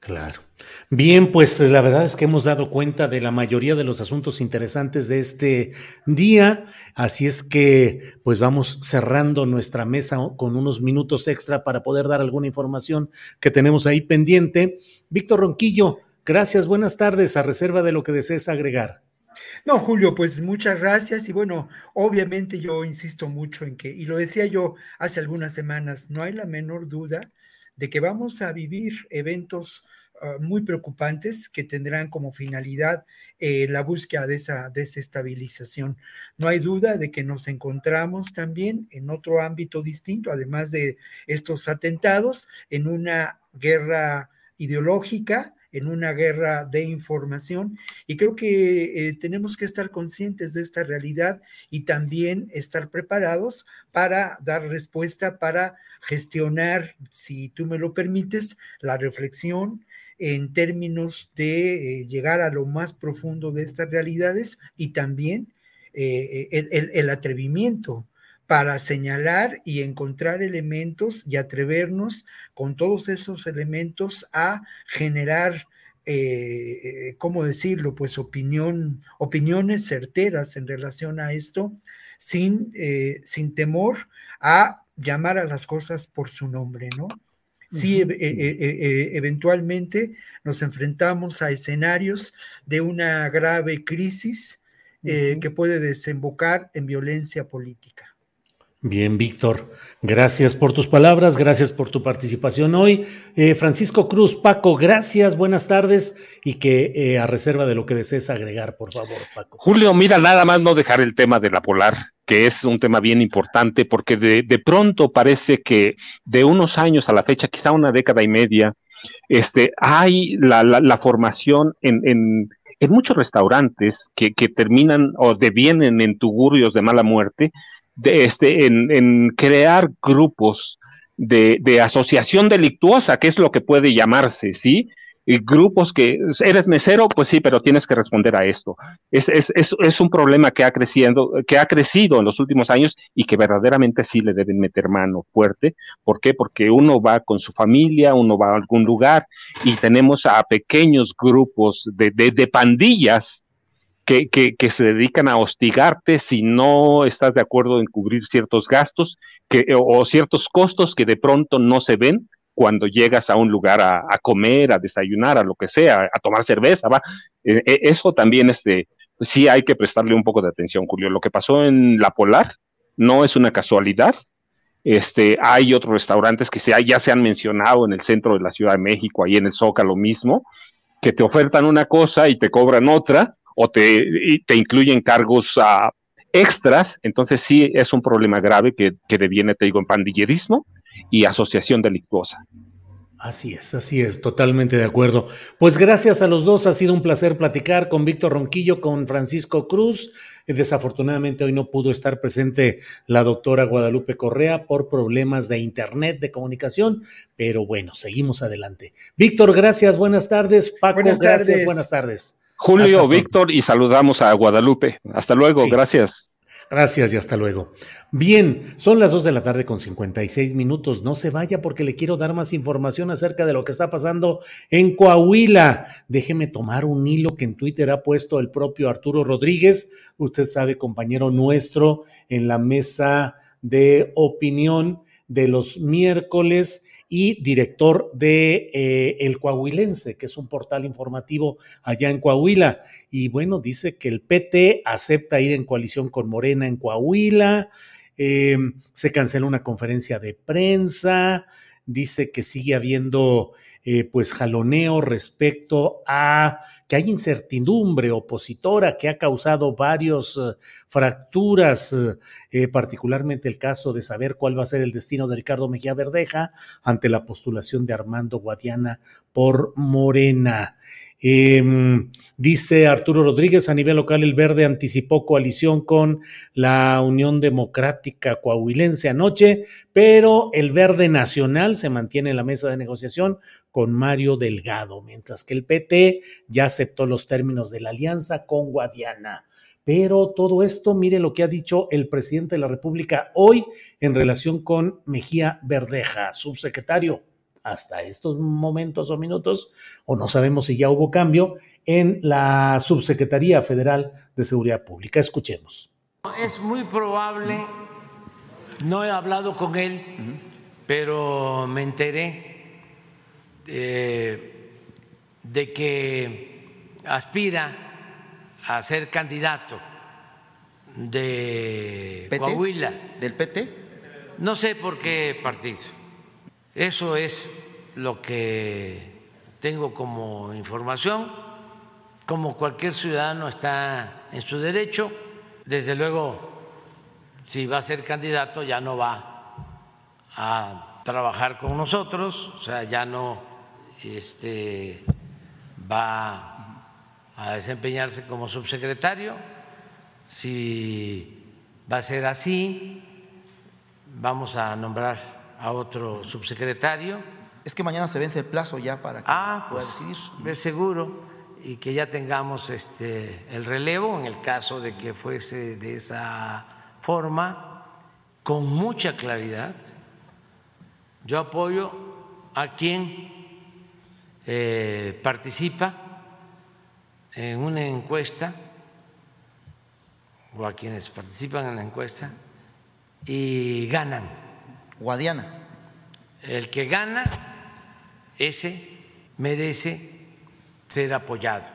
A: Claro. Bien, pues la verdad es que hemos dado cuenta de la mayoría de los asuntos interesantes de este día, así es que pues vamos cerrando nuestra mesa con unos minutos extra para poder dar alguna información que tenemos ahí pendiente. Víctor Ronquillo, gracias, buenas tardes, a reserva de lo que desees agregar.
I: No, Julio, pues muchas gracias y bueno, obviamente yo insisto mucho en que, y lo decía yo hace algunas semanas, no hay la menor duda de que vamos a vivir eventos muy preocupantes que tendrán como finalidad eh, la búsqueda de esa desestabilización. No hay duda de que nos encontramos también en otro ámbito distinto, además de estos atentados, en una guerra ideológica, en una guerra de información y creo que eh, tenemos que estar conscientes de esta realidad y también estar preparados para dar respuesta, para gestionar, si tú me lo permites, la reflexión en términos de eh, llegar a lo más profundo de estas realidades y también eh, el, el, atrevimiento para señalar y encontrar elementos y atrevernos con todos esos elementos a generar, eh, ¿cómo decirlo? Pues opinión, opiniones certeras en relación a esto, sin, eh, sin temor a llamar a las cosas por su nombre, ¿no? Sí, uh -huh. e e eventualmente nos enfrentamos a escenarios de una grave crisis eh, uh -huh. que puede desembocar en violencia política.
A: Bien, Víctor, gracias por tus palabras, gracias por tu participación hoy. Eh, Francisco Cruz, Paco, gracias, buenas tardes y que eh, a reserva de lo que desees agregar, por favor, Paco.
J: Julio, mira, nada más no dejar el tema de la polar, que es un tema bien importante porque de, pronto parece que de unos años a la fecha, quizá una década y media, este, hay la, formación en, en, en, muchos restaurantes que, que terminan o devienen en tugurios de mala muerte de este, en, en crear grupos de, de, asociación delictuosa, que es lo que puede llamarse, ¿sí? grupos que eres mesero, pues sí, pero tienes que responder a esto. Es, es, es, es, un problema que ha, creciendo, que ha crecido en los últimos años y que verdaderamente sí le deben meter mano fuerte. ¿Por qué? Porque uno va con su familia, uno va a algún lugar y tenemos a pequeños grupos de, de, de pandillas que, que, que, se dedican a hostigarte si no estás de acuerdo en cubrir ciertos gastos que, o, o ciertos costos que de pronto no se ven cuando llegas a un lugar a, a, comer, a desayunar, a lo que sea, a tomar cerveza, va. Eh, eh, eso también este, sí hay que prestarle un poco de atención, Julio. Lo que pasó en La Polar no es una casualidad. Este, hay otros restaurantes que se, ya se han mencionado en el centro de la Ciudad de México, ahí en el Zócalo mismo, que te ofertan una cosa y te cobran otra, o te, te incluyen cargos uh, extras. Entonces sí es un problema grave que, que deviene, te digo, en pandillerismo y asociación delictuosa.
A: Así es, así es, totalmente de acuerdo. Pues gracias a los dos, ha sido un placer platicar con Víctor Ronquillo, con Francisco Cruz. Desafortunadamente hoy no pudo estar presente la doctora Guadalupe Correa por problemas de internet, de comunicación, pero bueno, seguimos adelante. Víctor, gracias, buenas tardes. Paco, buenas gracias, tardes. buenas tardes.
J: Julio, Víctor, y saludamos a Guadalupe. Hasta luego, sí. gracias.
A: Gracias y hasta luego. Bien, son las 2 de la tarde con 56 minutos. No se vaya porque le quiero dar más información acerca de lo que está pasando en Coahuila. Déjeme tomar un hilo que en Twitter ha puesto el propio Arturo Rodríguez, usted sabe, compañero nuestro en la mesa de opinión de los miércoles y director de eh, El Coahuilense, que es un portal informativo allá en Coahuila. Y bueno, dice que el PT acepta ir en coalición con Morena en Coahuila, eh, se cancela una conferencia de prensa, dice que sigue habiendo eh, pues jaloneo respecto a que hay incertidumbre opositora que ha causado varias uh, fracturas, uh, particularmente el caso de saber cuál va a ser el destino de Ricardo Mejía Verdeja ante la postulación de Armando Guadiana por Morena. Eh, dice Arturo Rodríguez, a nivel local el Verde anticipó coalición con la Unión Democrática Coahuilense anoche, pero el Verde Nacional se mantiene en la mesa de negociación con Mario Delgado, mientras que el PT ya aceptó los términos de la alianza con Guadiana. Pero todo esto, mire lo que ha dicho el presidente de la República hoy en relación con Mejía Verdeja, subsecretario hasta estos momentos o minutos, o no sabemos si ya hubo cambio, en la Subsecretaría Federal de Seguridad Pública. Escuchemos.
C: Es muy probable, no he hablado con él, pero me enteré eh, de que aspira a ser candidato de
L: ¿PT?
C: Coahuila.
L: ¿Del PT?
C: No sé por qué partido. Eso es lo que tengo como información. Como cualquier ciudadano está en su derecho, desde luego, si va a ser candidato ya no va a trabajar con nosotros, o sea, ya no este, va a desempeñarse como subsecretario. Si va a ser así, vamos a nombrar a otro subsecretario.
L: Es que mañana se vence el plazo ya para que
C: ah,
L: pueda
C: pues,
L: decidir.
C: De seguro, y que ya tengamos este, el relevo en el caso de que fuese de esa forma, con mucha claridad. Yo apoyo a quien eh, participa en una encuesta o a quienes participan en la encuesta y ganan
L: Guadiana.
C: El que gana, ese merece ser apoyado.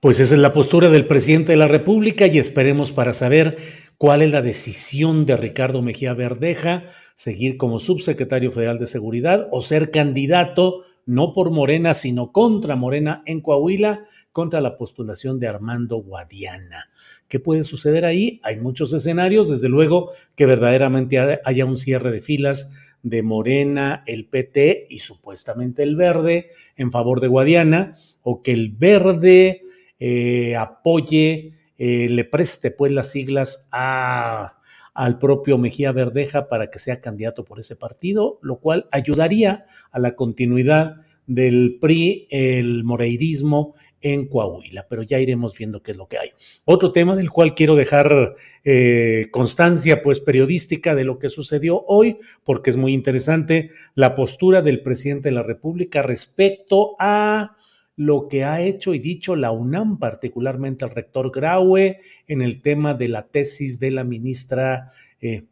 A: Pues esa es la postura del presidente de la República y esperemos para saber cuál es la decisión de Ricardo Mejía Verdeja, seguir como subsecretario federal de Seguridad o ser candidato no por Morena, sino contra Morena en Coahuila, contra la postulación de Armando Guadiana. ¿Qué puede suceder ahí? Hay muchos escenarios, desde luego que verdaderamente haya un cierre de filas de Morena, el PT y supuestamente el Verde en favor de Guadiana, o que el Verde eh, apoye, eh, le preste pues las siglas a, al propio Mejía Verdeja para que sea candidato por ese partido, lo cual ayudaría a la continuidad del PRI, el moreirismo en Coahuila, pero ya iremos viendo qué es lo que hay. Otro tema del cual quiero dejar eh, constancia, pues periodística de lo que sucedió hoy, porque es muy interesante la postura del presidente de la República respecto a lo que ha hecho y dicho la UNAM, particularmente el rector Graue, en el tema de la tesis de la ministra eh,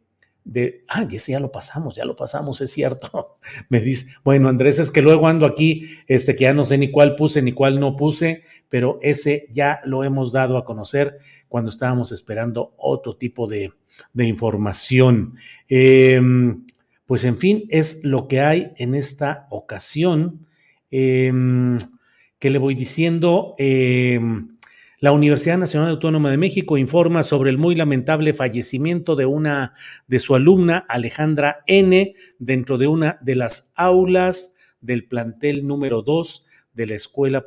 A: de, ah, ese ya lo pasamos, ya lo pasamos, es cierto. Me dice, bueno, Andrés, es que luego ando aquí, este, que ya no sé ni cuál puse ni cuál no puse, pero ese ya lo hemos dado a conocer cuando estábamos esperando otro tipo de, información. Em, pues en fin, es lo que hay en esta ocasión. Em, que le voy diciendo? Em, la Universidad Nacional Autónoma de México informa sobre el muy lamentable fallecimiento de una de su alumna, Alejandra N., dentro de una de las aulas del plantel número 2 de la Escuela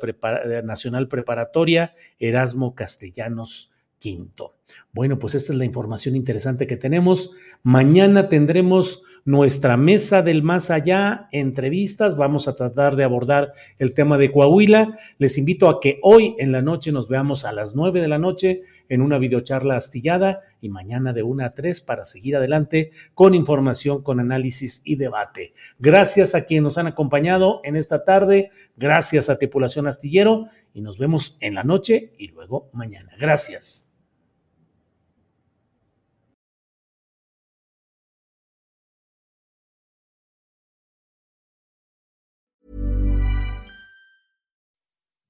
A: Nacional Preparatoria Erasmo Castellanos V. Bueno, pues esta es la información interesante que tenemos. Mañana tendremos nuestra mesa del más allá, entrevistas, vamos a tratar de abordar el tema de Coahuila. Les invito a que hoy en la noche nos veamos a las nueve de la noche en una videocharla astillada y mañana de una a tres para seguir adelante con información, con análisis y debate. Gracias a quienes nos han acompañado en esta tarde, gracias a Tripulación Astillero y nos vemos en la noche y luego mañana. Gracias.